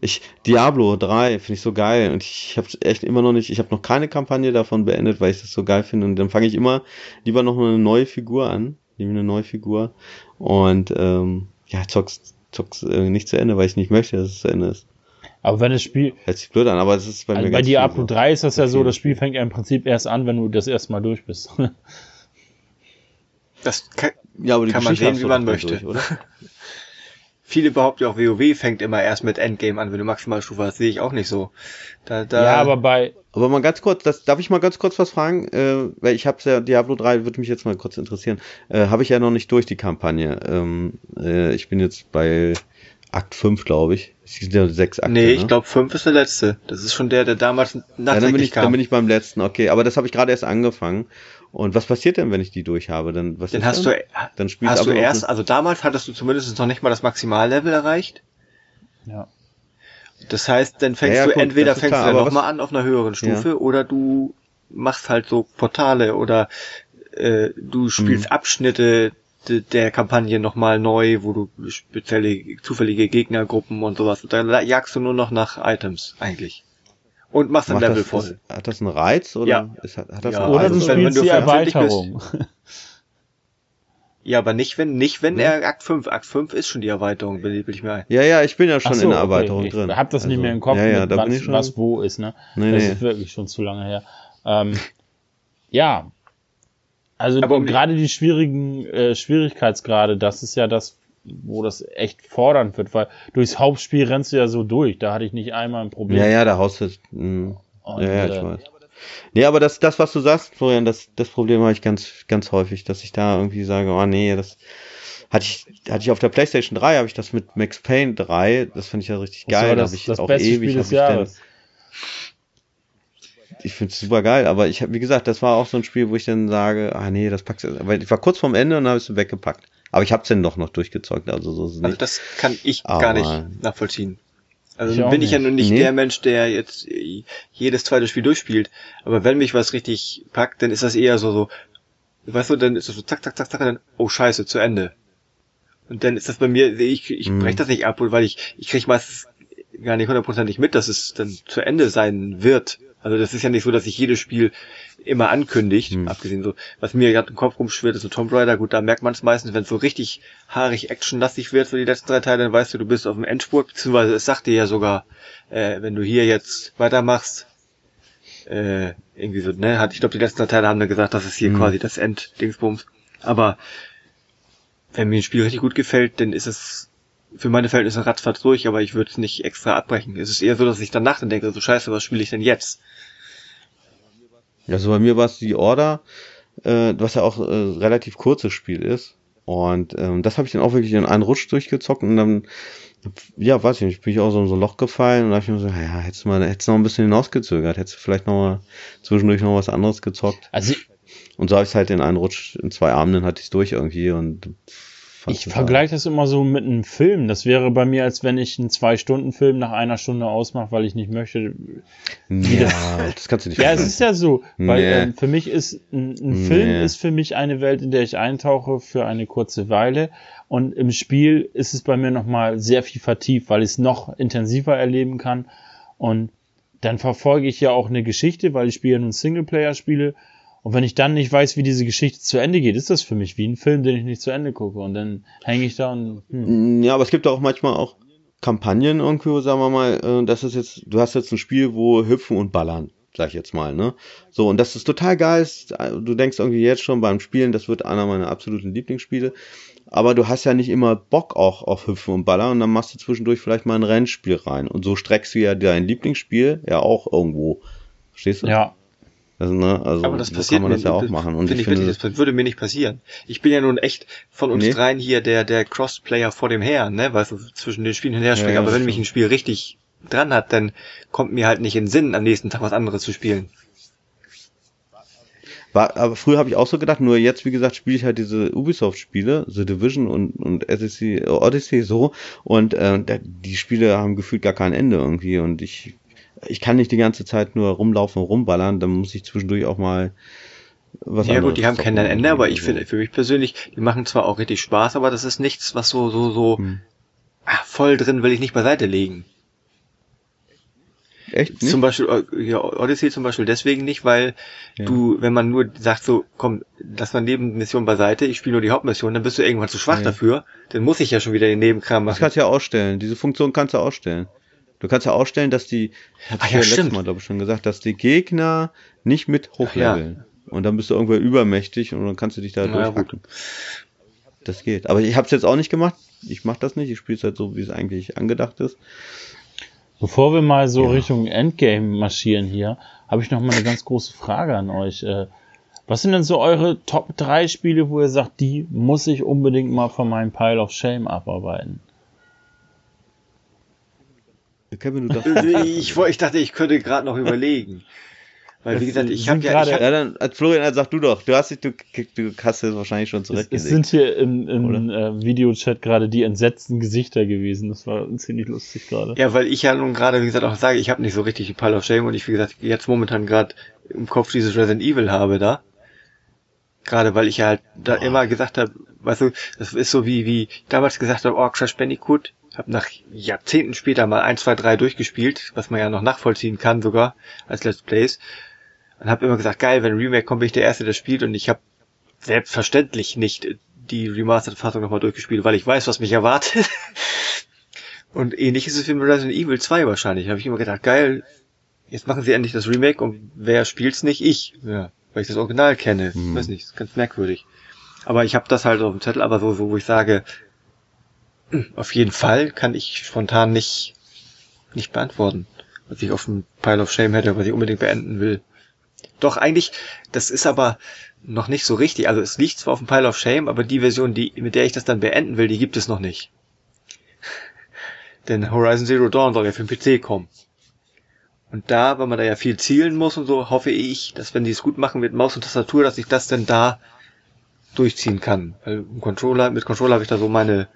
Ich, Diablo 3 finde ich so geil und ich habe echt immer noch nicht, ich habe noch keine Kampagne davon beendet, weil ich das so geil finde und dann fange ich immer lieber noch eine neue Figur an, nehme eine neue Figur und ähm, ja, zock's zock's äh, nicht zu Ende, weil ich nicht möchte, dass es zu Ende ist. Aber wenn das Spiel. Hört sich blöd an, aber es ist bei also mir Bei Diablo 3 ist das ja so, das Spiel fängt ja im Prinzip erst an, wenn du das erste Mal durch bist. das kann, ja, aber die kann man sehen, wie man möchte. Durch, oder? Viele behaupten auch, WoW fängt immer erst mit Endgame an, wenn du Maximalstufe hast. Sehe ich auch nicht so. Da, da ja, aber bei. Aber mal ganz kurz, das, darf ich mal ganz kurz was fragen? Äh, weil ich habe ja, Diablo 3 würde mich jetzt mal kurz interessieren. Äh, habe ich ja noch nicht durch die Kampagne. Ähm, äh, ich bin jetzt bei Akt 5, glaube ich. Es sind ja sechs Akte. Nee, ne? ich glaube 5 ist der letzte. Das ist schon der, der damals nachträglich ja, dann bin ich, kam. Dann bin ich beim letzten, okay. Aber das habe ich gerade erst angefangen. Und was passiert denn, wenn ich die durch habe? Dann, was dann hast dann? du, dann spielst hast du erst, also damals hattest du zumindest noch nicht mal das Maximallevel erreicht. Ja. Das heißt, dann fängst ja, ja, du gut, entweder fängst klar, du ja nochmal an auf einer höheren Stufe ja. oder du machst halt so Portale oder äh, du spielst mhm. Abschnitte der Kampagne nochmal neu, wo du spezielle zufällige Gegnergruppen und sowas. Da jagst du nur noch nach Items eigentlich. und machst ein Macht Level das, voll. ist, hat das einen Reiz oder Ja. ist, hat, hat das Ja, einen Oder Reiz? du also wenn- wenn spielst du die Erweiterung. Ja, aber nicht, wenn, nicht, wenn Nee. er Akt 5, Akt 5 ist schon die Erweiterung, bilde ich mir ein. Ja, ja, ich bin ja schon so, in der okay. Erweiterung ich drin. hab das nicht Also, mehr im Kopf, Ja, ja, mit da was, bin ich schon. was wo ist, ne? nee, das nee. ist wirklich schon zu lange her. Ähm, ja. Also Aber gerade die schwierigen äh, Schwierigkeitsgrade, das ist ja das, wo das echt fordernd wird, weil durchs Hauptspiel rennst du ja so durch. Da hatte ich nicht einmal ein Problem. Ja, ja, da haust du. Mh. Und, ja, ja, ich äh, weiß. Nee, aber das, das, was du sagst, Florian, das, das Problem habe ich ganz, ganz häufig, dass ich da irgendwie sage, oh nee, das hatte ich, hatte ich auf der PlayStation 3, habe ich das mit Max Payne 3, das fand ich ja richtig Das geil, da das, habe ich das auch beste ewig, Spiel des ich dann, Jahres. Ich finde es super geil, aber ich habe, wie gesagt, das war auch so ein Spiel, wo ich dann sage, ah nee, das packst du, weil ich war kurz vorm Ende und habe es weggepackt. Aber ich habe es dann doch noch durchgezockt, also so ist es Also nicht. das kann ich Aber- gar nicht nachvollziehen. Also Ich bin ich ja nicht. nun nicht Nee. der Mensch, der jetzt äh, jedes zweite Spiel durchspielt. Aber wenn mich was richtig packt, dann ist das eher so, so, weißt du, dann ist das so zack, zack, zack, zack, und dann, oh scheiße, zu Ende. Und dann ist das bei mir, ich, ich Mhm. breche das nicht ab, weil ich, ich kriege meistens gar nicht hundertprozentig mit, dass es dann zu Ende sein wird. Also das ist ja nicht so, dass sich jedes Spiel immer ankündigt, Hm. abgesehen so, was mir gerade im Kopf rumschwirrt, ist so Tomb Raider, gut, da merkt man es meistens, wenn es so richtig haarig actionlastig wird für die letzten drei Teile, dann weißt du, du bist auf dem Endspurt, beziehungsweise es sagt dir ja sogar, äh, wenn du hier jetzt weitermachst, äh, irgendwie so, ne, hat, ich glaube, die letzten drei Teile haben dann gesagt, das ist hier Hm. quasi das Enddingsbums. Aber wenn mir ein Spiel richtig gut gefällt, dann ist es für meine Verhältnisse ratzfatz durch, aber ich würde es nicht extra abbrechen. Es ist eher so, dass ich danach dann denke, so scheiße, was spiele ich denn jetzt? Also bei mir war es die Order, äh, was ja auch äh, relativ kurzes Spiel ist. Und ähm, das habe ich dann auch wirklich in einen Rutsch durchgezockt und dann, ja, weiß ich nicht, bin ich auch so in so ein Loch gefallen und da habe ich mir so, ja, hättest du mal, hättest du noch ein bisschen hinausgezögert, hättest du vielleicht noch mal zwischendurch noch was anderes gezockt. Also Und so habe ich es halt in einen Rutsch, in zwei Abenden hatte ich es durch irgendwie und ich vergleiche das immer so mit einem Film. Das wäre bei mir, als wenn ich einen Zwei-Stunden-Film nach einer Stunde ausmache, weil ich nicht möchte. Ja, das kannst du nicht Ja, es ist ja so, weil Nee. ähm, für mich ist ein, ein Film Nee. ist für mich eine Welt, in der ich eintauche für eine kurze Weile und im Spiel ist es bei mir nochmal sehr viel vertieft, weil ich es noch intensiver erleben kann und dann verfolge ich ja auch eine Geschichte, weil ich spiele nun Singleplayer-Spiele und wenn ich dann nicht weiß, wie diese Geschichte zu Ende geht, ist das für mich wie ein Film, den ich nicht zu Ende gucke und dann hänge ich da und hm. Ja, aber es gibt auch manchmal auch Kampagnen irgendwie, sagen wir mal, äh, das ist jetzt, du hast jetzt ein Spiel, wo hüpfen und ballern, sag ich jetzt mal, ne? So, und das ist total geil. äh, Du denkst irgendwie jetzt schon beim Spielen, das wird einer meiner absoluten Lieblingsspiele. Aber du hast ja nicht immer Bock auch auf Hüpfen und Ballern und dann machst du zwischendurch vielleicht mal ein Rennspiel rein. Und so streckst du ja dein Lieblingsspiel ja auch irgendwo. Verstehst du? ja, Also, ne? also Aber das so passiert kann man das mir, ja auch machen. Und finde ich ich wirklich, finde, das würde mir nicht passieren. Ich bin ja nun echt von uns Nee. dreien hier der, der Crossplayer vor dem Herrn, ne, weißt du, zwischen den Spielen hin und her springen. Ja, aber das wenn mich ein Spiel richtig dran hat, dann kommt mir halt nicht in den Sinn, am nächsten Tag was anderes zu spielen. War, aber früher habe ich auch so gedacht, nur jetzt, wie gesagt, spiele ich halt diese Ubisoft-Spiele, The Division und, und Odyssey, äh, Odyssey so, und äh, die Spiele haben gefühlt gar kein Ende irgendwie und ich, ich kann nicht die ganze Zeit nur rumlaufen und rumballern, dann muss ich zwischendurch auch mal was ja gut, die haben kein Ende, aber ich finde, für mich persönlich, die machen zwar auch richtig Spaß, aber das ist nichts, was so, so, so, Hm. ah, voll drin will ich nicht beiseite legen. Echt? Nicht? Zum Beispiel, äh, ja, Odyssey zum Beispiel deswegen nicht, weil Ja. du, wenn man nur sagt so, komm, lass mal Nebenmission beiseite, ich spiele nur die Hauptmission, dann bist du irgendwann zu schwach Ja. dafür, dann muss ich ja schon wieder den Nebenkram Das machen. kannst du ja ausstellen. Diese Funktion kannst du ausstellen. Du kannst ja ausstellen, dass die, hab ich ja, ja letztes. Mal, glaube ich, schon gesagt, dass die Gegner nicht mit hochleveln. Und dann bist du irgendwann übermächtig und dann kannst du dich da Na ja, durchhacken. Das geht. Aber ich habe es jetzt auch nicht gemacht. Ich mache das nicht. Ich spiele es halt so, wie es eigentlich angedacht ist. Bevor wir mal so Ja. Richtung Endgame marschieren hier, habe ich noch mal eine ganz große Frage an euch. Äh, Was sind denn so eure Top 3 Spiele, wo ihr sagt, die muss ich unbedingt mal von meinem Pile of Shame abarbeiten? Kevin, du darfst. ich, ich dachte, ich könnte gerade noch überlegen. Weil, wie gesagt, ich habe ja, ich gerade- hab, ja, dann, als Florian, dann sag du doch. Du hast dich, du, du hast es wahrscheinlich schon Es, zurechtgelegt. es sind hier im, im äh, Videochat gerade die entsetzten Gesichter gewesen. Das war ziemlich lustig gerade. ja, weil ich ja nun gerade, wie gesagt, auch sage, ich habe nicht so richtig die Pile of Shame und ich, wie gesagt, jetzt momentan gerade im Kopf dieses Resident Evil habe da. Gerade weil ich ja halt da immer gesagt habe, weißt du, das ist so wie, wie ich damals gesagt habe, oh, Crash Bandicoot, Habe nach Jahrzehnten später mal 1, 2, 3 durchgespielt, was man ja noch nachvollziehen kann sogar als Let's Plays. Und habe immer gesagt, geil, wenn Remake kommt, bin ich der Erste, der spielt. Und ich habe selbstverständlich nicht die Remastered-Fassung nochmal durchgespielt, weil ich weiß, was mich erwartet. und ähnlich ist es für Resident Evil 2 wahrscheinlich. Da habe ich immer gedacht, geil, jetzt machen sie endlich das Remake und wer spielt's nicht? Ich. Ja, weil ich das Original kenne. Hm. Weiß nicht, ist ganz merkwürdig. Aber ich habe das halt auf dem Zettel, aber so, so, wo ich sage, auf jeden Fall kann ich spontan nicht, nicht beantworten, was ich auf dem Pile of Shame hätte, was ich unbedingt beenden will. Doch eigentlich, das ist aber noch nicht so richtig. Also es liegt zwar auf dem Pile of Shame, aber die Version, die, mit der ich das dann beenden will, die gibt es noch nicht. Denn Horizon Zero Dawn soll ja für den PC kommen. Und da, weil man da ja viel zielen muss und so, hoffe ich, dass wenn die es gut machen mit Maus und Tastatur, dass ich das denn da durchziehen kann. Weil Controller, mit Controller habe ich da so meine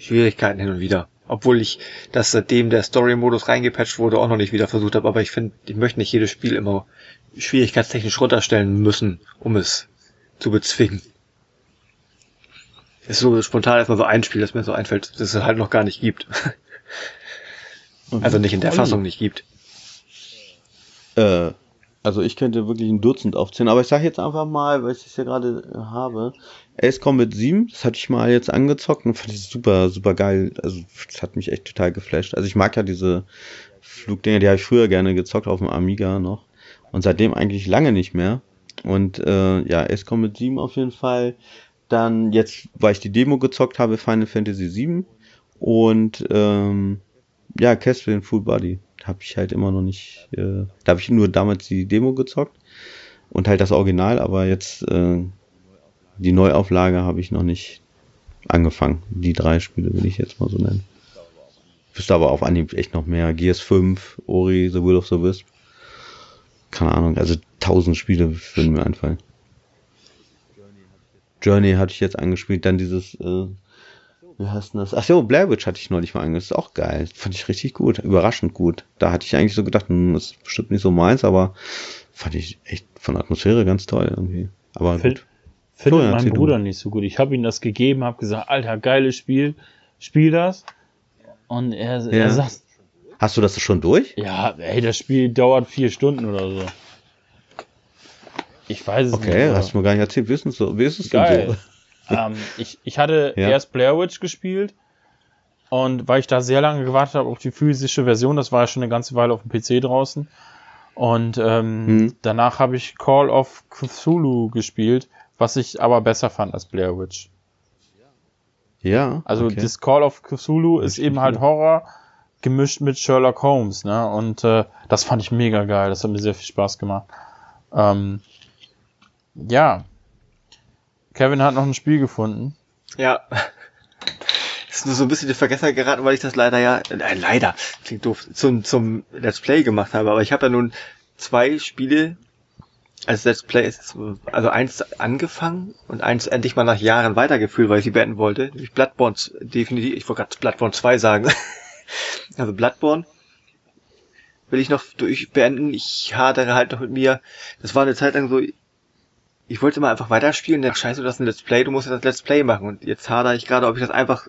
Schwierigkeiten hin und wieder. Obwohl ich das seitdem der Story-Modus reingepatcht wurde auch noch nicht wieder versucht habe, aber ich finde, ich möchte nicht jedes Spiel immer schwierigkeitstechnisch runterstellen müssen, um es zu bezwingen. Ist so spontan erstmal so ein Spiel, das mir so einfällt, das es halt noch gar nicht gibt. also nicht in der Fassung nicht gibt. Äh, also ich könnte wirklich ein Dutzend aufzählen, aber ich sage jetzt einfach mal, weil ich es ja gerade habe, Ace Combat 7, das hatte ich mal jetzt angezockt und fand ich super, super geil. Also das hat mich echt total geflasht. Also ich mag ja diese Flugdinger, die habe ich früher gerne gezockt auf dem Amiga noch und seitdem eigentlich lange nicht mehr. Und äh, ja, Ace Combat 7 auf jeden Fall. Dann jetzt, weil ich die Demo gezockt habe, Final Fantasy 7 und ähm, ja, Castlevania Full Body habe ich halt immer noch nicht. Äh, da habe ich nur damals die Demo gezockt und halt das Original, aber jetzt äh, die Neuauflage habe ich noch nicht angefangen. Die drei Spiele will ich jetzt mal so nennen. Wüsste aber auf Anhieb echt noch mehr. Gears 5, Ori, The Will of the Wisp. Keine Ahnung, also tausend Spiele würden mir einfallen. Journey hatte ich jetzt angespielt, dann dieses äh, wie heißt denn das? Ach so, Blair Witch hatte ich neulich mal angeschaut. Ist auch geil. Fand ich richtig gut. Überraschend gut. Da hatte ich eigentlich so gedacht, hm, das ist bestimmt nicht so meins, aber fand ich echt von der Atmosphäre ganz toll irgendwie. Aber Find, gut. Findet so, mein Bruder du. nicht so gut. Ich habe ihm das gegeben, habe gesagt, Alter, geiles Spiel. Spiel das. Und er, ja. er sagt. Hast du das schon durch? Ja, ey, das Spiel dauert vier Stunden oder so. Ich weiß es okay, nicht. Okay, hast du mir gar nicht erzählt. Wie ist es so? Wie ist es Geil. denn so? ähm, ich, ich hatte ja. erst Blair Witch gespielt und weil ich da sehr lange gewartet habe auf die physische Version, das war ja schon eine ganze Weile auf dem PC draußen. Und ähm, hm. danach habe ich Call of Cthulhu gespielt, was ich aber besser fand als Blair Witch. Ja. Also okay. das Call of Cthulhu ist eben halt Horror gemischt mit Sherlock Holmes, ne? Und äh, das fand ich mega geil. Das hat mir sehr viel Spaß gemacht. Ähm, ja, Kevin hat noch ein Spiel gefunden. Ja. Ist nur so ein bisschen in Vergesser geraten, weil ich das leider ja, äh, leider, klingt doof, zum, zum Let's Play gemacht habe. Aber ich habe ja nun zwei Spiele als Let's Play, also eins angefangen und eins endlich mal nach Jahren weitergeführt, weil ich sie beenden wollte. Nämlich Bloodborne, definitiv, ich wollte gerade Bloodborne 2 sagen. also Bloodborne will ich noch durch beenden. Ich hadere halt noch mit mir. Das war eine Zeit lang so, ich wollte mal einfach weiterspielen, der scheiße, du hast ein Let's Play, du musst ja das Let's Play machen. Und jetzt hadere ich gerade, ob ich das einfach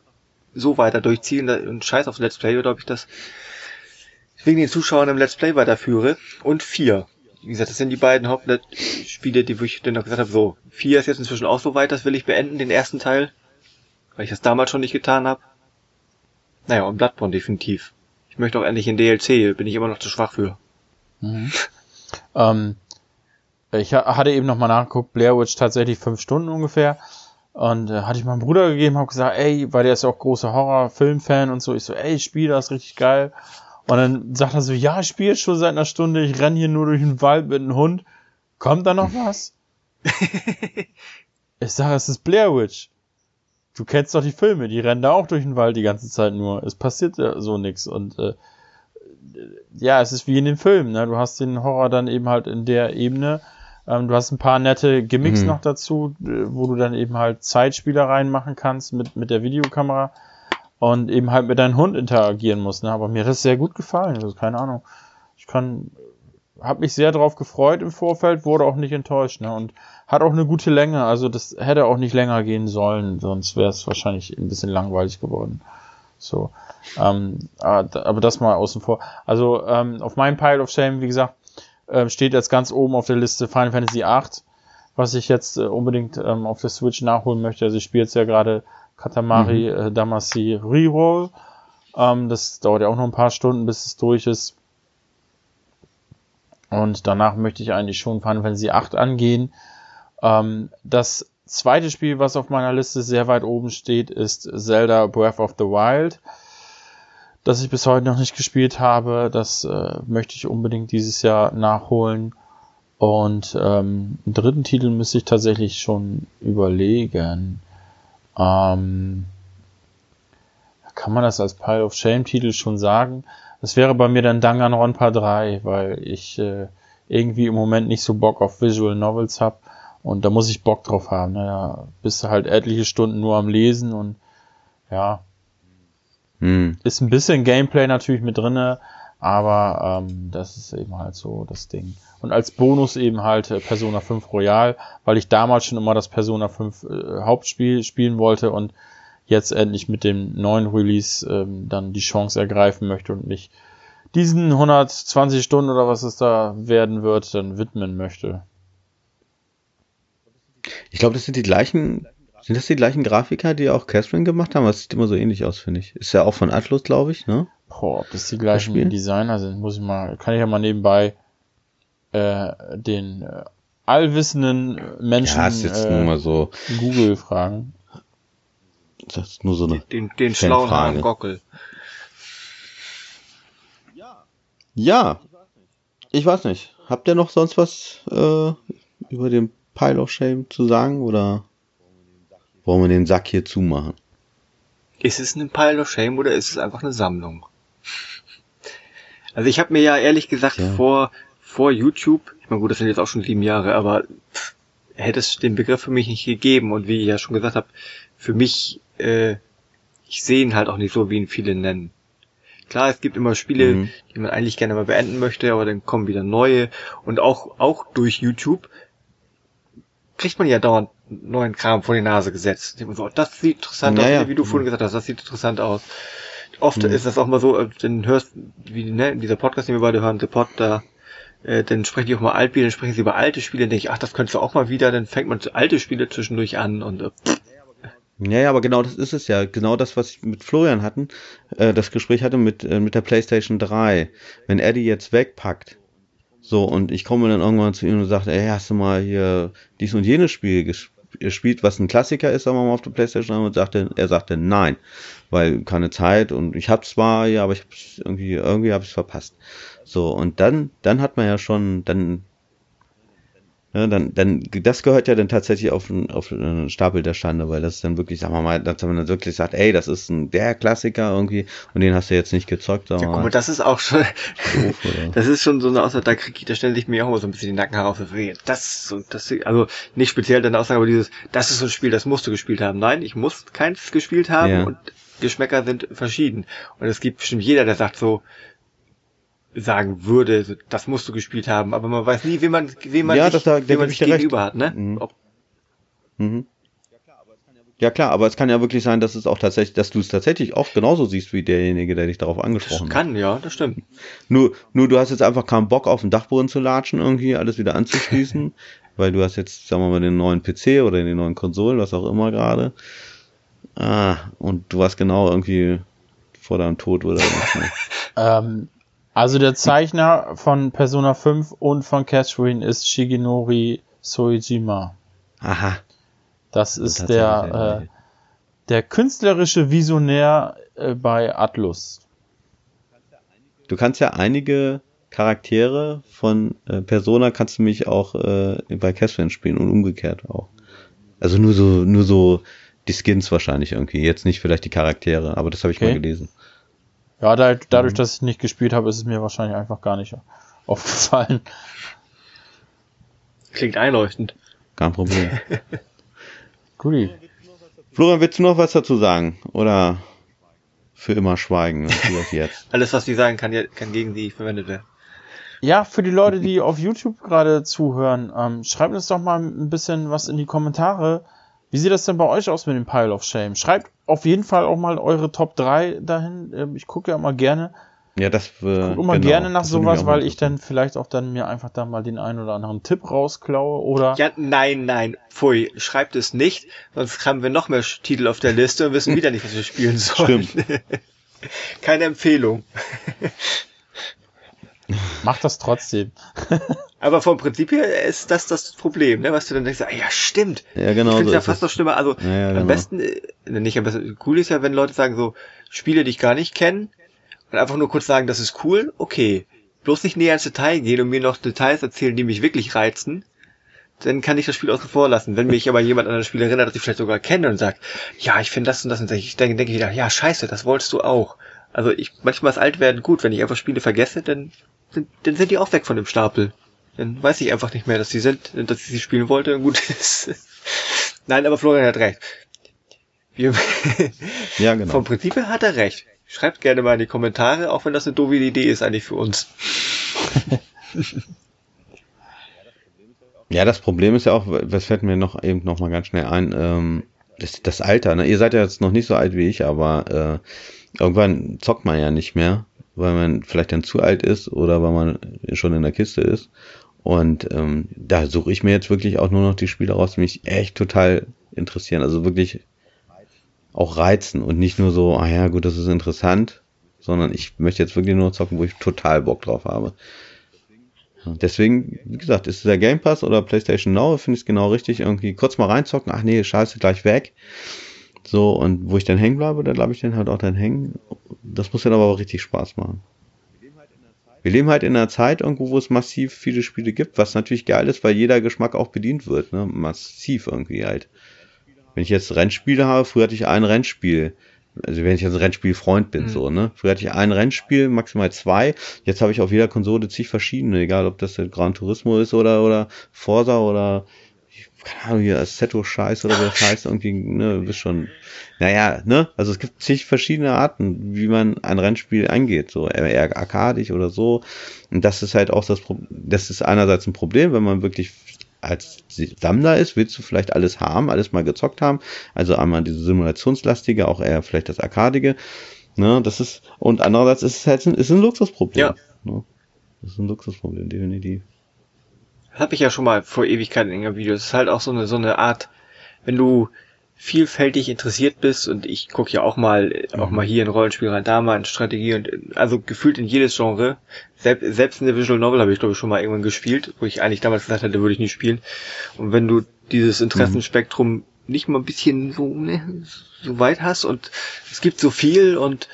so weiter durchziehe und scheiß auf Let's Play oder ob ich das wegen den Zuschauern im Let's Play weiterführe. Und vier. Wie gesagt, das sind die beiden Hauptspiele, die ich dann noch gesagt habe, so, vier ist jetzt inzwischen auch so weit, das will ich beenden, den ersten Teil. Weil ich das damals schon nicht getan habe. Naja, und Bloodborne definitiv. Ich möchte auch endlich in DLC, bin ich immer noch zu schwach für. Mhm. ähm, ich hatte eben nochmal nachgeguckt, Blair Witch tatsächlich fünf Stunden ungefähr. Und äh, hatte ich meinem Bruder gegeben, habe gesagt, ey, weil der ist ja auch großer Horror-Film-Fan und so. Ich so, ey, ich spiel das richtig geil. Und dann sagt er so, ja, ich spiele schon seit einer Stunde, ich renn hier nur durch den Wald mit einem Hund. Kommt da noch was? ich sage, es ist Blair Witch. Du kennst doch die Filme, die rennen da auch durch den Wald die ganze Zeit nur. Es passiert ja so nix. Und äh, ja, es ist wie in den Filmen, ne? Du hast den Horror dann eben halt in der Ebene ähm, du hast ein paar nette Gimmicks mhm. noch dazu, äh, wo du dann eben halt Zeitspielereien machen kannst mit, mit der Videokamera und eben halt mit deinem Hund interagieren musst. Ne? Aber mir hat das sehr gut gefallen. Also keine Ahnung. Ich kann, habe mich sehr drauf gefreut im Vorfeld, wurde auch nicht enttäuscht. Ne? Und hat auch eine gute Länge. Also das hätte auch nicht länger gehen sollen, sonst wäre es wahrscheinlich ein bisschen langweilig geworden. So. Ähm, aber das mal außen vor. Also ähm, auf meinem Pile of Shame, wie gesagt, äh, steht jetzt ganz oben auf der Liste Final Fantasy VIII, was ich jetzt äh, unbedingt ähm, auf der Switch nachholen möchte. Also ich spiele jetzt ja gerade Katamari mhm. äh, Damacy Reroll. Ähm, das dauert ja auch noch ein paar Stunden, bis es durch ist. Und danach möchte ich eigentlich schon Final Fantasy VIII angehen. Ähm, das zweite Spiel, was auf meiner Liste sehr weit oben steht, ist Zelda Breath of the Wild, das ich bis heute noch nicht gespielt habe. Das äh, möchte ich unbedingt dieses Jahr nachholen. Und ähm, einen dritten Titel müsste ich tatsächlich schon überlegen. Ähm, kann man das als Pile of Shame Titel schon sagen? Das wäre bei mir dann Danganronpa 3, weil ich äh, irgendwie im Moment nicht so Bock auf Visual Novels habe und da muss ich Bock drauf haben. Naja, bist du halt etliche Stunden nur am Lesen und ja. Hm. Ist ein bisschen Gameplay natürlich mit drinne, aber ähm, das ist eben halt so das Ding. Und als Bonus eben halt äh, Persona 5 Royal, weil ich damals schon immer das Persona 5 äh, Hauptspiel spielen wollte und jetzt endlich mit dem neuen Release ähm, dann die Chance ergreifen möchte und mich diesen 120 Stunden oder was es da werden wird, dann widmen möchte. Ich glaube, das sind die gleichen, sind das die gleichen Grafiker, die auch Catherine gemacht haben? Das sieht immer so ähnlich aus, finde ich. Ist ja auch von Atlus, glaube ich, ne? Boah, ob das die gleichen das Designer sind, muss ich mal, kann ich ja mal nebenbei äh, den äh, allwissenden Menschen ja, ist jetzt äh, nur mal so. Google fragen. Das ist nur so eine Den, den schlauen Herrn Gockel. Ja. Ich weiß nicht. Habt ihr noch sonst was äh, über den Pile of Shame zu sagen oder wollen wir den Sack hier zumachen? Ist es ein Pile of Shame oder ist es einfach eine Sammlung? Also ich habe mir ja ehrlich gesagt ja. vor vor YouTube, ich meine gut, das sind jetzt auch schon sieben Jahre, aber pff, hätte es den Begriff für mich nicht gegeben und wie ich ja schon gesagt habe, für mich, äh, ich sehe ihn halt auch nicht so, wie ihn viele nennen. Klar, es gibt immer Spiele, mhm. die man eigentlich gerne mal beenden möchte, aber dann kommen wieder neue und auch auch durch YouTube kriegt man ja dauernd neuen Kram vor die Nase gesetzt. So, das sieht interessant ja, aus, wie du vorhin gesagt hast, das sieht interessant aus. Oft mhm. ist das auch mal so, äh, dann hörst, wie ne, dieser Podcast, den wir beide hören, The Pod, da, äh, dann sprechen die auch mal Altspiele, dann sprechen sie über alte Spiele, dann denke ich, ach, das könntest du auch mal wieder, dann fängt man alte Spiele zwischendurch an und äh, ja, ja, aber genau das ist es ja. Genau das, was ich mit Florian hatten, äh, das Gespräch hatte mit, äh, mit der PlayStation 3. Wenn er die jetzt wegpackt, so, und ich komme dann irgendwann zu ihm und sage, ey, hast du mal hier dies und jenes Spiel gespielt, was ein Klassiker ist, sagen wir mal auf der Playstation, und sagte, er sagte nein, weil keine Zeit und ich habe zwar, ja, aber ich hab's irgendwie, irgendwie habe ich verpasst. So, und dann, dann hat man ja schon, dann ja, dann, dann, das gehört ja dann tatsächlich auf, auf einen Stapel der Stande, weil das dann wirklich, sagen wir mal, dass man dann wirklich sagt, ey, das ist ein, der Klassiker irgendwie und den hast du jetzt nicht gezockt. Ja, guck mal, das ist auch schon, doof, das ist schon so eine Aussage, da krieg ich, da stelle ich mir auch mal so ein bisschen die Nacken heraus. Das, das, also nicht speziell deine Aussage, aber dieses, das ist so ein Spiel, das musst du gespielt haben. Nein, ich muss keins gespielt haben ja. und Geschmäcker sind verschieden. Und es gibt bestimmt jeder, der sagt so, sagen würde, das musst du gespielt haben, aber man weiß nie, wie man, wie man ja, sich, das, wie man sich gegenüber recht. hat, ne? Mhm. Mhm. Ja klar, aber es kann ja wirklich sein, dass es auch tatsächlich, dass du es tatsächlich auch genauso siehst wie derjenige, der dich darauf angesprochen das kann, hat. ja, das stimmt. Nur, nur du hast jetzt einfach keinen Bock auf den Dachboden zu latschen, irgendwie alles wieder anzuschließen, weil du hast jetzt, sagen wir mal, den neuen PC oder den neuen Konsolen, was auch immer gerade. Ah, und du warst genau irgendwie vor deinem Tod oder was. Ähm, also der Zeichner von Persona 5 und von Catherine ist Shigenori Soejima. Aha. Das ist der, äh, der künstlerische Visionär äh, bei Atlus. Du kannst ja einige Charaktere von äh, Persona kannst du mich auch äh, bei Catherine spielen und umgekehrt auch. Also nur so, nur so die Skins wahrscheinlich irgendwie. Jetzt nicht vielleicht die Charaktere, aber das habe ich okay. mal gelesen. Ja, da, dadurch, mhm. dass ich nicht gespielt habe, ist es mir wahrscheinlich einfach gar nicht aufgefallen. Klingt einleuchtend. Kein Problem. Guti. Florian, willst du noch was dazu sagen? Oder für immer schweigen? jetzt? Alles, was die sagen, kann, kann gegen die verwendet werden. Ja, für die Leute, die auf YouTube gerade zuhören, ähm, schreibt uns doch mal ein bisschen was in die Kommentare. Wie sieht das denn bei euch aus mit dem Pile of Shame? Schreibt auf jeden Fall auch mal eure Top 3 dahin. Ähm, ich gucke ja immer gerne. Ja, das äh, gucke immer genau, gerne nach sowas, weil ich dann vielleicht auch dann mir einfach da mal den einen oder anderen Tipp rausklaue oder. Ja, nein, nein, pfui, schreibt es nicht, sonst haben wir noch mehr Titel auf der Liste und wissen wieder nicht, was wir spielen sollen. Stimmt. Keine Empfehlung. Mach das trotzdem. Aber vom Prinzip her ist das das Problem, ne? was du dann denkst, ah, ja stimmt. Ja, genau. Ich finde so ja fast noch schlimmer. Also ja, ja, am genau. besten, äh, nicht am besten, cool ist ja, wenn Leute sagen so, Spiele, die ich gar nicht kenne, und einfach nur kurz sagen, das ist cool, okay. Bloß nicht näher ins Detail gehen und mir noch Details erzählen, die mich wirklich reizen, dann kann ich das Spiel außen vor lassen. Wenn mich aber jemand an das Spiel erinnert, das ich vielleicht sogar kenne und sagt, ja, ich finde das und das und das, ich denke, denke wieder, ja, scheiße, das wolltest du auch. Also ich, manchmal ist Altwerden gut, wenn ich einfach Spiele vergesse, dann, dann, dann sind die auch weg von dem Stapel. Dann weiß ich einfach nicht mehr, dass die sind, dass ich sie spielen wollte gut ist. Nein, aber Florian hat recht. Wir ja, genau. Vom Prinzip her hat er recht. Schreibt gerne mal in die Kommentare, auch wenn das eine doofe Idee ist eigentlich für uns. ja, das Problem ist ja auch, was fällt mir noch eben noch mal ganz schnell ein, ähm, das, das Alter. Ne? Ihr seid ja jetzt noch nicht so alt wie ich, aber äh, irgendwann zockt man ja nicht mehr, weil man vielleicht dann zu alt ist oder weil man schon in der Kiste ist. Und ähm, da suche ich mir jetzt wirklich auch nur noch die Spiele raus, die mich echt total interessieren. Also wirklich auch reizen und nicht nur so, ah ja, gut, das ist interessant, sondern ich möchte jetzt wirklich nur zocken, wo ich total Bock drauf habe. Deswegen, wie gesagt, ist der Game Pass oder PlayStation Now, finde ich es genau richtig, irgendwie kurz mal reinzocken, ach nee, scheiße, gleich weg. So, und wo ich dann hängen bleibe, da bleibe ich dann halt auch dann hängen. Das muss dann aber auch richtig Spaß machen. Wir leben halt in einer Zeit irgendwo, wo es massiv viele Spiele gibt, was natürlich geil ist, weil jeder Geschmack auch bedient wird, ne? Massiv irgendwie halt. Wenn ich jetzt Rennspiele habe, früher hatte ich ein Rennspiel. Also wenn ich jetzt ein Rennspielfreund bin, mhm. so, ne? Früher hatte ich ein Rennspiel, maximal zwei. Jetzt habe ich auf jeder Konsole zig verschiedene, egal ob das Gran Turismo ist oder, oder Forza oder keine Ahnung, hier Assetto Scheiß oder was heißt irgendwie, ne, bist schon, naja, ne, also es gibt zig verschiedene Arten, wie man ein Rennspiel angeht, so eher arkadisch oder so. Und das ist halt auch das Problem, das ist einerseits ein Problem, wenn man wirklich als Sammler ist, willst du vielleicht alles haben, alles mal gezockt haben. Also einmal diese simulationslastige, auch eher vielleicht das arkadige. Ne, das ist, und andererseits ist es halt ein, ist ein Luxusproblem. Ja. Ne? Das ist ein Luxusproblem, definitiv. Das habe ich ja schon mal vor Ewigkeiten in einem Video. Das ist halt auch so eine, so eine Art, wenn du vielfältig interessiert bist und ich gucke ja auch mal mhm. auch mal hier in Rollenspiel rein, da mal in Strategie und also gefühlt in jedes Genre. Selbst, selbst eine Visual Novel habe ich glaube ich schon mal irgendwann gespielt, wo ich eigentlich damals gesagt hatte, würde ich nicht spielen. Und wenn du dieses Interessenspektrum mhm. nicht mal ein bisschen so ne, so weit hast und es gibt so viel und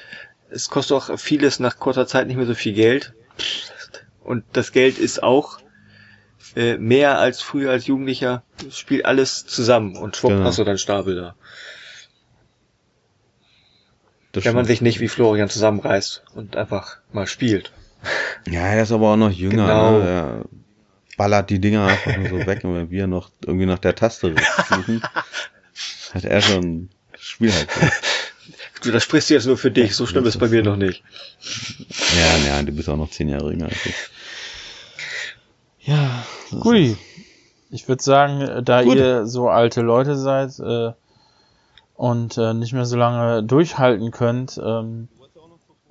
es kostet auch vieles nach kurzer Zeit nicht mehr so viel Geld und das Geld ist auch äh, mehr als früher als Jugendlicher, spielt alles zusammen und schwupp genau. hast du dann Stapel da. Das Wenn man sich nicht wie Florian zusammenreißt und einfach mal spielt. Ja, er ist aber auch noch jünger. Genau. Ne? Er ballert die Dinger einfach nur so weg und wenn wir noch irgendwie nach der Taste suchen, hat er schon Spiel halt. Du, das sprichst du jetzt nur für dich, so schlimm ist bei mir noch nicht. Ja, ja, du bist auch noch zehn Jahre jünger als ich. Ja. Gut. Ich würde sagen, da Gut. ihr so alte Leute seid äh, und äh, nicht mehr so lange durchhalten könnt. Ähm,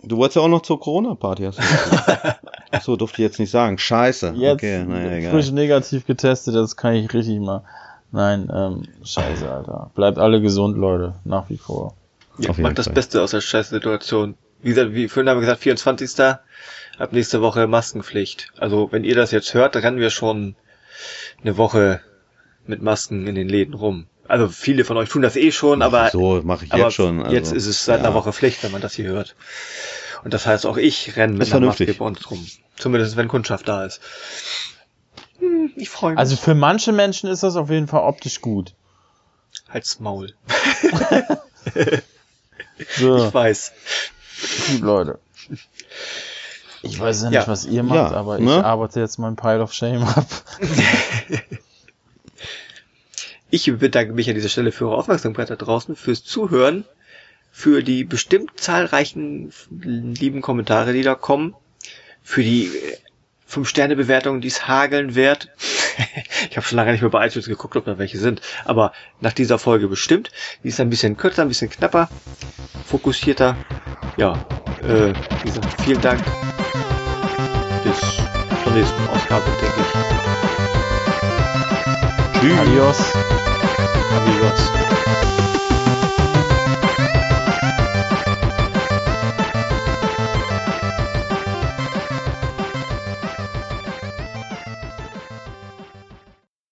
du wolltest ja auch noch zur Corona-Party. so durfte ich jetzt nicht sagen. Scheiße. Jetzt okay, naja, frisch negativ getestet, das kann ich richtig mal. Nein, ähm, scheiße, Alter. Bleibt alle gesund, Leute, nach wie vor. Ja, macht das. Beste aus der Scheißsituation. Wie gesagt, wie vorhin haben wir gesagt, 24 ab nächste Woche Maskenpflicht. Also wenn ihr das jetzt hört, rennen wir schon eine Woche mit Masken in den Läden rum. Also viele von euch tun das eh schon, aber so mache ich jetzt schon. Also, jetzt ist es seit ja. einer Woche Pflicht, wenn man das hier hört. Und das heißt auch ich renne mit einer Maske bei uns rum. Zumindest wenn Kundschaft da ist. Hm, ich freue mich. Also für manche Menschen ist das auf jeden Fall optisch gut. Halt's Maul. so. Ich weiß. Gut, Leute. Ich weiß ja nicht, ja. was ihr macht, ja, aber ne? ich arbeite jetzt mein Pile of Shame ab. ich bedanke mich an dieser Stelle für eure Aufmerksamkeit da draußen, fürs Zuhören, für die bestimmt zahlreichen lieben Kommentare, die da kommen, für die 5-Sterne-Bewertungen, die es hageln wird. ich habe schon lange nicht mehr bei iTunes geguckt, ob da welche sind. Aber nach dieser Folge bestimmt. Die ist ein bisschen kürzer, ein bisschen knapper, fokussierter. Ja, äh, wie gesagt, vielen Dank bis zur nächsten Ausgabe, denke ich. Tschüss. Adios. Amigos.